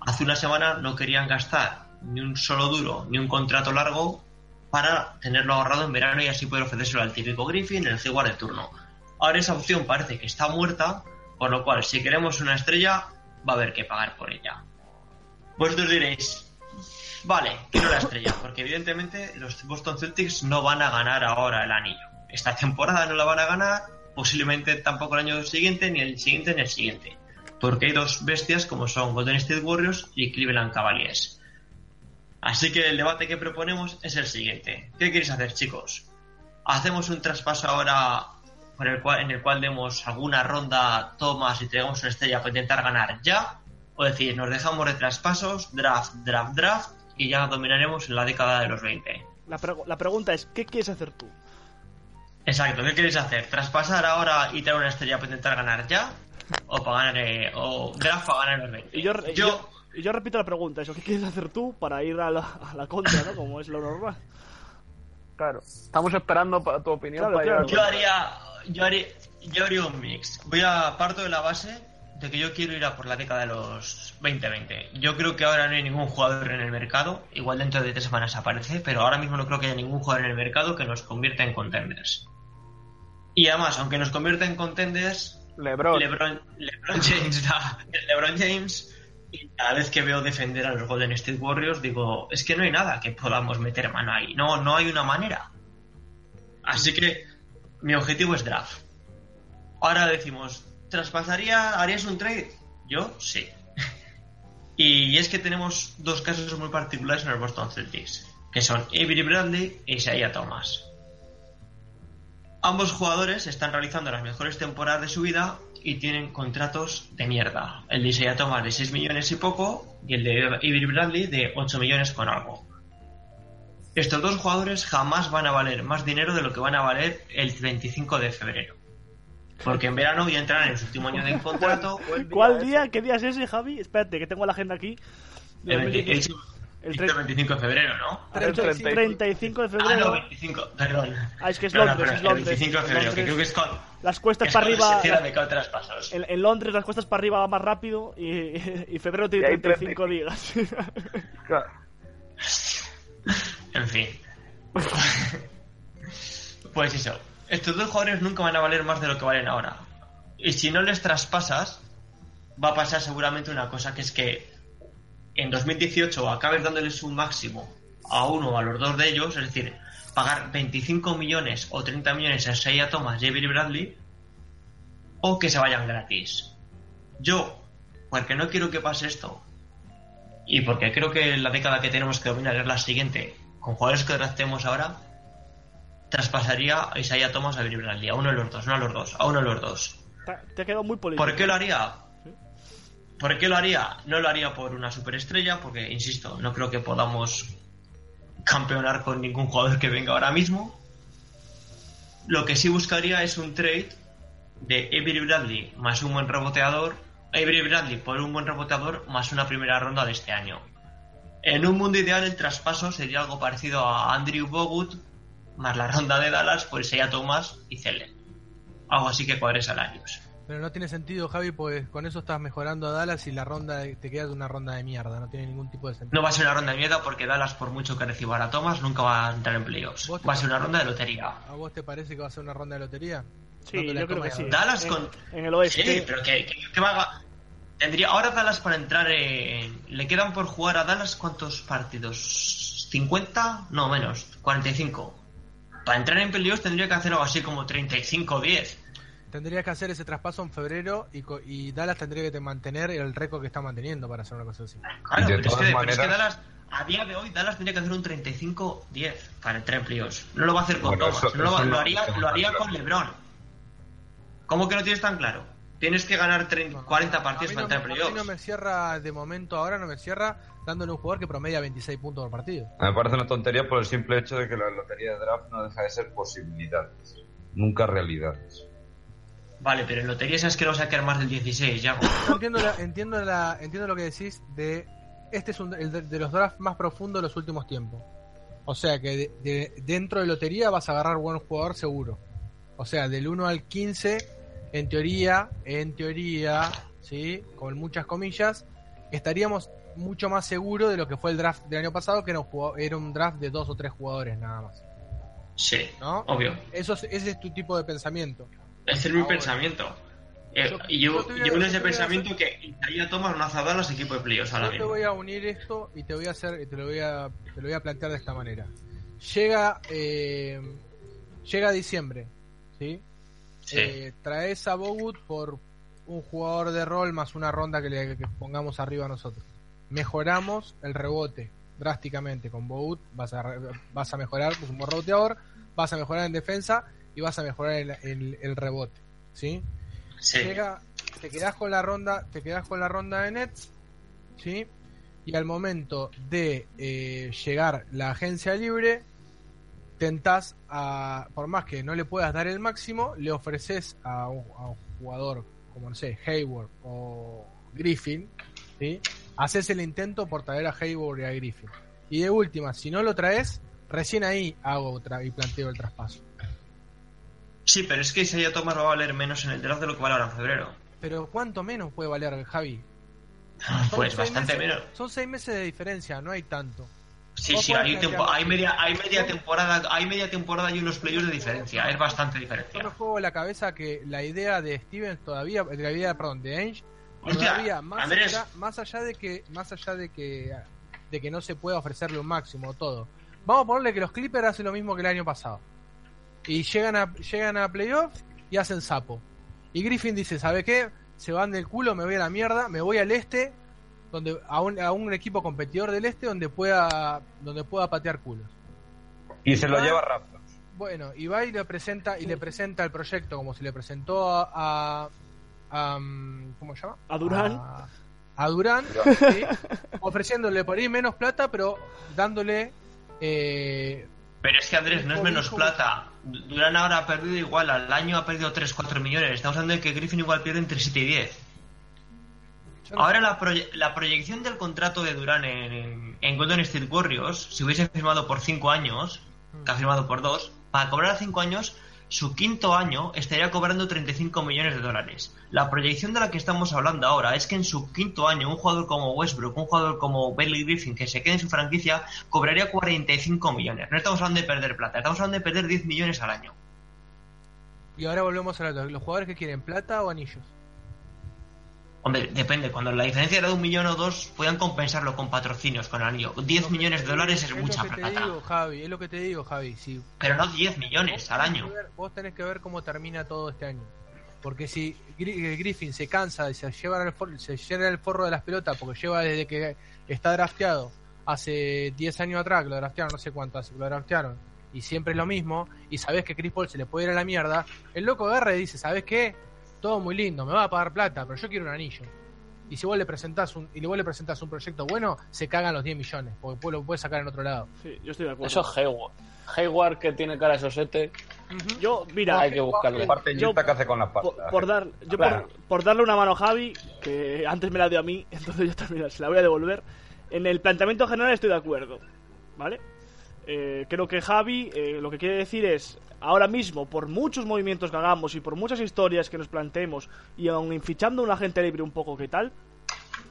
hace una semana no querían gastar ni un solo duro ni un contrato largo para tenerlo ahorrado en verano y así poder ofrecérselo al típico Griffin, el Hayward de turno. Ahora esa opción parece que está muerta, por lo cual si queremos una estrella va a haber que pagar por ella. Vosotros diréis, vale, quiero la estrella, porque evidentemente los Boston Celtics no van a ganar ahora el anillo. Esta temporada no la van a ganar, posiblemente tampoco el año siguiente, ni el siguiente, ni el siguiente. Porque hay dos bestias como son Golden State Warriors y Cleveland Cavaliers. Así que el debate que proponemos es el siguiente. ¿Qué queréis hacer, chicos? ¿Hacemos un traspaso ahora el cual, en el cual demos alguna ronda Thomas y traigamos una estrella para intentar ganar ya? O decir, nos dejamos de traspasos, draft, draft, draft y ya dominaremos en la década de los 20. La, pregu- la pregunta es, ¿qué quieres hacer tú? Exacto, ¿qué queréis hacer? ¿Traspasar ahora y traer una estrella para intentar ganar ya? ¿O para ganar, eh, o draft para ganar en los 20? Y yo, yo, y yo repito la pregunta, eso, ¿qué quieres hacer tú para ir a la, a la contra, ¿no? Como es lo normal. Claro. Estamos esperando pa- tu opinión Claro, para claro. Yo haría, yo haría, yo haría un mix. Voy a parto de la base de que yo quiero ir a por la década de los 2020. Yo creo que ahora no hay ningún jugador en el mercado, igual dentro de tres semanas aparece, pero ahora mismo no creo que haya ningún jugador en el mercado que nos convierta en contenders. Y además, aunque nos convierta en contenders, LeBron. LeBron, LeBron James, da- LeBron James, y cada vez que veo defender a los Golden State Warriors, digo, es que no hay nada que podamos meter mano ahí. No, no hay una manera. Así que mi objetivo es draft. Ahora decimos, ¿traspasaría, harías un trade? Yo sí. Y es que tenemos dos casos muy particulares en el Boston Celtics, que son Avery Bradley e Isaiah Thomas. Ambos jugadores están realizando las mejores temporadas de su vida y tienen contratos de mierda. El de Isaiah Thomas de 6 millones y poco y el de Avery Bradley de 8 millones con algo. Estos dos jugadores jamás van a valer más dinero de lo que van a valer el 25 de febrero. Porque en verano ya entrarán en su último año de contrato. ¿Cuál día? ¿Qué día es ese, Javi? Espérate, que tengo la agenda aquí. El, 20 el- El el 25 de febrero, ¿no? 35, 35 de Ah, no, febrero. 25, perdón. Ah, es que es No, no, Londres, pero es el Londres. 25 de febrero, que Londres. creo que es con... Las cuestas es para arriba. se. En, en Londres las cuestas para arriba va más rápido y, y febrero Y tiene hay 35 días. Claro. En fin. Pues eso. Estos dos jugadores nunca van a valer más de lo que valen ahora. Y si no les traspasas, va a pasar seguramente una cosa, que es que en 2018 acabes dándoles un máximo a uno o a los dos de ellos, es decir, pagar 25 millones o 30 millones a Isaiah Thomas y Avery Bradley, o que se vayan gratis. Yo, porque no quiero que pase esto, y porque creo que la década que tenemos que dominar es la siguiente, con jugadores que draftemos ahora, traspasaría a Isaiah Thomas a Avery Bradley, a uno de los dos, no a los dos, a uno de los dos. Te- Te ha quedado muy político. ¿Por qué lo haría? ¿Por qué lo haría? No lo haría por una superestrella, porque, insisto, no creo que podamos campeonar con ningún jugador que venga ahora mismo. Lo que sí buscaría es un trade de Avery Bradley más un buen reboteador. Avery Bradley por un buen reboteador más una primera ronda de este año. En un mundo ideal el traspaso sería algo parecido a Andrew Bogut más la ronda de Dallas por Isaiah Thomas y Cele. Algo así que cuadre salarios. Pero no tiene sentido, Javi, pues con eso estás mejorando a Dallas y la ronda te quedas una ronda de mierda. No tiene ningún tipo de sentido. No va a ser una ronda de mierda porque Dallas, por mucho que reciba a Thomas, nunca va a entrar en playoffs. ¿Vos te Va a ser una ronda de lotería. ¿A vos te parece que va a ser una ronda de lotería? Sí, No te la yo creo que comas, sí. ¿no? Dallas En- con. En el oeste. Sí, pero que, que, que va a- Tendría ahora Dallas para entrar en. ¿Le quedan por jugar a Dallas cuántos partidos? ¿50? No, menos. 45. Para entrar en playoffs tendría que hacer algo así como 35 o 10. Tendría que hacer ese traspaso en febrero y, co- y Dallas tendría que mantener el récord que está manteniendo para hacer una cosa así. Claro, pero es, que, todas pero es que maneras- Dallas, a día de hoy, Dallas tendría que hacer un 35-10 para entrar en playoffs. No lo va a hacer con Bueno, Thomas, eso- no lo, eso lo no haría, lo haría claro. con LeBron. ¿Cómo que no tienes tan claro? Tienes que ganar 30 40 A partidos mí para no, entrar en me- a mí playoffs. no me cierra de momento ahora, no me cierra dándole un jugador que promedia 26 puntos por partido. Me parece una tontería por el simple hecho de que la lotería de draft no deja de ser posibilidades, nunca realidades. Vale, pero en lotería sabes que no vas a quedar más del 16, ya. Entiendo, la- entiendo, la, entiendo lo que decís de este es un, el de, de los drafts más profundos de los últimos tiempos. O sea que de- de- dentro de lotería vas a agarrar buen jugador seguro. O sea, del 1 al 15, en teoría, en teoría, ¿sí? Con muchas comillas, estaríamos mucho más seguros de lo que fue el draft del año pasado, que era un, draft de dos o tres jugadores nada más. Sí, ¿No? obvio. Eso es- ese es tu tipo de pensamiento. Ese es mi Ahora. pensamiento. Eh, Yo- y yo, yo yo ese pensamiento que Isaiah Thomas no hace a los equipos de playoffs ahora Yo te mismo. voy a unir esto y te voy a hacer, y te lo voy a, te lo voy a plantear de esta manera. Llega, eh, llega diciembre, ¿sí? Sí. Eh, traes a Bogut por un jugador de rol más una ronda que le que pongamos arriba a nosotros. Mejoramos el rebote drásticamente con Bogut, vas a, vas a mejorar, pues un buen reboteador, vas a mejorar en defensa y vas a mejorar el, el- el rebote, ¿sí? Sí. Llega, te quedas con la ronda, te quedas con la ronda de Nets, ¿sí? Y al momento de eh, llegar la agencia libre, tentás a, por más que no le puedas dar el máximo, le ofreces a un, a un jugador como no sé, Hayward o Griffin, ¿sí? Haces el intento por traer a Hayward y a Griffin. Y de última, si no lo traes, recién ahí hago otra y planteo el traspaso. Sí, pero es que Isaiah Thomas va a valer menos en el draft de lo que vale ahora en febrero. Pero ¿cuánto menos puede valer Javi? Pues seis bastante meses- menos. Son seis meses de diferencia, no hay tanto. Sí, sí, hay, tempo- hay media, hay media temporada, hay media temporada y unos playoffs de diferencia, es bastante Yo diferencia. me juego en la cabeza que la idea de Stevens todavía, la idea, perdón, de Ainge, Hostia, todavía más Andrés. allá, más allá de que, más allá de que, de que no se pueda ofrecerle un máximo todo. Vamos a ponerle que los Clippers hacen lo mismo que el año pasado y llegan a, llegan a playoffs y hacen sapo. Y Griffin dice, ¿sabe qué? Se van del culo, me voy a la mierda, me voy al este, donde a un, a un equipo competidor del este donde pueda, donde pueda patear culos. Y se lo lleva Raptors. Bueno, y va y le presenta y le presenta el proyecto como se le presentó a, um, ¿cómo se llama? A Durán. A, a Durán. ¿sí? ofreciéndole por ahí menos plata, pero dándole eh, Pero es que Andrés, no es menos plata. Durán ahora ha perdido igual, al año ha perdido 3-4 millones. Estamos hablando de que Griffin igual pierde entre 7 y 10. yo no Ahora la, proye- la proyección del contrato de Durán en, en, en Golden State Warriors, si hubiese firmado por 5 años, que ha firmado por 2, para cobrar a 5 años, su quinto año estaría cobrando 35 millones de dólares. La proyección de la que estamos hablando ahora es que en su quinto año un jugador como Westbrook, un jugador como Bailey Griffin, que se quede en su franquicia, cobraría 45 millones. No estamos hablando de perder plata, estamos hablando de perder 10 millones al año. Y ahora volvemos a los jugadores que quieren plata o anillos. Hombre, depende. Cuando la diferencia era de un millón o dos, puedan compensarlo con patrocinios, con el anillo. 10 millones de dólares es es mucha lo que te plata. digo, Javi, es lo que te digo, Javi. Si Pero no 10 millones al año. ver- vos tenés que ver cómo termina todo este año. Porque si eh, Griffin se cansa y se lleva el, for- se llena el forro de las pelotas, porque lleva desde que está drafteado hace 10 años atrás, que lo draftearon, no sé cuánto hace que lo draftearon, y siempre es lo mismo, y sabés que Chris Paul se le puede ir a la mierda, el loco agarra y dice, ¿sabés qué? Todo muy lindo, me va a pagar plata, pero yo quiero un anillo. Y si vos le presentás un, y vos le presentás un proyecto bueno, se cagan los 10 millones, porque después lo puedes sacar en otro lado. Sí, yo estoy de acuerdo. Eso es Hayward. Hayward que tiene cara de sosete. Yo, mira, Hay que buscarlo. Aparte, Yo- ¿qué hace con la por, pasta? por dar, yo Claro. por, por darle una mano a Javi, que antes me la dio a mí, entonces yo también se la voy a devolver. En el planteamiento general estoy de acuerdo, ¿vale? Eh, creo que Javi eh, lo que quiere decir es, ahora mismo, por muchos movimientos que hagamos y por muchas historias que nos planteemos, y aun fichando un agente libre un poco que tal,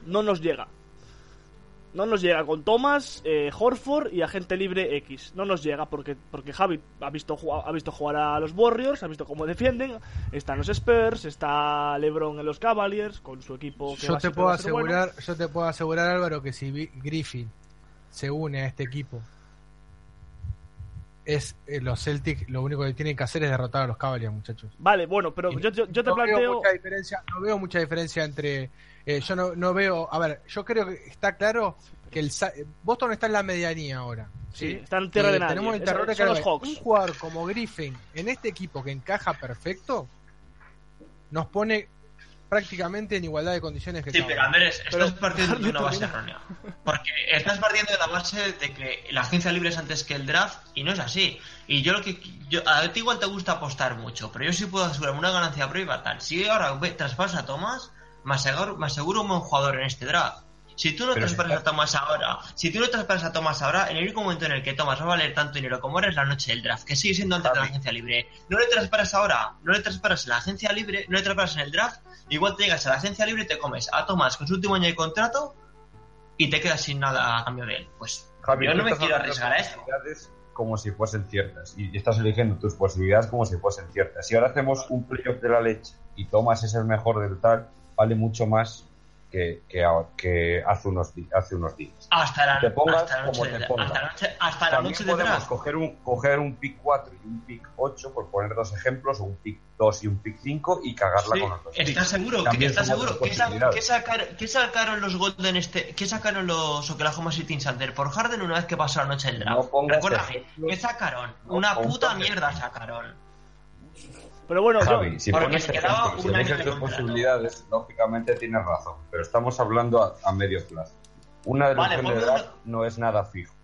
no nos llega. No nos llega con Thomas, eh, Horford y agente libre X. No nos llega porque, porque Javi ha visto, ha visto jugar a los Warriors, ha visto cómo defienden. Están los Spurs, está LeBron en los Cavaliers con su equipo. Que Yo te puedo a ser bueno. asegurar, yo te puedo asegurar Álvaro que si Griffin se une a este equipo es eh, los Celtics lo único que tienen que hacer es derrotar a los Cavaliers, muchachos. Vale, bueno, pero yo, yo, yo te no Veo planteo. mucha diferencia, no veo mucha diferencia entre eh, yo no, no veo, a ver, yo creo que está claro que el Boston está en la medianía ahora. Sí, está en tierra de nadie. Tenemos el terror de que Hawks. un jugador como Griffin en este equipo que encaja perfecto nos pone prácticamente en igualdad de condiciones que Sí, pero. Andrés, estás Pero- partiendo de una base errónea. Porque estás partiendo de la base de que la agencia libre es antes que el draft y no es así. Y yo lo que. Yo, a ti igual te gusta apostar mucho, pero yo sí puedo asegurarme una ganancia prueba tal. Si ahora traspasas a Thomas, me aseguro, me aseguro un buen jugador en este draft. Si tú no Pero si a Thomas ahora, si tú no traspasas a Thomas ahora, en el único momento en el que Thomas va a valer tanto dinero como ahora es la noche del draft, que sigue siendo antes de la agencia libre. No le traspasas ahora, no le traspasas en la agencia libre, no le traspasas en el draft, igual te llegas a la agencia libre y te comes a Thomas con su último año de contrato y te quedas sin nada a cambio de él. Pues Javi, yo no me quiero arriesgar a eso. posibilidades como si fuesen ciertas y estás eligiendo tus posibilidades como si fuesen ciertas. Si ahora hacemos un playoff de la leche y Thomas es el mejor del tal, vale mucho más que, que, que hace, unos, hace unos días. Hasta la, Te pongas hasta la como noche, te de- pongas. hasta la noche, hasta la noche de podemos draft. coger un, coger un pick 4 y un pick 8, por poner dos ejemplos, o un pick 2 y un pick 5 y cagarla Sí, con los dos. ¿Estás seguro? ¿Qué, También ¿Estás seguro? ¿Qué, sacaron, qué sacaron los Golden este, qué sacaron los Oklahoma City Thunder por Harden una vez que pasó la noche del draft? No Recuérdame. ¿qué sacaron? No una puta mierda sacaron. Pero bueno, yo, Javi, si Porque pones le quedaba ejemplos y un año eliges de tus posibilidades, lógicamente tienes razón, pero estamos hablando a, a medio plazo. Una de Vale, de draft no es nada fijo.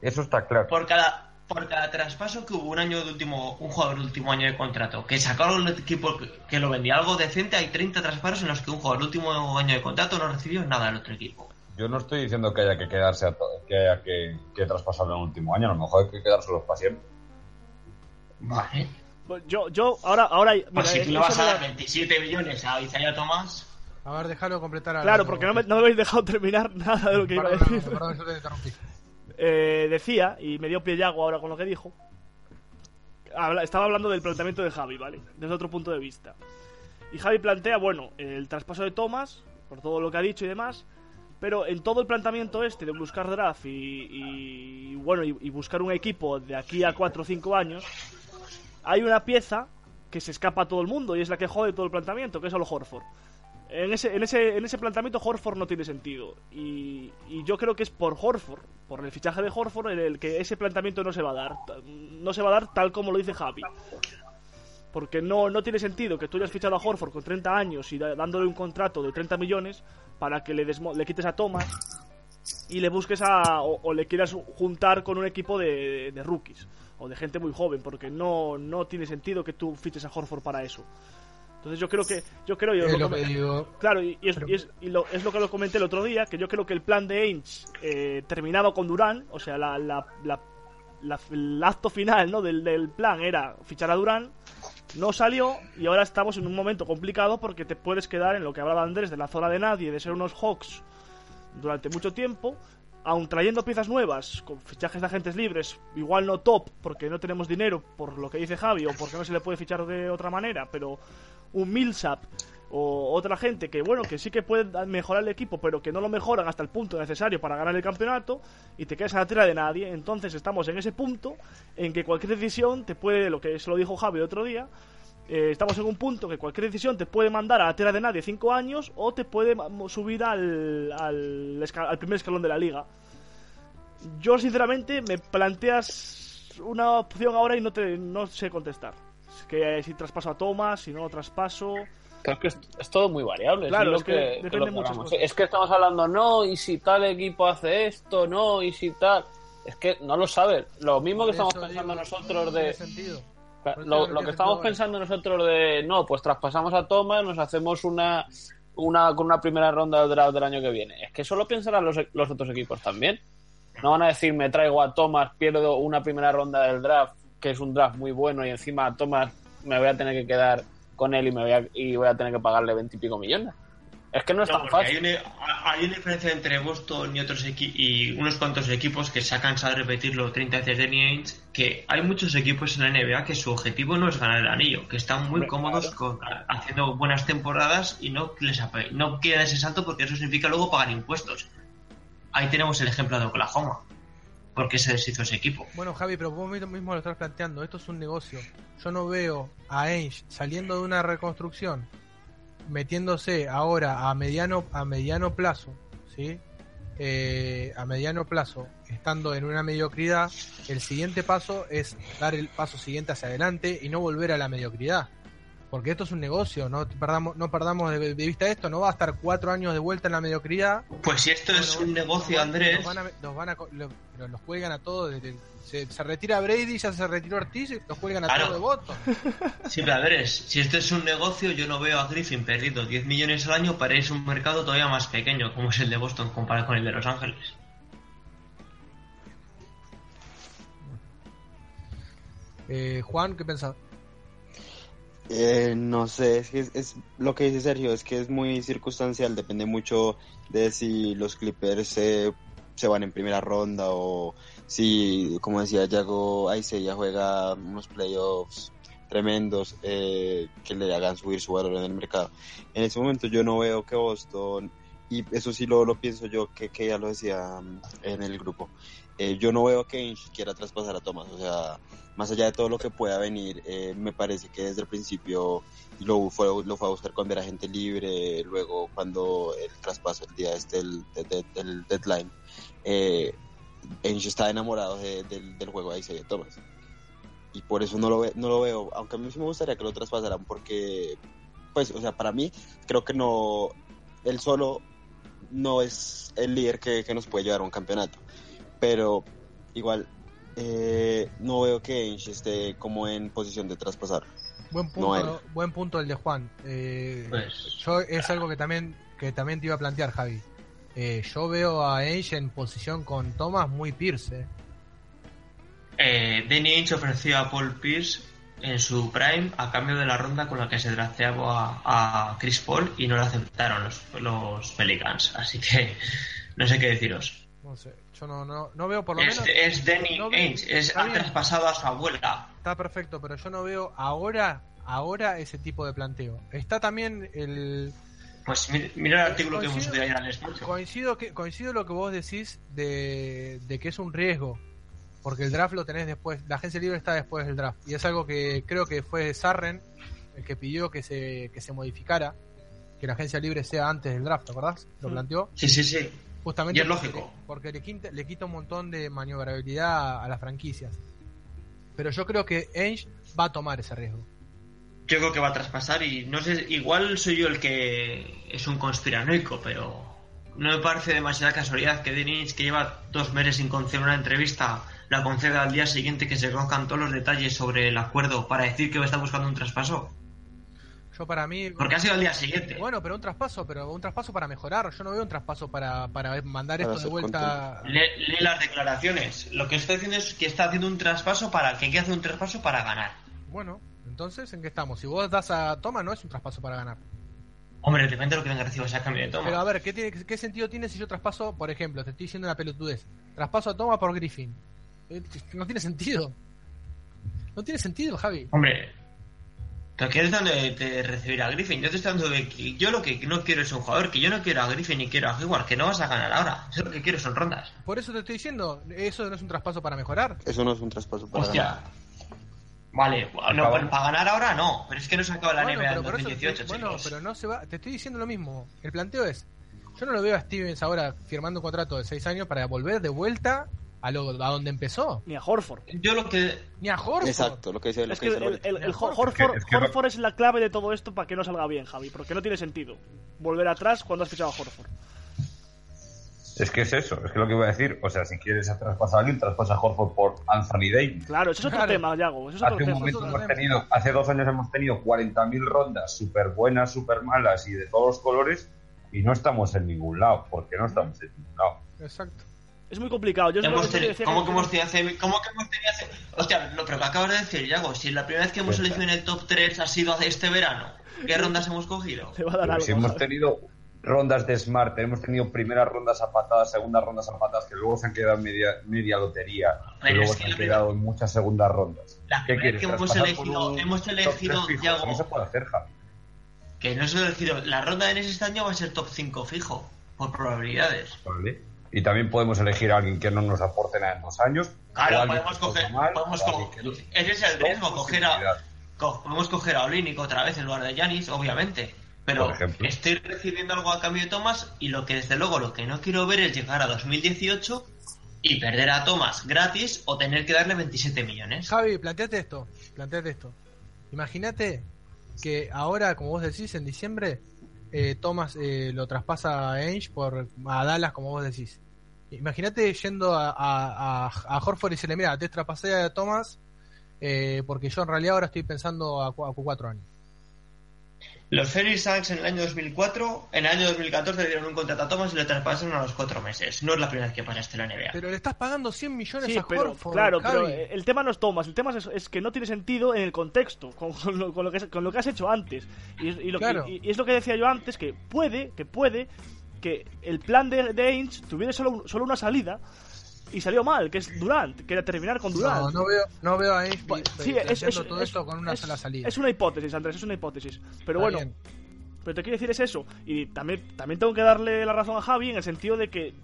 Eso está claro. Por cada, por cada traspaso que hubo un año de último, un jugador de último año de contrato, que sacaron el equipo que, lo vendía algo decente, hay 30 traspasos en los que un jugador de último año de contrato no recibió nada del otro equipo. Yo no estoy diciendo que haya que quedarse a to- que haya que, que traspasarlo en el último año, a lo mejor hay que quedárselos para siempre. Vale. Pues yo, yo ahora, ahora, mira, Pues si tú vas a dar 27 millones a Isaiah Thomas, A ver, déjalo completar a Claro, porque no me, no me habéis dejado terminar nada de lo que iba a Perdón, decir. perdón, yo te interrumpí. Eh, decía, y me dio pie Yago ahora con lo que dijo, habla- estaba hablando del planteamiento de Javi, ¿vale? Desde otro punto de vista. Y Javi plantea, bueno, el traspaso de Thomas, por todo lo que ha dicho y demás, pero en todo el planteamiento este de buscar draft y, y, bueno, y, y buscar un equipo de aquí a 4 o 5 años, hay una pieza que se escapa a todo el mundo y es la que jode todo el planteamiento, que es Olo Horford. En ese, en, ese, en ese planteamiento Horford no tiene sentido. Y, y yo creo que es por Horford, por el fichaje de Horford, en el que ese planteamiento no se va a dar. No se va a dar tal como lo dice Javi. Porque no, no tiene sentido que tú hayas fichado a Horford con 30 años y dándole un contrato de 30 millones para que le, le quites a Thomas y le busques a. O, o le quieras juntar con un equipo de, de rookies o de gente muy joven, porque no, no tiene sentido que tú fiches a Horford para eso. Entonces yo creo que. Yo creo y os Es lo lo come- que digo. Claro, y, y es, y es- y lo, es lo que lo comenté el otro día, que yo creo que el plan de Ainge eh, terminaba con Durán, o sea, la, la- la- la- el acto final ¿no? del, del plan era fichar a Durán, no salió y ahora estamos en un momento complicado porque te puedes quedar en lo que hablaba Andrés de la zona de nadie, de ser unos Hawks durante mucho tiempo, aun trayendo piezas nuevas, con fichajes de agentes libres, igual no top porque no tenemos dinero, por lo que dice Javi, o porque no se le puede fichar de otra manera, pero un Millsap o otra gente que bueno que sí que puede mejorar el equipo pero que no lo mejoran hasta el punto necesario para ganar el campeonato y te quedas a la tela de nadie entonces estamos en ese punto en que cualquier decisión te puede lo que se lo dijo Javi otro día eh, estamos en un punto que cualquier decisión te puede mandar a la tela de nadie cinco años o te puede subir al, al, al primer escalón de la liga yo sinceramente me planteas una opción ahora y no te no sé contestar Es que eh, si traspaso a Thomas si no lo traspaso Creo que es, es todo muy variable. Claro, es, es lo que que, depende que muchas cosas. Es que estamos hablando, no, y si tal equipo hace esto, no, y si tal. Es que no lo sabes. Lo mismo que estamos pensando digo, nosotros no de. sentido. Lo, que estamos pensando nosotros de, no, pues traspasamos a Thomas, nos hacemos una, una con una primera ronda del draft del año que viene. Es que eso lo pensarán los, los otros equipos también. No van a decir, me traigo a Thomas, pierdo una primera ronda del draft, que es un draft muy bueno, y encima a Thomas me voy a tener que quedar con él y me voy a, y voy a tener que pagarle veintipico millones. Es que no es No, tan fácil. Hay una, hay una diferencia entre Boston y otros equi- y unos cuantos equipos que se ha cansado de repetirlo 30 veces Danny Ainge, que hay muchos equipos en la NBA que su objetivo no es ganar el anillo, que están muy cómodos con- haciendo buenas temporadas y no les no quieren ese salto porque eso significa luego pagar impuestos. Ahí tenemos el ejemplo de Oklahoma, porque se deshizo ese equipo. Bueno, Javi, pero vos mismo lo estás planteando. Esto es un negocio. Yo no veo a Ainge saliendo de una reconstrucción, metiéndose ahora a mediano a mediano plazo, ¿sí? Eh, a mediano plazo, estando en una mediocridad, el siguiente paso es dar el paso siguiente hacia adelante y no volver a la mediocridad. Porque esto es un negocio, no perdamos, no perdamos de, de vista esto, no va a estar cuatro años de vuelta en la mediocridad Pues si esto es un negocio, Andrés, Nos van a, nos van los cuelgan a todos. desde- se, se retira Brady, ya se retiró Ortiz, y los cuelgan a Claro. todos de voto. Sí, pero Andrés, si esto es un negocio, yo no veo a Griffin perdiendo 10 millones al año para irse a un mercado todavía más pequeño, como es el de Boston comparado con el de Los Ángeles. Eh, Juan, ¿qué pensás? Eh, no sé, es que es, lo que dice Sergio, es que es muy circunstancial, depende mucho de si los Clippers se se van en primera ronda o si, como decía Yago, ya juega unos playoffs tremendos eh, que le hagan subir su valor en el mercado. En ese momento yo no veo que Boston, y eso sí lo, lo pienso yo, que, que ya lo decía mm, en el grupo, eh, yo no veo que Ainge quiera traspasar a Thomas, o sea, más allá de todo lo que pueda venir, eh, me parece que desde el principio lo fue, lo fue a buscar cuando era gente libre, luego cuando el traspaso, el día este del, del, deadline, eh, Ainge estaba enamorado del, del juego de Isaiah Thomas. Y por eso no lo, ve, no lo veo, aunque a mí sí me gustaría que lo traspasaran porque, pues, o sea, para mí creo que no, él solo no es el líder que, nos puede llevar a un campeonato, pero igual eh, no veo que Ainge esté como en posición de traspasar. Buen punto, buen punto el de Juan. Eh, pues. Yo es algo que también que también te iba a plantear, Javi. Eh, yo veo a Ainge en posición con Thomas muy Pierce eh, Danny Ainge ofreció a Paul Pierce en su prime a cambio de la ronda con la que se drafteaba a, Chris Paul y no lo aceptaron los, los Pelicans. Así que no sé qué deciros. No sé, yo no, no, no veo por lo menos. Es Danny Ainge, es, ha traspasado a su abuela. Está perfecto, pero yo no veo ahora, ahora ese tipo de planteo. Está también el. Pues mira, el artículo que hemos subido ayer al Coincido, que, coincido lo que vos decís de, de que es un riesgo porque el draft lo tenés después, la agencia libre está después del draft. Y es algo que creo que fue Sarren el que pidió que se, que se modificara, que la agencia libre sea antes del draft, ¿te acordás? ¿Lo planteó? Sí, sí, sí. Justamente y es lógico. Porque le quita, le quita un montón de maniobrabilidad a las franquicias. Pero yo creo que Ainge va a tomar ese riesgo. Yo creo que va a traspasar y no sé, igual soy yo el que es un conspiranoico, pero no me parece demasiada casualidad que Denis, que lleva dos meses sin conceder una entrevista, la conceda al día siguiente que se conozcan todos los detalles sobre el acuerdo para decir que está buscando un traspaso? Yo para mí... Porque ha sido al día siguiente. Bueno, pero un traspaso, pero un traspaso para mejorar. Yo no veo un traspaso para, para mandar esto de vuelta... Lee, las declaraciones. Lo que está diciendo es que está haciendo un traspaso para... que quiere hacer un traspaso para ganar. Bueno, entonces, ¿en qué estamos? Si vos das a Toma, no es un traspaso para ganar. Hombre, depende de lo que venga recibo ese cambio de Toma. Pero a ver, ¿qué, tiene, ¿qué sentido tiene si yo traspaso, por ejemplo, te estoy diciendo una pelotudez, traspaso a Toma por Griffin? Eh, no tiene sentido. No tiene sentido, Javi. Hombre, ¿te quieres dando de, recibir a Griffin? Yo te estoy dando de que yo lo que no quiero es un jugador, que yo no quiero a Griffin ni quiero a Hayward, que no vas a ganar ahora. Yo lo que quiero son rondas. Por eso te estoy diciendo, eso no es un traspaso para mejorar. Eso no es un traspaso para Hostia. Vale, no, para ganar ahora no, pero es que no se acaba la NBA en 2018, Bueno, pero no se va, te estoy diciendo lo mismo. El planteo es, yo no lo veo a Stevens ahora firmando un contrato de 6 años para volver de vuelta a, lo, a donde empezó. Ni a Horford. Yo lo que... Ni a Horford. Exacto, lo que dice, es que el, el, Horford, es, la clave de todo esto para que no salga bien, Javi, porque no tiene sentido volver atrás cuando has fichado a Horford. Es que es eso, es que lo que iba a decir, o sea, si quieres traspasar a alguien, traspasa a Horford por Anthony Davis. Claro, eso es otro tema, Yago. Eso es hace, un momento hemos tenido, hace dos años hemos tenido 40.000 rondas súper buenas, súper malas y de todos los colores y no estamos en ningún lado, porque no estamos en ningún lado. Exacto. Es muy complicado. Yo hemos ¿Cómo, que ¿Cómo que hemos tenido hace, ¿Cómo que hemos tenido hace... Hostia, lo, pero que acabas de decir, Yago, si la primera vez que hemos elegido en el top 3 ha sido hace este verano, ¿qué rondas hemos cogido? va a dar algo, si hemos tenido rondas de Smart, hemos tenido primeras rondas a patadas, segundas rondas a patadas, que luego se han quedado en media, media lotería, que luego se han quedado en muchas segundas rondas. La ¿Qué quieres? Que hemos elegido, hemos elegido Yago, no se puede hacer, Javi. Que no se ha elegido. La ronda de este año va a ser top 5 fijo, por probabilidades. Vale y también podemos elegir a alguien que no nos aporte nada en dos años. Claro, podemos coger. podemos ese es el riesgo, coger a, podemos coger a Olinic otra vez en lugar de Yanis, obviamente. Pero estoy recibiendo algo a cambio de Thomas y lo que desde luego lo que no quiero ver es llegar a 2018 y perder a Thomas gratis o tener que darle 27 millones. Javi, planteate esto, planteate esto. Imagínate que ahora, como vos decís, en diciembre eh, Thomas eh, lo traspasa a Ainge por a Dallas, como vos decís. Imagínate yendo a, a, Horford y se le mira, te traspasé a Thomas eh, porque yo en realidad ahora estoy pensando a, a cuatro años. Los Phoenix Suns en el año 2004, en el año 2014 le dieron un contrato a Thomas y le traspasaron a los cuatro meses. No es la primera vez que pasa esto en la NBA. Pero le estás pagando 100 millones a pero, Horford. Claro, pero el tema no es Thomas, el tema es, que no tiene sentido en el contexto, con, lo, con, lo, que, con lo que has hecho antes. Y, y, lo, y, es lo que decía yo antes, que puede, que puede que el plan de, de Ainge tuviera solo, un- solo una salida y salió mal, que es Durant, que era terminar con Durant. No, no veo, no veo a Sí, es, todo es- esto con una sola salida. Es una hipótesis, Andrés, es una hipótesis. Pero Está bueno, bien. pero te quiero decir es eso. Y también, también tengo que darle la razón a Javi en el sentido de que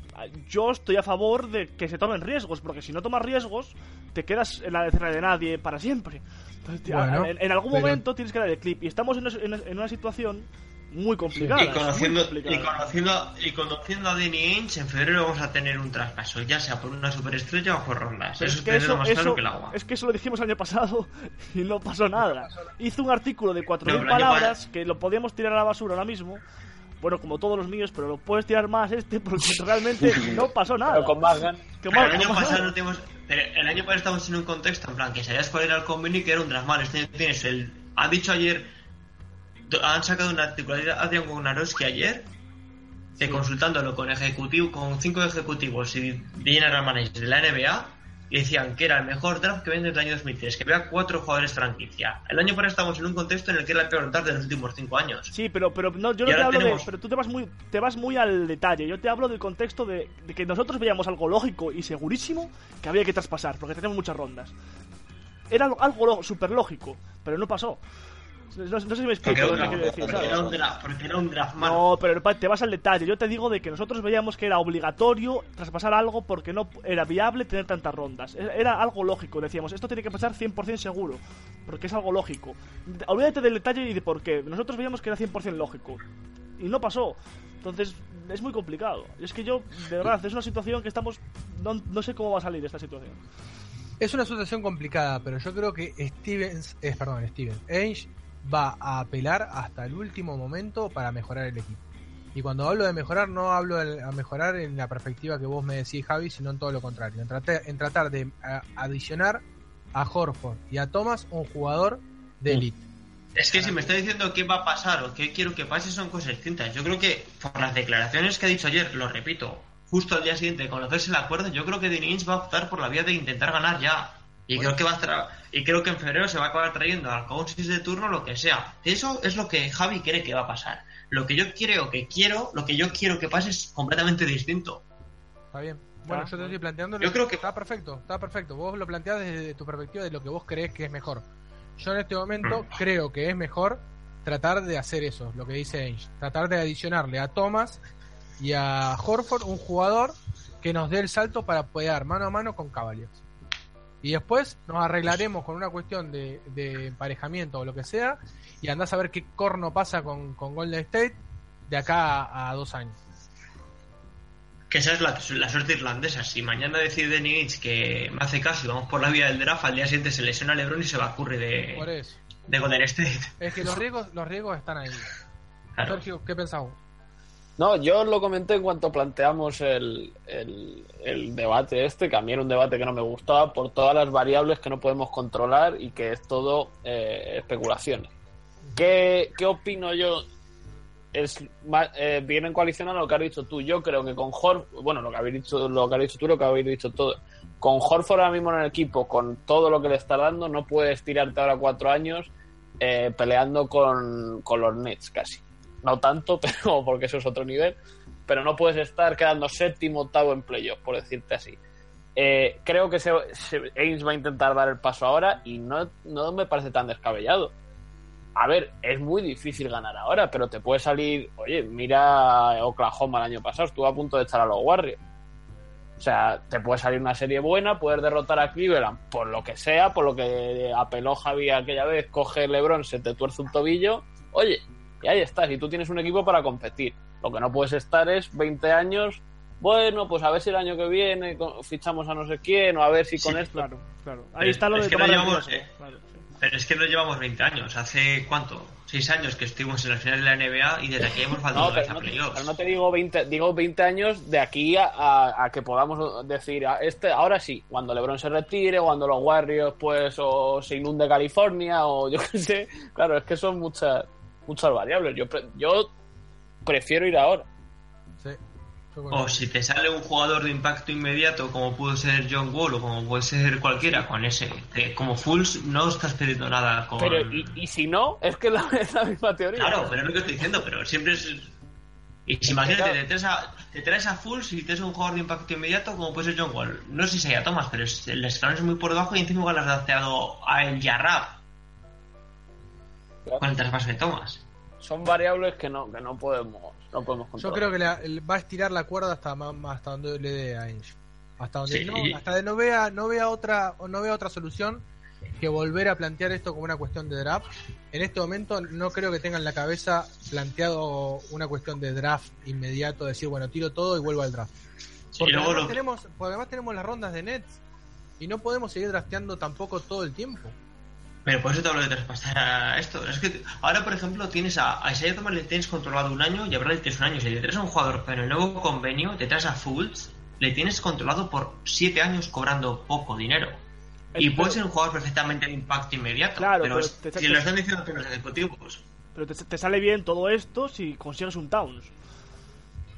yo estoy a favor de que se tomen riesgos, porque si no tomas riesgos, te quedas en la tierra de nadie para siempre. Entonces, Bueno, en, en algún pero- momento tienes que dar el clip. Y estamos en una situación muy complicada. Y conociendo, complicada. y, conociendo, y conociendo a Danny Ainge, en febrero vamos a tener un traspaso, ya sea por una superestrella o por rondas. Eso es que es eso, más eso- claro que el agua. es que eso lo dijimos el año pasado y no pasó nada. Hizo un artículo de 4.000 No, palabras que lo podíamos tirar a la basura ahora mismo. Bueno, como todos los míos, pero lo puedes tirar más este porque realmente no pasó nada. Pero con más ganas. Pero el año pasado no tenemos, pero el año pasado estamos en un contexto en plan que sabías cuál era el convenio y que era un drasmal. Este año tienes el. Han dicho ayer. Han sacado un artículo Adrian Wojnarowski ayer. Que consultándolo con ejecutivo, con cinco ejecutivos y general managers de la NBA. Y decían que era el mejor draft que ven desde el año 2003, que había cuatro jugadores franquicia. El año pasado estamos en un contexto en el que era el peor draft de los últimos cinco años. Sí, pero, pero no, yo Y no te hablo tenemos- de. Pero tú te vas muy, te vas muy al detalle. Yo te hablo del contexto de, de que nosotros veíamos algo lógico y segurísimo que había que traspasar, porque tenemos muchas rondas. Era algo, algo súper lógico, pero no pasó. No, no sé si me explico lo que quiero decir. porque ¿sabes? era un draft, porque era un draft malo. No, pero te vas al detalle. Yo te digo de que nosotros veíamos que era obligatorio traspasar algo porque no era viable tener tantas rondas. Era, era algo lógico. Decíamos, esto tiene que pasar 100% seguro. Porque es algo lógico. Olvídate del detalle y de por qué. Nosotros veíamos que era 100% lógico. Y no pasó. Entonces, es muy complicado. Y es que yo, de verdad, es una situación que estamos... No, no sé cómo va a salir esta situación. Es una situación complicada, pero yo creo que Stevens, es perdón, Steven Ainge va a apelar hasta el último momento para mejorar el equipo. Y cuando hablo de mejorar, no hablo de a mejorar en la perspectiva que vos me decís, Javi, sino en todo lo contrario. En tratar, en tratar de adicionar a Horford y a Thomas un jugador de elite. Es que si me está diciendo qué va a pasar o qué quiero que pase son cosas distintas. Yo creo que por las declaraciones que ha dicho ayer, lo repito, justo al día siguiente de conocerse el acuerdo, yo creo que Ainge va a optar por la vía de intentar ganar ya. Y creo que va a estar, y creo que en febrero se va a acabar trayendo al Cousins de turno lo que sea. Eso es lo que Javi cree que va a pasar. Lo que yo creo que quiero, lo que yo quiero que pase es completamente distinto. ¿Está bien? Bueno, Ah, yo te estoy planteando. Yo creo que- Está perfecto, está perfecto. Vos lo planteás desde tu perspectiva de lo que vos crees que es mejor. Yo en este momento Mm. creo que es mejor tratar de hacer eso, lo que dice Ainge. Tratar de adicionarle a Thomas y a Horford un jugador que nos dé el salto para poder mano a mano con Cavaliers. Y después nos arreglaremos con una cuestión de, de emparejamiento o lo que sea. Y andás a ver qué corno pasa con, con Golden State de acá a, a dos años. Que esa es la, la suerte irlandesa. Si mañana decide Ainge que me hace caso y vamos por la vía del draft, al día siguiente se lesiona LeBron y se va a de, Golden State. Es que los riesgos, los riesgos están ahí. Claro. Sergio, ¿qué pensás vos? No, yo lo comenté en cuanto planteamos el, el, debate este, que a mí era un debate que no me gustaba por todas las variables que no podemos controlar y que es todo eh, especulaciones. ¿Qué, ¿Qué opino yo? Es ma- eh, viene en coalición a lo que has dicho tú. Yo creo que con Horford, bueno, lo que habéis dicho, lo que has dicho tú, lo que habéis dicho todo. Con Horford ahora mismo en el equipo, con todo lo que le está dando, no puedes tirarte ahora cuatro años eh, peleando con, con los Nets casi. No tanto, pero porque eso es otro nivel. Pero no puedes estar quedando séptimo, octavo en playoff, por decirte así. Eh, creo que se, se- va a intentar dar el paso ahora y no, no me parece tan descabellado. A ver, es muy difícil ganar ahora, pero te puede salir. Oye, mira Oklahoma el año pasado, estuvo a punto de echar a los Warriors. O sea, te puede salir una serie buena, poder derrotar a Cleveland por lo que sea, por lo que apeló Javi aquella vez, coge LeBron, se te tuerce un tobillo. Oye, y ahí estás, y tú tienes un equipo para competir. Lo que no puedes estar es 20 años. Bueno, pues a ver si el año que viene co- fichamos a no sé quién, o a ver si con Sí, esto. Claro, claro. Ahí Pero está lo es de que no tomar el llevamos, riesgo, eh, claro, sí. Pero es que no llevamos 20 años. ¿Hace cuánto? 6 años que estuvimos en la final de la NBA y desde aquí hemos faltado No, pero a no, playoffs. pero no te digo 20, digo 20 años de aquí a, a- a que podamos decir, a este ahora sí, cuando LeBron se retire, cuando los Warriors pues o se inunde California o yo qué sé. Claro, es que son muchas muchas variables. Yo pre- yo prefiero ir ahora. Sí. O si te sale un jugador de impacto inmediato, como pudo ser John Wall o como puede ser cualquiera, con ese. como Fulls no estás perdiendo nada con. Pero y, y si no, es que es la, es la misma teoría. Claro, pero es lo que estoy diciendo, pero siempre es. Y si imagínate, te traes, a, te traes a Full si tienes un jugador de impacto inmediato como puede ser John Wall. No sé si hay a Thomas, pero es- el escalón es muy por debajo y encima igual has drafteado a El Yarrab con el traspaso de Thomas. Son variables que no, que no podemos, no podemos Yo controlar. creo que la- el- va a estirar la cuerda hasta hasta donde le dé a Ainge. Hasta donde Sí. no, hasta de no vea no vea otra o no vea otra solución que volver a plantear esto como una cuestión de draft. En este momento no creo que tengan en la cabeza planteado una cuestión de draft inmediato, decir, bueno, tiro todo y vuelvo al draft. Porque, además, lo- tenemos, porque además tenemos las rondas de Nets y no podemos seguir drafteando tampoco todo el tiempo. Pero por eso te hablo de traspasar a esto. Es que ahora, por ejemplo, tienes a, a Isaiah Thomas le tienes controlado un año y a Bradley tienes un año. Si le traes a un jugador con el nuevo convenio, te traes a Fultz, le tienes controlado por siete años cobrando poco dinero. Y Pero- puede ser un jugador perfectamente de impacto inmediato. Claro, pero, pero es- te- si lo están diciendo los ejecutivos. Pero te, te sale bien todo esto si consigues un Towns.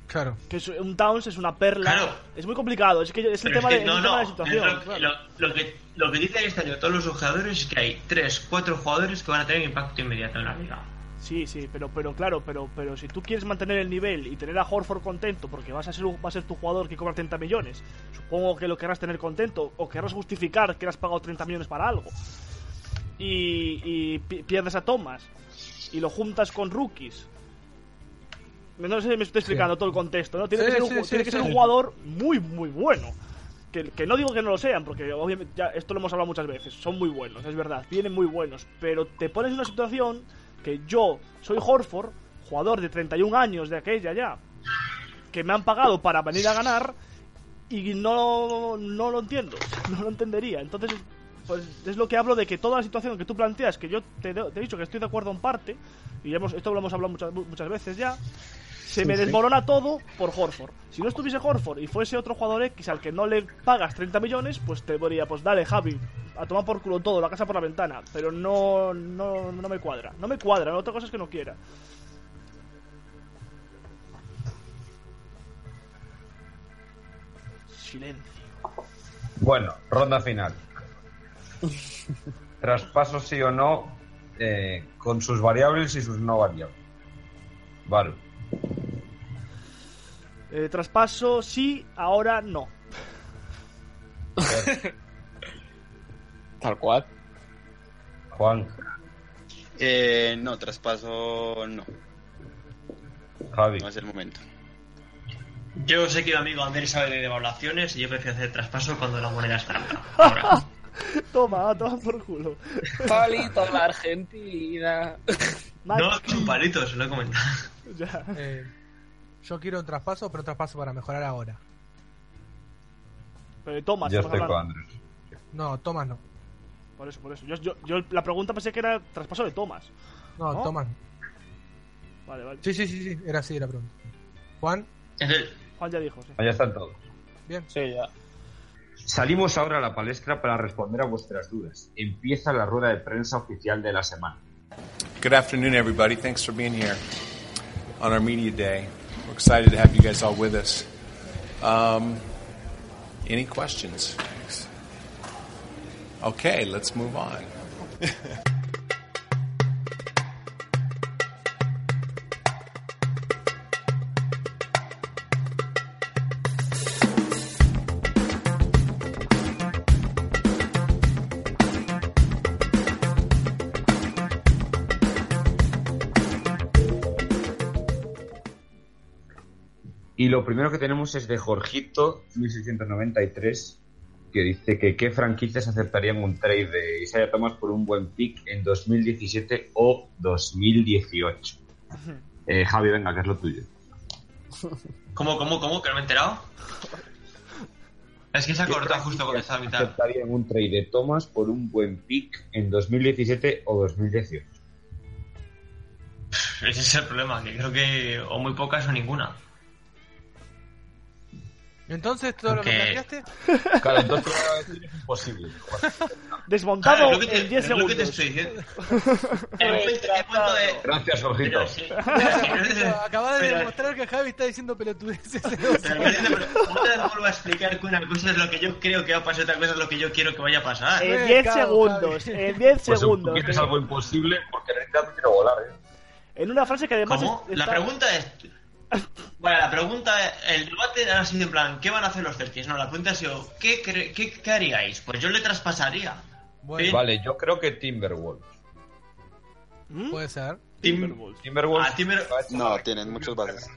Claro. Que es- un Towns es una perla. Claro. Es muy complicado. Es que es el tema, es de, que es el no, tema de la situación. lo, claro. lo- lo que, lo que dicen este año todos los jugadores es que hay tres, cuatro jugadores que van a tener impacto inmediato en la liga. Sí, sí, pero, pero claro, pero, pero si tú quieres mantener el nivel y tener a Horford contento porque vas a ser, va a ser tu jugador que cobra 30 millones, supongo que lo querrás tener contento o querrás justificar que le has pagado 30 millones para algo y, y pi- pierdes a Thomas y lo juntas con rookies. No sé si me estoy explicando todo el contexto, ¿no? Tiene Sí, que ser un, sí, sí, tiene que ser sí. un jugador muy, muy bueno. Que, que no digo que no lo sean, porque obviamente ya esto lo hemos hablado muchas veces, son muy buenos, es verdad, vienen muy buenos, pero te pones en una situación que yo soy Horford, jugador de 31 años de aquella ya, que me han pagado para venir a ganar y no, no lo entiendo, no lo entendería. Entonces, pues es lo que hablo de que toda la situación que tú planteas, que yo te, te he dicho que estoy de acuerdo en parte, y hemos, esto lo hemos hablado muchas, muchas veces ya, se me desmorona todo por Horford. Si no estuviese Horford y fuese otro jugador X al que no le pagas 30 millones, pues te diría, pues dale, Javi, a tomar por culo todo, la casa por la ventana. Pero no, no, no me cuadra. No me cuadra, otra cosa es que no quiera. Silencio. Bueno, ronda final. Traspaso sí o no, eh, con sus variables y sus no variables. Vale. Eh, traspaso, sí, ahora no. Tal cual. Juan, Eh, no, traspaso no. Javi. No es el momento. Yo sé que mi amigo Ander sabe de devaluaciones y yo prefiero hacer traspaso cuando la moneda está alta. Ahora. Toma, toma por culo. Palito la Argentina. No, son palitos, lo he comentado. Ya. Eh, yo quiero un traspaso, pero un traspaso para mejorar ahora. Pero Thomas, Yo estoy con. No, Thomas no. Por eso, por eso. Yo, yo, yo la pregunta pensé que era traspaso de Thomas. No, ¿No? Thomas. Vale, vale. Sí, sí, sí, sí, era así la pregunta. Juan, Juan ya dijo, sí. Allá están todos. bien. Sí, ya. Salimos ahora a la palestra para responder a vuestras dudas. Empieza la rueda de prensa oficial de la semana. Good afternoon, everybody. Thanks for being here on our media day. We're excited to have you guys all with us. Um, any questions? Okay, let's move on. lo primero que tenemos es de Jorgito 1693 que dice que qué franquicias aceptarían un trade de Isaiah Thomas por un buen pick en 2017 o 2018. Eh, Javi, venga, que es lo tuyo. ¿Cómo, cómo, cómo? ¿Que no me he enterado? Es que se ha cortado justo con esta mitad. aceptarían un trade de Thomas por un buen pick en 2017 o 2018. Ese es el problema, que creo que o muy pocas o ninguna. Entonces, todo lo que planteaste. Claro, entonces es imposible. Desmontado te- en 10 es lo que te segundos. estoy diciendo. De- Gracias, Jorgito. Acabas de demostrar que Javi está diciendo pelotudeces. Pero, otra vuelvo a explicar que una cosa es lo que yo creo que va a pasar, otra cosa es lo que yo quiero que vaya a pasar. En Eh, 10 cago, segundos, Javi. en 10 Pues segundos. tú quieres algo imposible porque en realidad no quiero volar, ¿eh? En una frase que además ¿Cómo? es- La pregunta es, Vale, la pregunta, el debate ha sido en plan, ¿qué van a hacer los Celtics? No, la pregunta ha sido, ¿qué, cre- qué, qué haríais? Pues yo le traspasaría. Sí. Vale, yo creo que Timberwolves. Puede ser. Timberwolves. Timberwolves. A, Timber- No, tienen muchos bases.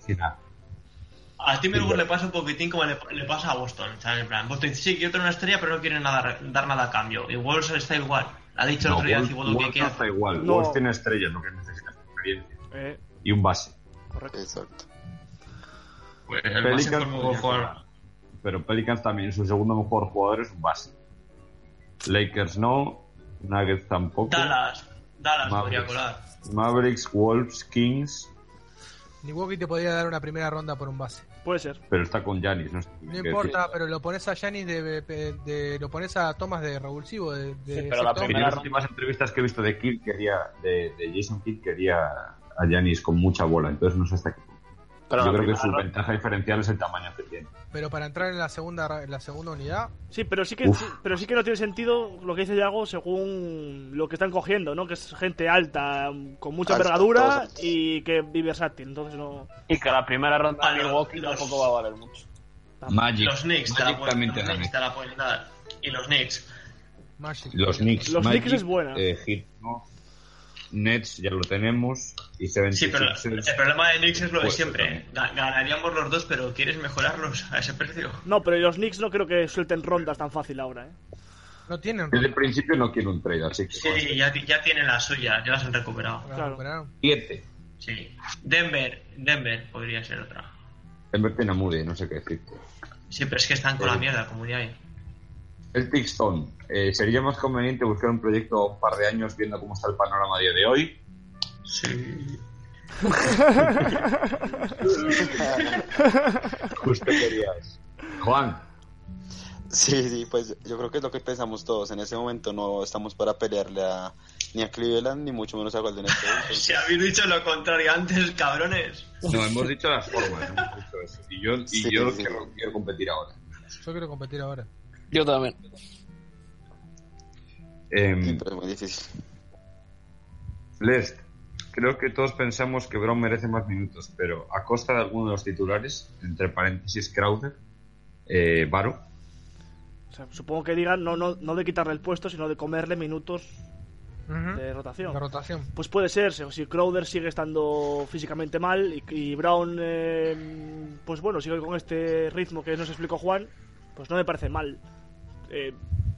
a Timberwolves le pasa un poquitín como le, le pasa a Boston. ¿sabes? En plan, Boston dice, sí, quiero tener una estrella, pero no quieren nada, dar nada a cambio. Y Wolves está igual. Ha dicho el No, otro día Wolves- Thibodeau que Wolves quiere no está igual. No. Wolves tiene estrellas, lo que necesita es experiencia. Eh, Y un base. correcto. Exacto. Pues el Pelicans mejor podría jugador. jugar. Pero Pelicans también, su segundo mejor jugador es un base. Lakers no, Nuggets tampoco. Dallas. Dallas podría Mavericks. colar. Mavericks, Wolves, Kings, Milwaukee te podría dar una primera ronda por un base. Puede ser. pero está con Giannis, ¿no? No importa, pero lo pones a Giannis de, de- de- lo pones a Thomas de revulsivo de, de pero la en las últimas entrevistas que he visto de Kidd quería, de, de Jason Kidd quería a Giannis con mucha bola, entonces no sé hasta qué. Pero Yo creo que su ronda- ventaja diferencial es el tamaño que tiene. Pero para entrar en la segunda ra- en la segunda unidad, Sí, pero sí que sí, pero sí que no tiene sentido lo que dice Yago según lo que están cogiendo, ¿no? Que es gente alta, con mucha Alta, envergadura y que y versátil, entonces no Y que la primera ronda de los- Milwaukee los- tampoco va a valer mucho. Magic, Los Knicks te la Magic pueden, dar. Y los Knicks. Magic. Los Knicks. Los Magic, Knicks es buena. eh, no. Nets ya lo tenemos. Y 76ers. Sí, pero el problema de Knicks es lo de Pues, siempre. Ga- Ganaríamos los dos, pero ¿quieres mejorarlos a ese precio? No, pero los Knicks no creo que suelten rondas tan fácil ahora, ¿eh? no tienen Desde el principio no quiero un trade, así que. Sí, ya, ya tienen las suyas, ya las han recuperado. Claro. Siete. Sí. Denver, Denver podría ser otra. Denver tiene a Moody, no sé qué decirte. Sí, pero es que están con la mierda, como ya hay. El Tixton. Eh, ¿Sería más conveniente buscar un proyecto un par de años viendo cómo está el panorama a día de hoy? Sí. Justo querías. Juan. Sí, sí, pues yo creo que es lo que pensamos todos. En ese momento no estamos para pelearle a, ni a Cleveland ni mucho menos a Golden State. entonces- Si habéis dicho lo contrario antes, cabrones. No, hemos dicho las formas, hemos dicho eso. Y yo, y Sí, yo sí. quiero, quiero competir ahora. Yo quiero competir ahora. Yo también. Difícil. Lest, creo que todos pensamos que Brown merece más minutos, pero a costa de alguno de los titulares, entre paréntesis Crowder, eh, Varo, O sea, supongo que digan no, no, no de quitarle el puesto, sino de comerle minutos de rotación. La rotación. Pues puede ser, si si Crowder sigue estando físicamente mal y, y Brown, eh, pues bueno, sigue con este ritmo que nos explicó Juan, pues no me parece mal. Eh,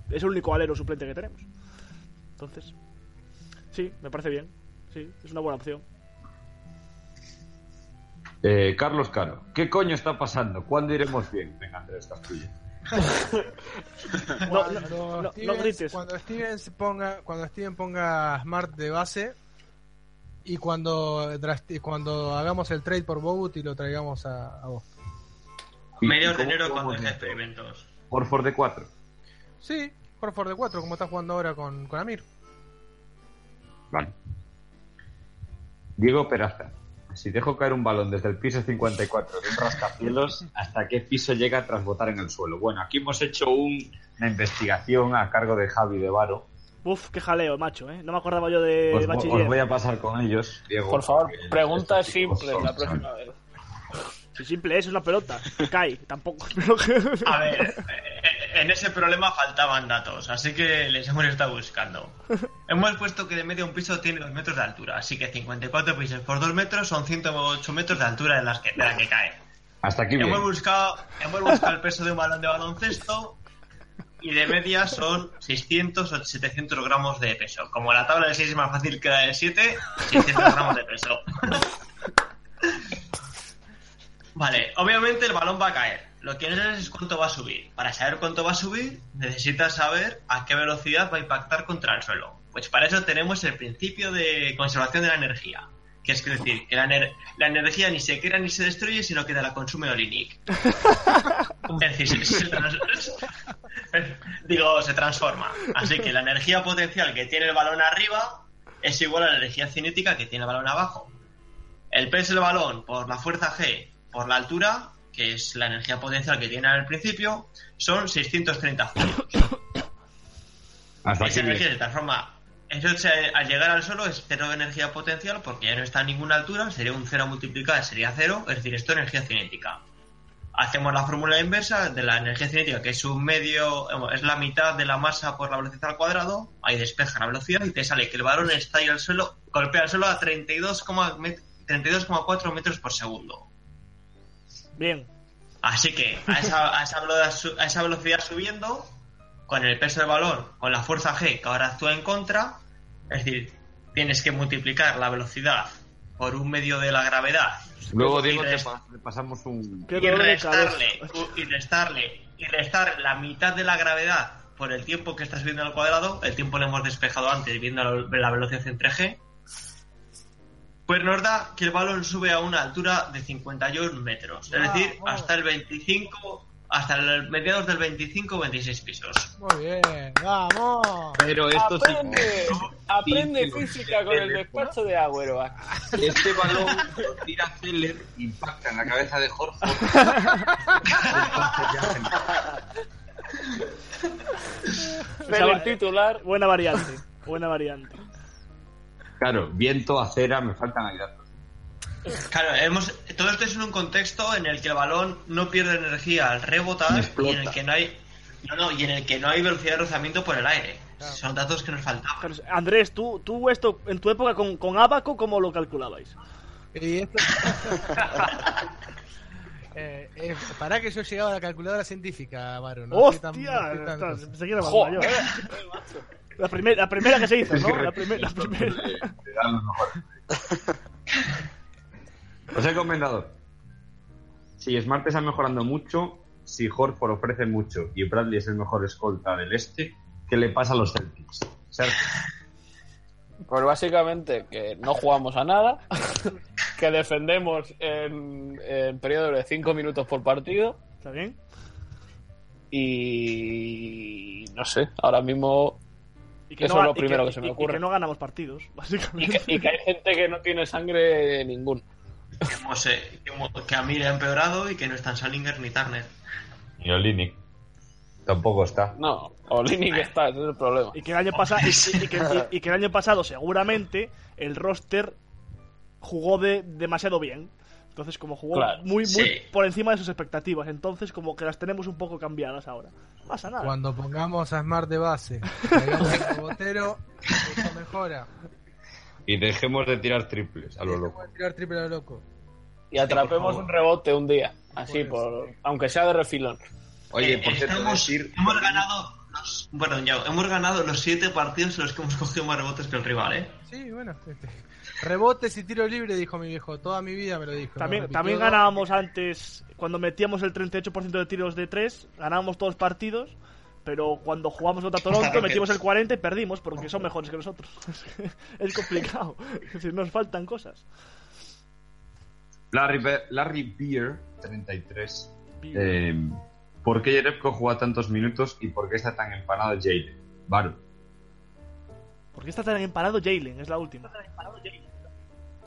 es el único alero suplente que tenemos. Entonces, sí, me parece bien. Sí, es una buena opción. Eh, Carlos Caro, ¿qué coño está pasando? ¿Cuándo iremos bien? Venga, Andrés, tuya. No, Cuando, no, no, no Stevens, grites. cuando Stevens ponga cuando Steven ponga Smart de base y cuando cuando hagamos el trade por Bogut y lo traigamos a, a vos. ¿Y- Mediados y de enero cuando deje experimentos. Horford de 4. Sí, por favor de 4 como está jugando ahora con, con Amir. Vale. Diego Peraza. Si dejo caer un balón desde el piso 54 de un rascacielos, ¿hasta qué piso llega tras botar en el suelo? Bueno, aquí hemos hecho un- una investigación a cargo de Javi de Varo. Uf, qué jaleo, macho, ¿eh? No me acordaba yo de Os, bachiller. os voy a pasar con ellos, Diego. Por favor, preguntas chicos simples la próxima vez. Si simple es, es una pelota. que Cae, tampoco. A ver, eh, en ese problema faltaban datos, así que les hemos estado buscando. Hemos puesto que de media un piso tiene 2 metros de altura, así que 54 pisos por 2 metros son 108 metros de altura de, las que, de la que cae. Hasta aquí bien. Hemos buscado, hemos buscado el peso de un balón de baloncesto y de media son 600 o 700 gramos de peso. Como la tabla de 6 es más fácil que la de 7, 600 gramos de peso. Vale, obviamente el balón va a caer. Lo que no sabes es cuánto va a subir. Para saber cuánto va a subir, necesitas saber a qué velocidad va a impactar contra el suelo. Pues para eso tenemos el principio de conservación de la energía. Que es decir, que la, ener- la energía ni se crea ni se destruye, sino que te la consume Olinic. Es decir, se, digo, se transforma. Así que la energía potencial que tiene el balón arriba es igual a la energía cinética que tiene el balón abajo. El peso del balón por la fuerza G por la altura, que es la energía potencial que tiene al principio, son 630 julios. Hasta Esa energía se transforma Eso al llegar al suelo es cero energía potencial porque ya no está a ninguna altura, sería un cero multiplicado, sería cero, es decir, esto es energía cinética. Hacemos la fórmula inversa de la energía cinética, que es un medio, es la mitad de la masa por la velocidad al cuadrado, ahí despeja la velocidad y te sale que el balón está ahí al suelo, golpea el suelo a 32,4 met- 32,4 metros por segundo. Bien. Así que a esa, a esa velocidad, a esa velocidad subiendo, con el peso del balón, con la fuerza G que ahora actúa en contra, es decir, tienes que multiplicar la velocidad por un medio de la gravedad. Luego Diego te, pa- te pasamos un... Y de restarle, cabeza. y restarle, y restar la mitad de la gravedad por el tiempo que estás viendo al cuadrado, el tiempo lo hemos despejado antes viendo la, la velocidad entre G, pues nos da que el balón sube a una altura de 51 metros, es decir, hasta el 25, hasta el mediados del 25 o 26 pisos. Muy bien, vamos. Pero esto sí... Aprende, aprende Sí, sí, física con el despacho de Agüero. Este balón lo tira Zeller, impacta en la cabeza de Horford. Pero titular. Buena variante. Buena variante. Claro, viento, acera, me faltan ahí datos. Claro, hemos, todo esto es en un contexto en el que el balón no pierde energía al rebotar y en el que no hay no, no, y en el que no hay velocidad de rozamiento por el aire. Son datos que nos faltaban. Claro, Andrés, tú, tú esto en tu época con, con Abaco, ¿cómo lo calculabais? Y esto... eh, eh, para que yo llegaba a la calculadora científica, Varo. No tan- ¡Hostia! tan- Estás- pensé que era más Joder. mayor. La, primer- la primera que se hizo, ¿no? La, primer- la primera. Te dan lo mejor. Os he recomendado. Si Smart está mejorando mucho, si Horford ofrece mucho y Bradley es el mejor escolta del este, ¿qué le pasa a los Celtics? Sergio. Pues básicamente que no jugamos a nada, que defendemos en, en periodos de 5 minutos por partido. ¿Está bien? Y no sé, ahora mismo Y que eso no, es lo y primero que, que, se me y ocurre. que no ganamos partidos, Y básicamente. que, y que hay gente que no tiene sangre ninguna. Que, Mo- que Amir ha empeorado y que no están Salinger ni Turner. Y Olinick. Tampoco está. No, Olini que está, ese es el problema. Y que el año pasado y, y que, y- y que el año pasado seguramente el roster jugó de demasiado bien. Entonces, como jugó Claro, muy, muy sí. por encima de sus expectativas, entonces como que las tenemos un poco cambiadas ahora. No pasa nada. Cuando pongamos a Smart de base, al rebotero, eso mejora. Y dejemos de tirar triples a lo loco. Pueden tirar triple a lo loco. Y atrapemos un rebote un día, así, por, aunque sea de refilón. Oye, Eh, por cierto, estamos- decir- hemos ganado los, bueno, ya, hemos ganado los siete partidos en los que hemos cogido más rebotes que el rival, ¿eh? Sí, bueno. este, rebotes y tiro libre, dijo mi viejo. Toda mi vida me lo dijo. También, también ganábamos antes, cuando metíamos el 38% de tiros de 3, ganábamos todos los partidos, pero cuando jugamos contra Toronto metimos el 40 y perdimos porque son mejores que nosotros. es complicado. Es decir, nos faltan cosas. Larry, Be- Larry Beer, 33. Eh, ¿Por qué Jerebko juega tantos minutos y por qué está tan empanado Jalen? Varo. ¿Por qué está tan emparado Jalen? Es la última.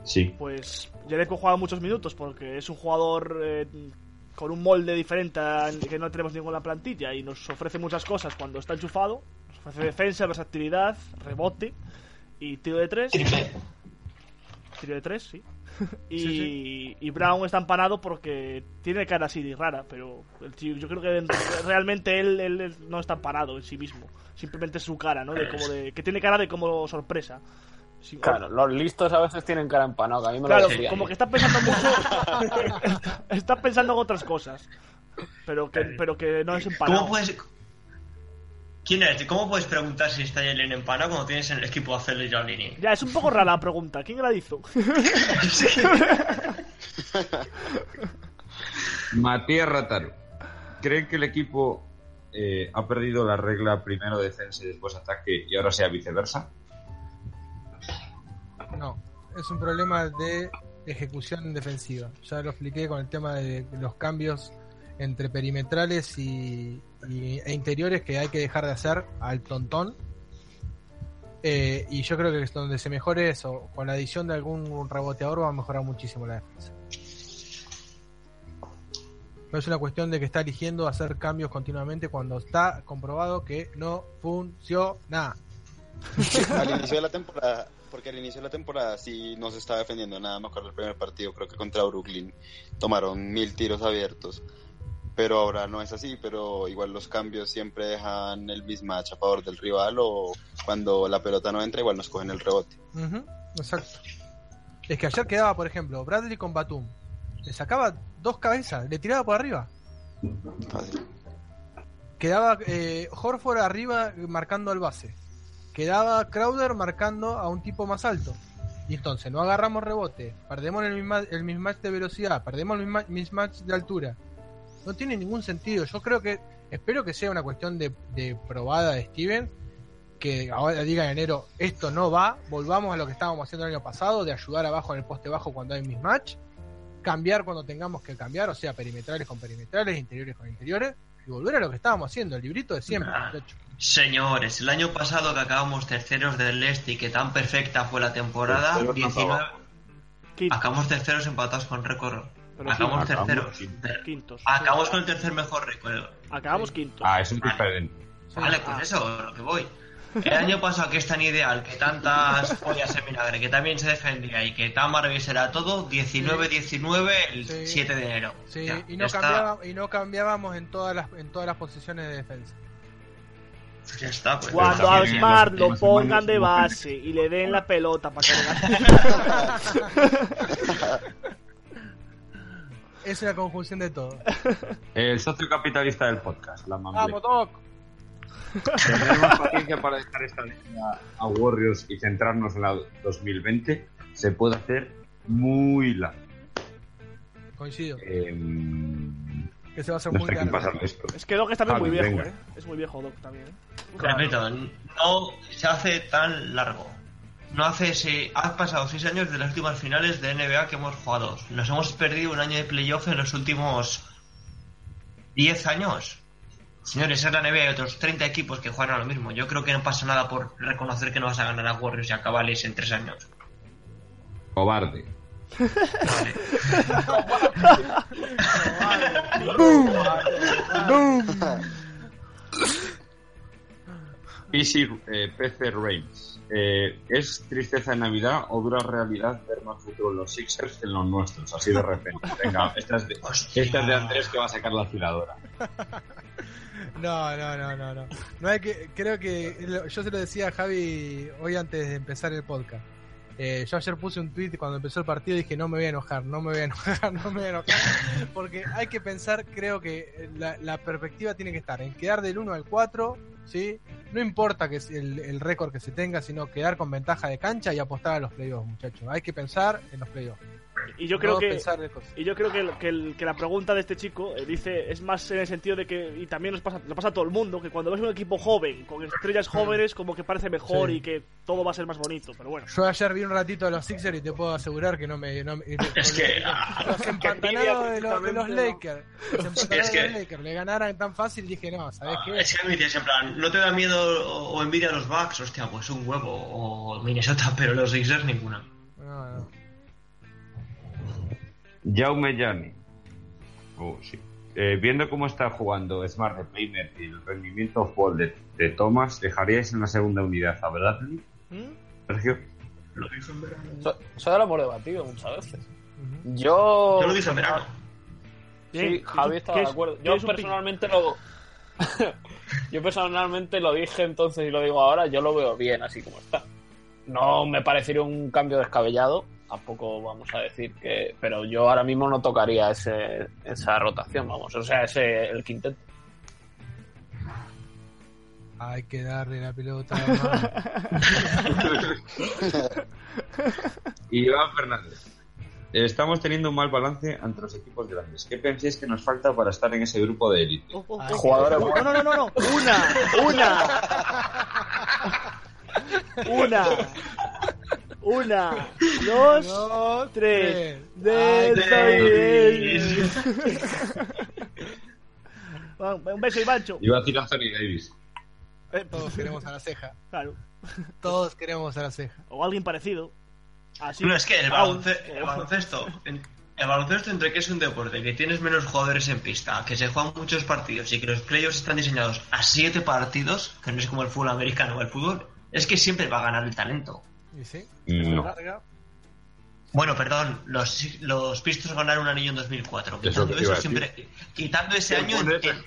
Sí. Pues Jerebko juega muchos minutos porque es un jugador eh, con un molde diferente al que no tenemos ninguna plantilla y nos ofrece muchas cosas cuando está enchufado. Nos ofrece defensa, versatilidad, rebote y tiro de tres. Tiro de tres, sí. y, Sí, y Brown está empanado porque tiene cara así de rara, pero el tío- yo creo que realmente él, él- él no está empanado en sí mismo. Simplemente es su cara, ¿no? De como de, que tiene cara de como sorpresa. Sí, Claro, los listos a veces tienen cara empanado, que a mí me Claro, lo como que está pensando mucho. está pensando en otras cosas. Pero que, pero que no es empanado. ¿Cómo puedes, ¿Quién eres? ¿Cómo puedes preguntar si está Jalen empanado cuando tienes en el equipo a Hacerle y Lini? Ya, es un poco rara la pregunta. ¿Quién la hizo? Matías Rataro. ¿Creen que el equipo eh, ha perdido la regla primero defensa y después ataque y ahora sea viceversa? No, es un problema de ejecución defensiva. Ya lo expliqué con el tema de los cambios entre perimetrales y, e interiores que hay que dejar de hacer al tontón. Eh, y yo creo que es donde se mejore eso, con la adición de algún reboteador va a mejorar muchísimo la defensa. No es una cuestión de que está eligiendo hacer cambios continuamente cuando está comprobado que no funciona. al inicio de la temporada, porque al inicio de la temporada sí no se estaba defendiendo nada, me acuerdo el primer partido, creo que contra Brooklyn tomaron mil tiros abiertos, pero ahora no es así, pero igual los cambios siempre dejan el mismatch a favor del rival o cuando la pelota no entra igual nos cogen el rebote. Ujú, exacto. Es que ayer quedaba, por ejemplo, Bradley con Batum. Le sacaba dos cabezas, le tiraba por arriba. Quedaba eh, Horford arriba marcando al base. Quedaba Crowder marcando a un tipo más alto. Y entonces no agarramos rebote, perdemos el misma- el mismatch de velocidad, perdemos el misma- mismatch de altura. No tiene ningún sentido. Yo creo que, espero que sea una cuestión de, de probada de Steven, que ahora diga en enero, esto no va, volvamos a lo que estábamos haciendo el año pasado, de ayudar abajo en el poste bajo cuando hay mismatch, cambiar cuando tengamos que cambiar, o sea, perimetrales con perimetrales, interiores con interiores, y volver a lo que estábamos haciendo, el librito de siempre, Ah. muchacho. Señores, el año pasado que acabamos terceros del este y que tan perfecta fue la temporada, Terceros 19... Quintos. Acabamos terceros empatados con récord. Pero acabamos sí, acabamos terceros. Quintos. Acabamos con el tercer mejor récord. Acabamos quintos. Ah, es un diferente. Vale, pues eso, lo que voy. El año pasado que es tan ideal, que tantas pollas en vinagre, que también se defendía y que tan maravilloso era todo, 19-19 el Sí. 7 de enero. Sí, Ya, y, no cambiaba- y no cambiábamos en todas las en todas las posiciones de defensa. Ya está, pues. Cuando Está a. Smart lo pongan de base y le den la pelota para que Es una conjunción de todo. El socio capitalista del podcast, la mamá. ¡Vamos, Doc! Tendremos paciencia para dejar esta línea a Warriors y centrarnos en la 2020. Se puede hacer muy largo. Coincido. Em, Que se va a hacer no muy largo. Es que Doc es también muy Javi, viejo, venga. ¿eh? Es muy viejo Doc también. ¿eh? Repito, no se hace tan largo. No hace si han pasado seis años de las últimas finales de NBA que hemos jugado. Nos hemos perdido un año de playoff en los últimos 10 años. Señores, es la NBA y hay otros 30 equipos que juegan a lo mismo. Yo creo que no pasa nada por reconocer que no vas a ganar a Warriors y a Cavaliers en tres años. Cobarde. Easy eh, PC Reigns. Eh, ¿Es tristeza en Navidad o dura realidad ver más futuro en los Sixers que en los nuestros? Así de repente. Venga, esta es de, esta es de Andrés que va a sacar la afiladora. No, no, no, no, no. No hay que, creo que yo se lo decía a Javi hoy antes de empezar el podcast. Eh, yo ayer puse un tweet cuando empezó el partido y dije no me voy a enojar, no me voy a enojar, no me voy a enojar. Porque hay que pensar, creo que la, la perspectiva tiene que estar en quedar del 1 al 4, ¿sí? No importa que el, el récord que se tenga, sino quedar con ventaja de cancha y apostar a los playoffs, muchachos. Hay que pensar en los playoffs. Y yo creo No que y yo creo que, el- que, el- que la pregunta de este chico eh, dice es más en el sentido de que y también nos pasa nos pasa a todo el mundo que cuando ves un equipo joven con estrellas jóvenes como que parece mejor Sí. y que todo va a ser más bonito pero bueno Yo ayer vi un ratito de los Sixers y te puedo asegurar que no me. No, me- Es que- los empantanados de los, de los Lakers. Los Es que- de los Lakers le ganaran tan fácil. Dije, no, ¿sabes qué? Es que me dices, en plan, ¿no te da miedo o, o envidia a los Bucks? Hostia, pues un huevo. O Minnesota, pero los Sixers ninguna. No, no. Jaume Yanni. Oh, sí. Eh, viendo cómo está jugando Smart de Playmaker y el rendimiento off-ball de, de Thomas, ¿dejaríais en la segunda unidad a Bradley? Sergio. Lo dijo en verano. Eso, eso lo hemos debatido muchas veces. Yo. Yo lo dije en verano. Sí, Javi ¿qué estaba es- de acuerdo. Yo personalmente lo. yo personalmente lo dije entonces y lo digo ahora, yo lo veo bien así como está. No me parecería un cambio descabellado, tampoco vamos a decir que. Pero yo ahora mismo no tocaría ese, esa rotación, vamos. O sea, ese el quinteto. Hay que darle la pelota. Y Iván Fernández. Estamos teniendo un mal balance ante los equipos grandes. ¿Qué pensáis que nos falta para estar en ese grupo de élite? Oh, oh, oh. Jugadores no, no, no, no, no. Una, una. Una. Una, dos, Dos, tres. Va, Un beso, Ivancho. Iba a decir Anthony Davis. Eh, Todos queremos a la ceja. Claro. Todos queremos a la ceja. O alguien parecido. Así. No, es que el, balonce- el baloncesto, en- el baloncesto entre que es un deporte, que tienes menos jugadores en pista, que se juegan muchos partidos y que los playoffs están diseñados a siete partidos, que no es como el fútbol americano o el fútbol, Es que siempre va a ganar el talento. ¿Y sí? No. Larga. Bueno, perdón, los, los Pistons ganaron un anillo en 2004. Es lo Quitando eso, a siempre, quitando ese año, en-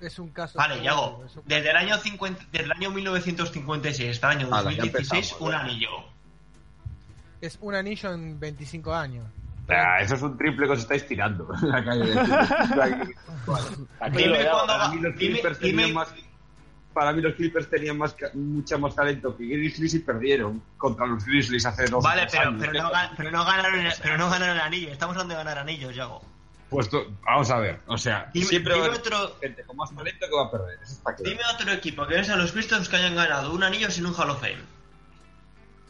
Es un caso. Vale, Yago. Desde el año 50, desde el año 1956 hasta el año Ala, ya 2016, empezamos, un anillo. Es un anillo en 25 años. Ah, eso es un triple que os estáis tirando. en la calle. Dime cuándo para mí los Clippers tenían más mucha más talento que Grizzlies y perdieron contra los Grizzlies hace dos Vale, tres pero, años. pero, no, pero, no ganaron, pero no ganaron el anillo. Estamos hablando de ganar anillos, Yago. Pues tú- vamos a ver, o sea, Dime, siempre a otro, gente con más talento que va a perder. Eso está claro. dime otro equipo que no sean los Pistons que hayan ganado un anillo sin un Hall of Fame.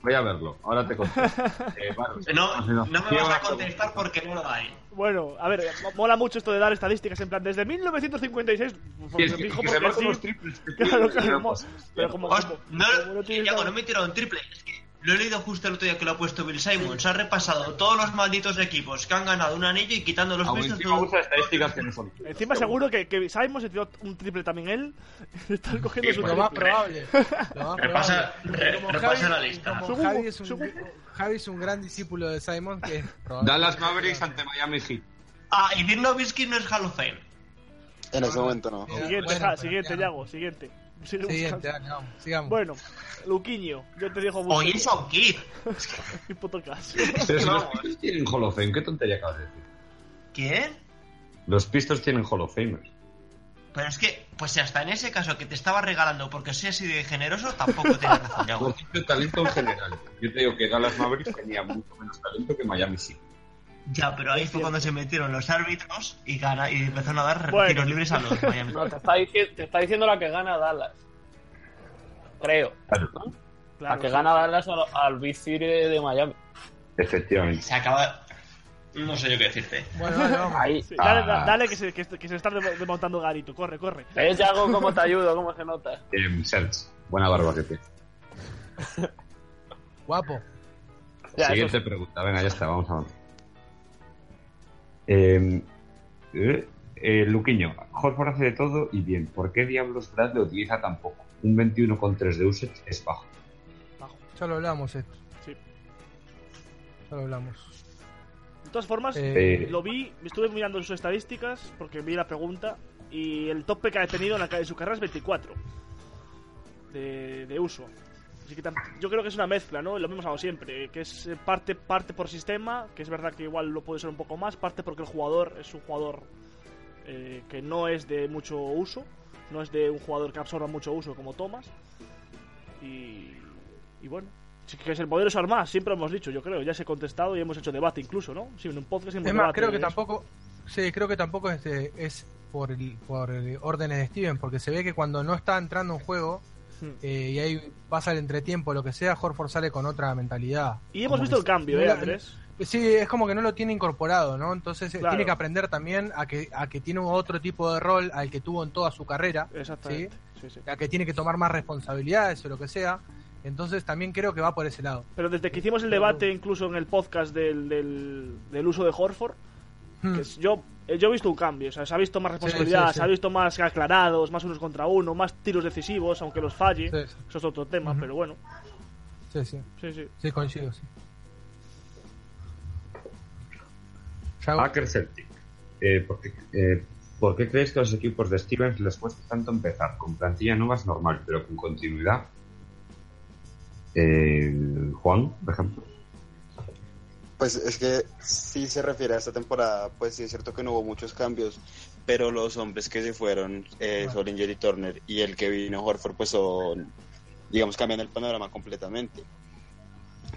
Voy a verlo, ahora te contesto. Eh, vale. No, no me ¿Quién vas va a contestar porque no lo hay. Bueno, a ver, mo- mola mucho esto de dar estadísticas en plan desde 1956. Y es que- dijo que porque marcan sí. triples que Claro, claro, no pero como, como- no, como no tienes Yago, no me he tirado un triple. Es que lo he leído justo el otro día que lo ha puesto Bill Simons. Ha repasado todos los malditos equipos que han ganado un anillo y quitando los encima todo- usa estadísticas que no son. Encima seguro que, que Simon se tiró un triple también él. Está cogiendo Sí, su pues Lo más triple. probable. Lo más Repasa, probable. re- Como repasa Javi- la lista. como Javi es, un, Javi es un gran discípulo de Simon que. Dallas Mavericks ante Miami Heat. Ah, y Dirk Nowitzki no es Hall of Fame. En ese momento no. Siguiente, Bueno, ja, pero siguiente. Yago, siguiente. Siguiente, vamos, sigamos. Bueno, Luquiño, yo te digo O Jason Kidd. Qué puto caso. Pero si los. Pistons tienen Hall of Fame, ¿qué tontería acabas de decir? ¿Quién? Los Pistons tienen Hall of Famers. Pero es que, pues si hasta en ese caso que te estaba regalando porque soy así de generoso, tampoco tienes razón, ejemplo, talento en general. Yo te digo que Dallas Mavericks tenía mucho menos talento que Miami Heat. Ya, pero ahí fue cuando se metieron los árbitros y, gana, y empezaron a dar Bueno. tiros libres a los Miami. No, te está, dici- te está diciendo la que gana Dallas. Creo. Claro, ¿no? Claro, la que sí. gana Dallas al, al Big City de Miami. efectivamente. Se acaba. No sé yo qué decirte. Bueno, vamos. Ahí. Sí, dale, da- Ah. dale que, se, que, que se está desmontando Garito. Corre, corre. ¿Ves, Yago, cómo te ayudo? ¿Cómo se nota? Eh, Serge, buena barba que tiene. Guapo. Ya, eso Siguiente pregunta, venga, ya está, vamos a ver. Eh, eh, eh, Luquiño, Horford hace de todo y bien. ¿Por qué diablos Brad le utiliza tan poco? Un 21,3 de usage es bajo. Ya lo hablamos esto. Sí. Ya lo hablamos. De todas formas, Eh, lo vi, estuve mirando sus estadísticas porque vi la pregunta y el tope que ha tenido en, la, ca- en su carrera es 24 de, de uso. Así que yo creo que es una mezcla, ¿no? Lo hemos hablado siempre, que es eh, parte, parte por sistema, que es verdad que igual lo puede ser un poco más, parte porque el jugador es un jugador eh, que no es de mucho uso, no es de un jugador que absorba mucho uso como Thomas. Y, y bueno, que es el poder usar más, siempre lo hemos dicho, yo creo, ya se ha contestado y hemos hecho debate incluso, ¿no? Sí, en un podcast hemos Es más, debate creo que eso. tampoco. Sí, creo que tampoco es, de- es por, el, por el órdenes de Steven, porque se ve que cuando no está entrando en juego Eh, y ahí pasa el entretiempo, lo que sea, Horford sale con otra mentalidad. Y hemos visto el cambio, ¿eh, Andrés? Sí, es como que no lo tiene incorporado, ¿no? Entonces eh, Claro. tiene que aprender también a que, a que tiene otro tipo de rol al que tuvo en toda su carrera. Exactamente. Sí, sí. A que tiene que tomar más responsabilidades o lo que sea. Entonces también creo que va por ese lado. Pero desde que hicimos el debate, incluso en el podcast del, del, del uso de Horford, Hmm. que yo, yo he visto un cambio. O sea, se ha visto más responsabilidad, sí, sí. se ha visto más aclarados, más unos contra uno, más tiros decisivos, aunque los falle. Sí, sí. Eso es otro tema, pero bueno. Sí, sí. Sí, sí. Sí, coincido, sí. Hacker Celtic. Eh, ¿por, qué, eh, ¿Por qué crees que a los equipos de Stevens les cuesta tanto empezar? Con plantilla nueva es normal, pero con continuidad. Eh, Juan, por ejemplo. Pues es que si se refiere a esta temporada, pues sí es cierto que no hubo muchos cambios, pero los hombres que se fueron, eh, Solinger y Turner, y el que vino Horford, pues son, digamos, cambian el panorama completamente,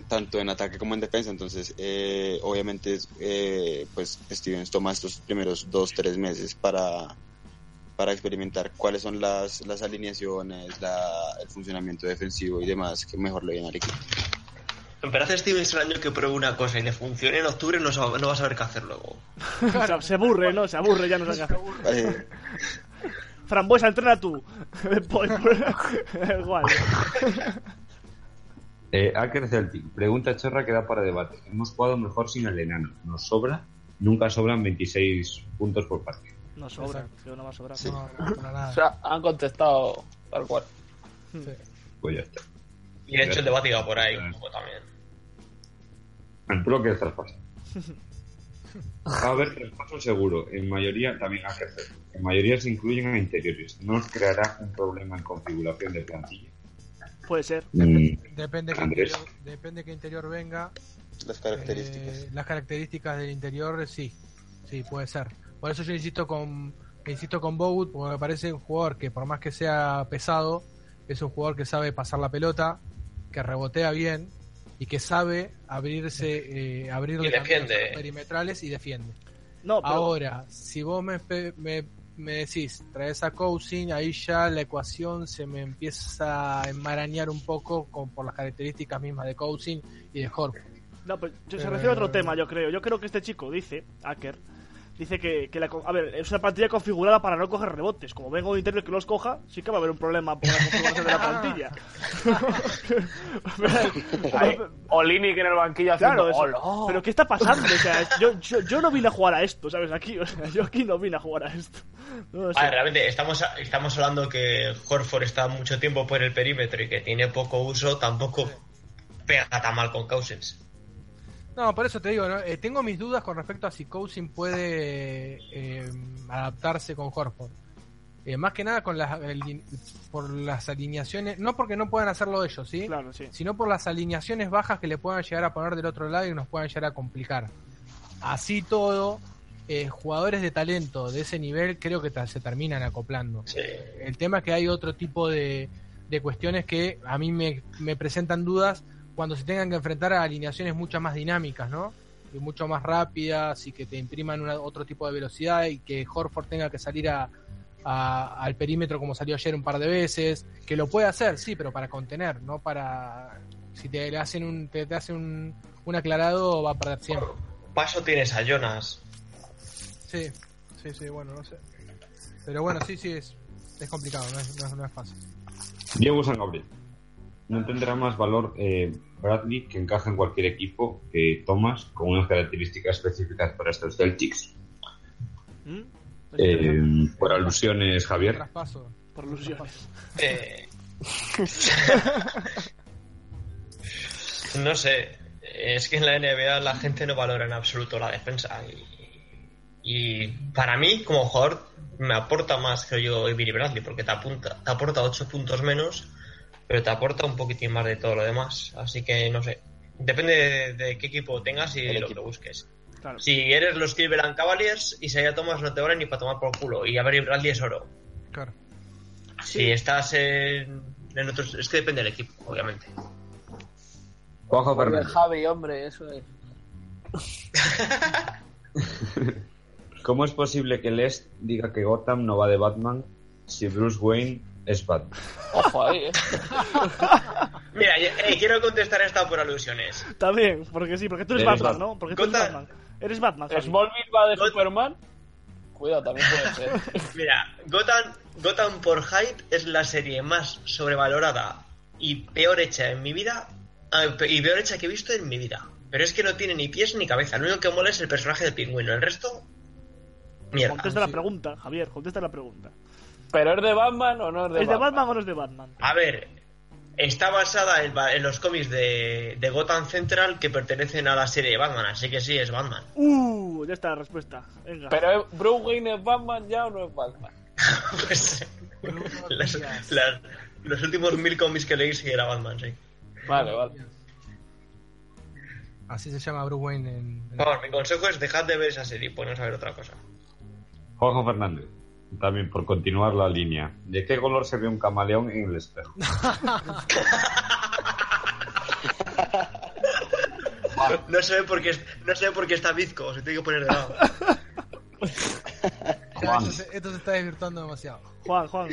tanto en ataque como en defensa. Entonces, eh, obviamente, eh, pues Stevens toma estos primeros dos, tres meses para, para experimentar cuáles son las, las alineaciones, la- el funcionamiento defensivo y demás que mejor le viene al equipo. En verdad, Stevens el año que pruebe una cosa y le funcione en octubre no, no va a saber qué hacer luego. Se aburre, ¿no? Se aburre, ya no sabe qué hacer. Eh, Frambuesa, entrena tú. Igual. Eh, Hacker Celtic. Pregunta chorra que da para debate. Hemos jugado mejor sin el enano. ¿Nos sobra? Nunca sobran 26 puntos por partido. No sobra, que no va a sobrar. No, no, para nada. O sea, han contestado tal cual. Pues ya está. Y de hecho el debate iba por ahí un poco también. El bloque del traspaso. Va a haber traspaso seguro. En mayoría también a ejercer. En mayoría se incluyen a interiores. No os creará un problema en configuración de plantilla. Puede ser. Mm, Depende que interior, depende que interior venga. Las características. Eh, las características del interior, sí. Sí, puede ser. Por eso yo insisto con insisto con Bogut, porque me parece un jugador que por más que sea pesado, es un jugador que sabe pasar la pelota, que rebotea bien y que sabe abrirse, eh, abrirle Y caminos defiende. a los perimetrales y defiende. No, pero- Ahora, si vos me, pe- me, me decís, traes a Cousin, ahí ya la ecuación se me empieza a enmarañar un poco con, por las características mismas de Cousin y de Horford. No, pero yo- se Eh, refiere a otro tema, yo creo. Yo creo que este chico dice, Acker, dice que, que la, co- a ver, es una plantilla configurada para no coger rebotes. Como vengo de interior que los coja, sí que va a haber un problema por la configuración de la plantilla. Ahí, Olinic en el banquillo Claro, haciendo pero ¿qué está pasando? O sea, yo, yo, yo no vine a jugar a esto, ¿sabes? Aquí, o sea, yo aquí no vine a jugar a esto. No lo sé. A ver, realmente estamos, estamos hablando que Horford está mucho tiempo por el perímetro y que tiene poco uso, tampoco pega tan mal con Cousins. No, por eso te digo, ¿no? Eh, tengo mis dudas con respecto a si Cousin puede eh, adaptarse con Horford. Eh, más que nada con las, el- por las alineaciones, no porque no puedan hacerlo ellos, ¿sí? Claro, sí. Sino por las alineaciones bajas que le puedan llegar a poner del otro lado y nos puedan llegar a complicar. Así todo, eh, jugadores de talento de ese nivel creo que se terminan acoplando. El tema es que hay otro tipo de, de cuestiones que a mí me, me presentan dudas cuando se tengan que enfrentar a alineaciones mucho más dinámicas, ¿no? Y mucho más rápidas y que te impriman una- otro tipo de velocidad y que Horford tenga que salir a, a- al perímetro como salió ayer un par de veces, que lo puede hacer, sí, pero para contener, no para... Si te le hacen un, te, te hacen un, un aclarado va a perder siempre. Paso tienes a Jonas. Sí, sí, sí, bueno, no sé. Pero bueno, sí, sí, es, es complicado, no es, no es, no es fácil. Diego San Gabriel. No tendrá más valor eh, Bradley que encaja en cualquier equipo que Thomas con unas características específicas para estos Celtics. ¿Mm? Eh, por alusiones, Javier. Traspaso. Por ilusiones. Eh, no sé, es que en la NBA la gente no valora en absoluto la defensa. Y, y para mí, como jugador, me aporta más, creo yo, Avery Bradley, porque te, apunta, te aporta 8 puntos menos, pero te aporta un poquitín más de todo lo demás. Así que no sé, depende de, de qué equipo tengas y lo que busques. Claro. Si eres los Cleveland Cavaliers, Isaiah Thomas no te vale ni para tomar por culo. Y Avery Bradley es oro. Claro. Si estás en, en otros. Es que depende del equipo, obviamente. Juanjo Oye, Fernández. Javi, hombre, eso es. ¿Cómo es posible que Les diga que Gotham no va de Batman si Bruce Wayne es Batman? Ojo ahí, eh. Mira, eh, quiero contestar esta por alusiones. También, porque sí, porque tú eres, Eres Batman, Batman. ¿no? Porque tú eres Batman. Eres Batman, Javi. Smallville va de Superman. Cuidado, también puede ser. Mira, Gotham, Gotham por Hype es la serie más sobrevalorada y peor hecha en mi vida. ah, pe- Y peor hecha que he visto en mi vida. Pero es que no tiene ni pies ni cabeza. Lo único que mola es el personaje del pingüino. El resto. Mierda. Contesta la pregunta, Javier, contesta la pregunta. ¿Pero es de Batman o no es de ¿Es de Batman? Batman o no es de Batman? A ver, está basada en, los cómics de, de Gotham Central que pertenecen a la serie de Batman, así que sí, es Batman. Uh, ya está la respuesta. Venga. ¿Pero Bruce Wayne es Batman ya o no es Batman? Pues, las- las- los últimos mil cómics que leí sí era Batman, sí. Vale, vale. Así se llama Bruce Wayne en... en- Vamos, mi consejo es dejad de ver esa serie y poneros a ver otra cosa. Juanjo Fernández. También por continuar la línea. ¿De qué color se ve un camaleón en el espejo? No sé por qué, no sé por qué está bizco, se tiene que poner de lado. Ya, esto, se, esto se está desvirtuando demasiado. Juan, Juan.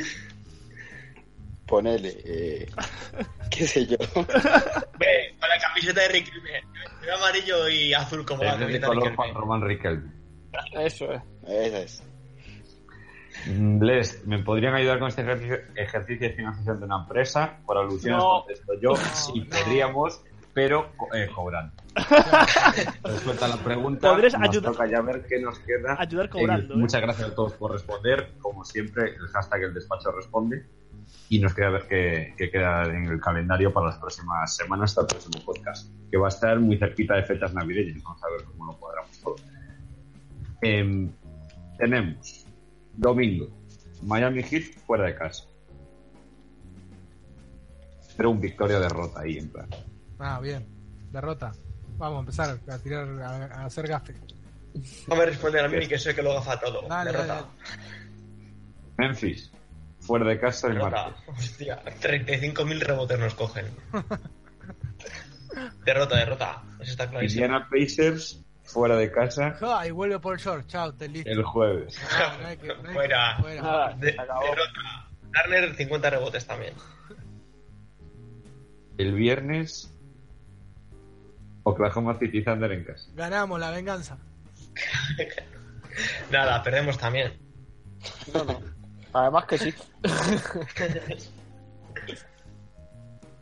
Ponele, eh, qué sé yo. Ve, con la camiseta de Rick me veo amarillo y azul como la camiseta de color Riquelme. Juan Román Riquelme. Eso es. Esa es. Les, ¿me podrían ayudar con este ejercicio, ejercicio de financiación de una empresa? Por alusiones No. contesto yo, sí, podríamos, pero co- eh, cobrando. Resuelta la pregunta, nos ayudar- toca ya ver qué nos queda. Ayudar Eh, cobrando, ¿eh? muchas gracias a todos por responder. Como siempre, el hashtag el despacho responde. y nos queda ver qué, qué queda en el calendario para las próximas semanas hasta el próximo podcast, que va a estar muy cerquita de fechas navideñas. Vamos a ver cómo lo cuadramos todo. Em, tenemos domingo, Miami Heat fuera de casa. Pero un victoria derrota ahí en plan. Ah, bien. Derrota. Vamos a empezar a tirar, a, a hacer gafe. No me responde a mí que sé que lo gafa todo. Dale, Derrota. dale. Memphis, fuera de casa el Derrota. martes. Hostia, 35.000 rebotes nos cogen. derrota, derrota. Eso está clarísimo. Indiana Pacers, fuera de casa Ja, y vuelve por short. Chao, te listo. el jueves. No que- no Fuera. fuera. De- derrota. Turner, 50 rebotes también. El viernes, Oklahoma City Thunder en casa. Ganamos la venganza. Nada, perdemos también. No, no. Además que sí.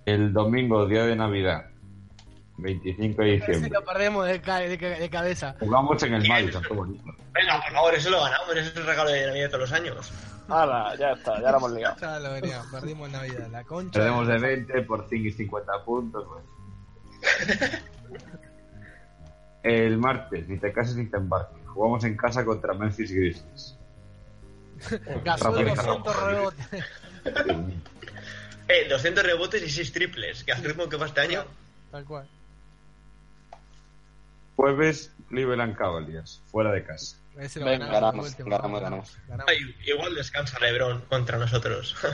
El domingo, día de Navidad, 25 de diciembre. lo perdemos de, ca- de ca- de cabeza. Jugamos en el Madison, qué bonito. Venga, por favor, eso lo ganamos. Eso es el regalo de Navidad de todos los años. Hala, ya está, ya lo hemos ligado. Ya lo vería, perdimos Navidad. La concha. Perdemos de 20 por 5 y 50 puntos. bueno. El martes, ni te cases ni te embarques. Jugamos en casa contra Memphis Grizzlies. Rafael 200 Carrasco. rebotes. Eh, 200 rebotes y 6 triples. Que al ritmo que va este año. Tal cual. Jueves, Cleveland Cavaliers, fuera de casa. Venga, ganamos, ganamos, ganamos. Ay, igual descansa LeBron contra nosotros.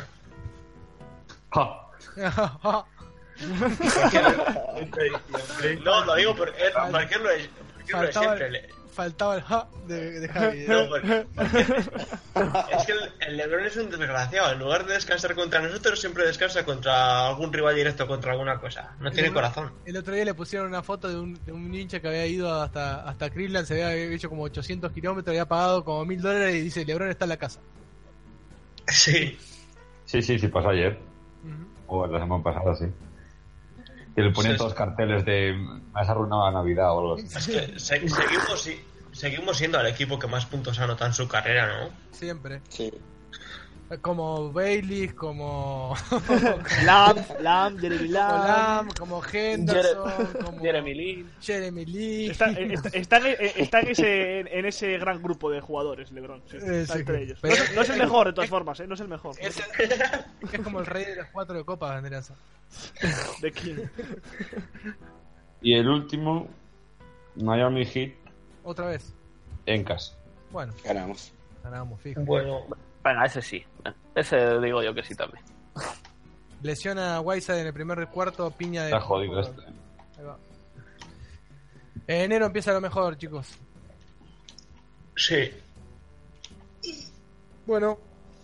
No, lo digo porque es, porque lo es, porque lo es siempre. Faltaba el ja de, de Javi. No, porque- porque- es que el, el LeBron es un desgraciado. En lugar de descansar contra nosotros, siempre descansa contra algún rival directo, contra alguna cosa. No tiene El- corazón. El otro día le pusieron una foto de un, de un hincha que había ido hasta, hasta Cleveland, se había hecho como 800 kilómetros, había pagado como mil dólares y dice, Lebron está en la casa. Sí. Sí, sí, sí, pasó ayer. O la semana pasada, sí. Que le ponían Sí, todos carteles de me has arruinado la Navidad o algo así. Es que se- seguimos, seguimos siendo el equipo que más puntos ha anotado en su carrera, ¿no? Siempre. Sí. Como Bailey, como... Lamb, Lamb, Jeremy como Lamb. Lamb, como Henderson, como Jeremy. Jeremy Lee. Está, eh, está- está en, eh, está en ese, en ese gran grupo de jugadores, LeBron. sí, Eh, está sí, entre ellos. pero- no, es, no es el mejor, de todas formas, ¿eh? No es el mejor. Es, es como el rey de las cuatro de copas, vendría a ser. De King. Y el último, Miami Heat Otra vez. en casa. Bueno, Ganamos. ganamos, fijo. Bueno, Venga, ese sí. Ese digo yo que sí también. Lesiona a Whiteside en el primer cuarto, piña de... Está jodido este. Ahí va. En enero empieza lo mejor, chicos. sí. Bueno,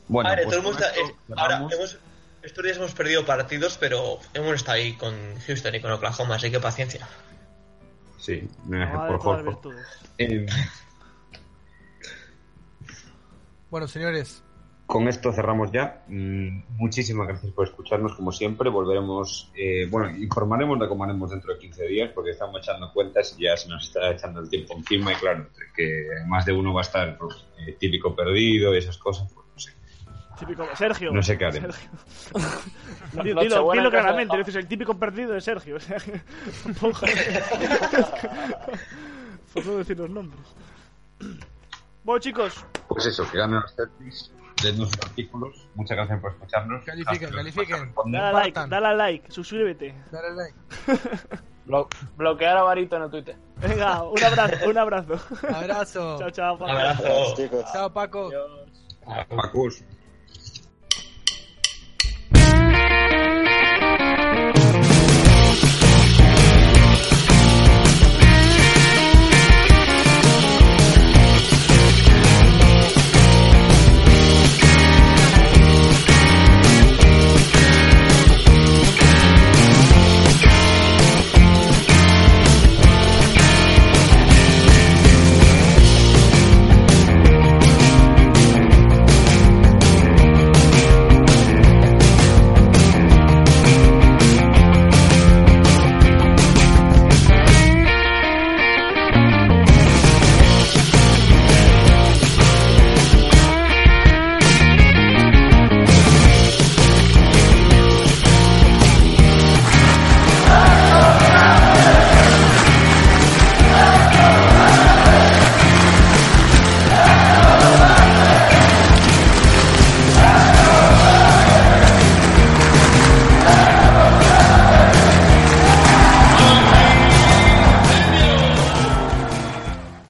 Bueno, Ahora, pues todo el mundo con está- esto eh, ahora, hemos, estos días hemos perdido partidos, pero hemos estado ahí con Houston y con Oklahoma, así que paciencia. Sí, eh, Madre por virtudes. Eh, bueno, señores. Con esto cerramos ya. Mm, muchísimas gracias por escucharnos, como siempre. Volveremos, eh, bueno, informaremos de cómo haremos dentro de 15 días, porque estamos echando cuentas y ya se nos está echando el tiempo encima. Y claro, que más de uno va a estar pues, eh, típico perdido y esas cosas, pues no sé. Típico. Sergio. No sé qué. No- Dilo, dilo claramente, de- dices el típico perdido de Sergio. O sea, Por no decir los nombres. Bueno, chicos, Pues eso, que ganen los Celtics, dennos sus artículos. Muchas gracias por escucharnos. Califiquen, califiquen. dale like, dale a like, suscríbete. Dale like. Blo- bloquear a Barito en el Twitter. Venga, un abrazo, un abrazo. Abrazo. Chao, chao. Abrazo. Chicos. Chao, Paco. Pacos.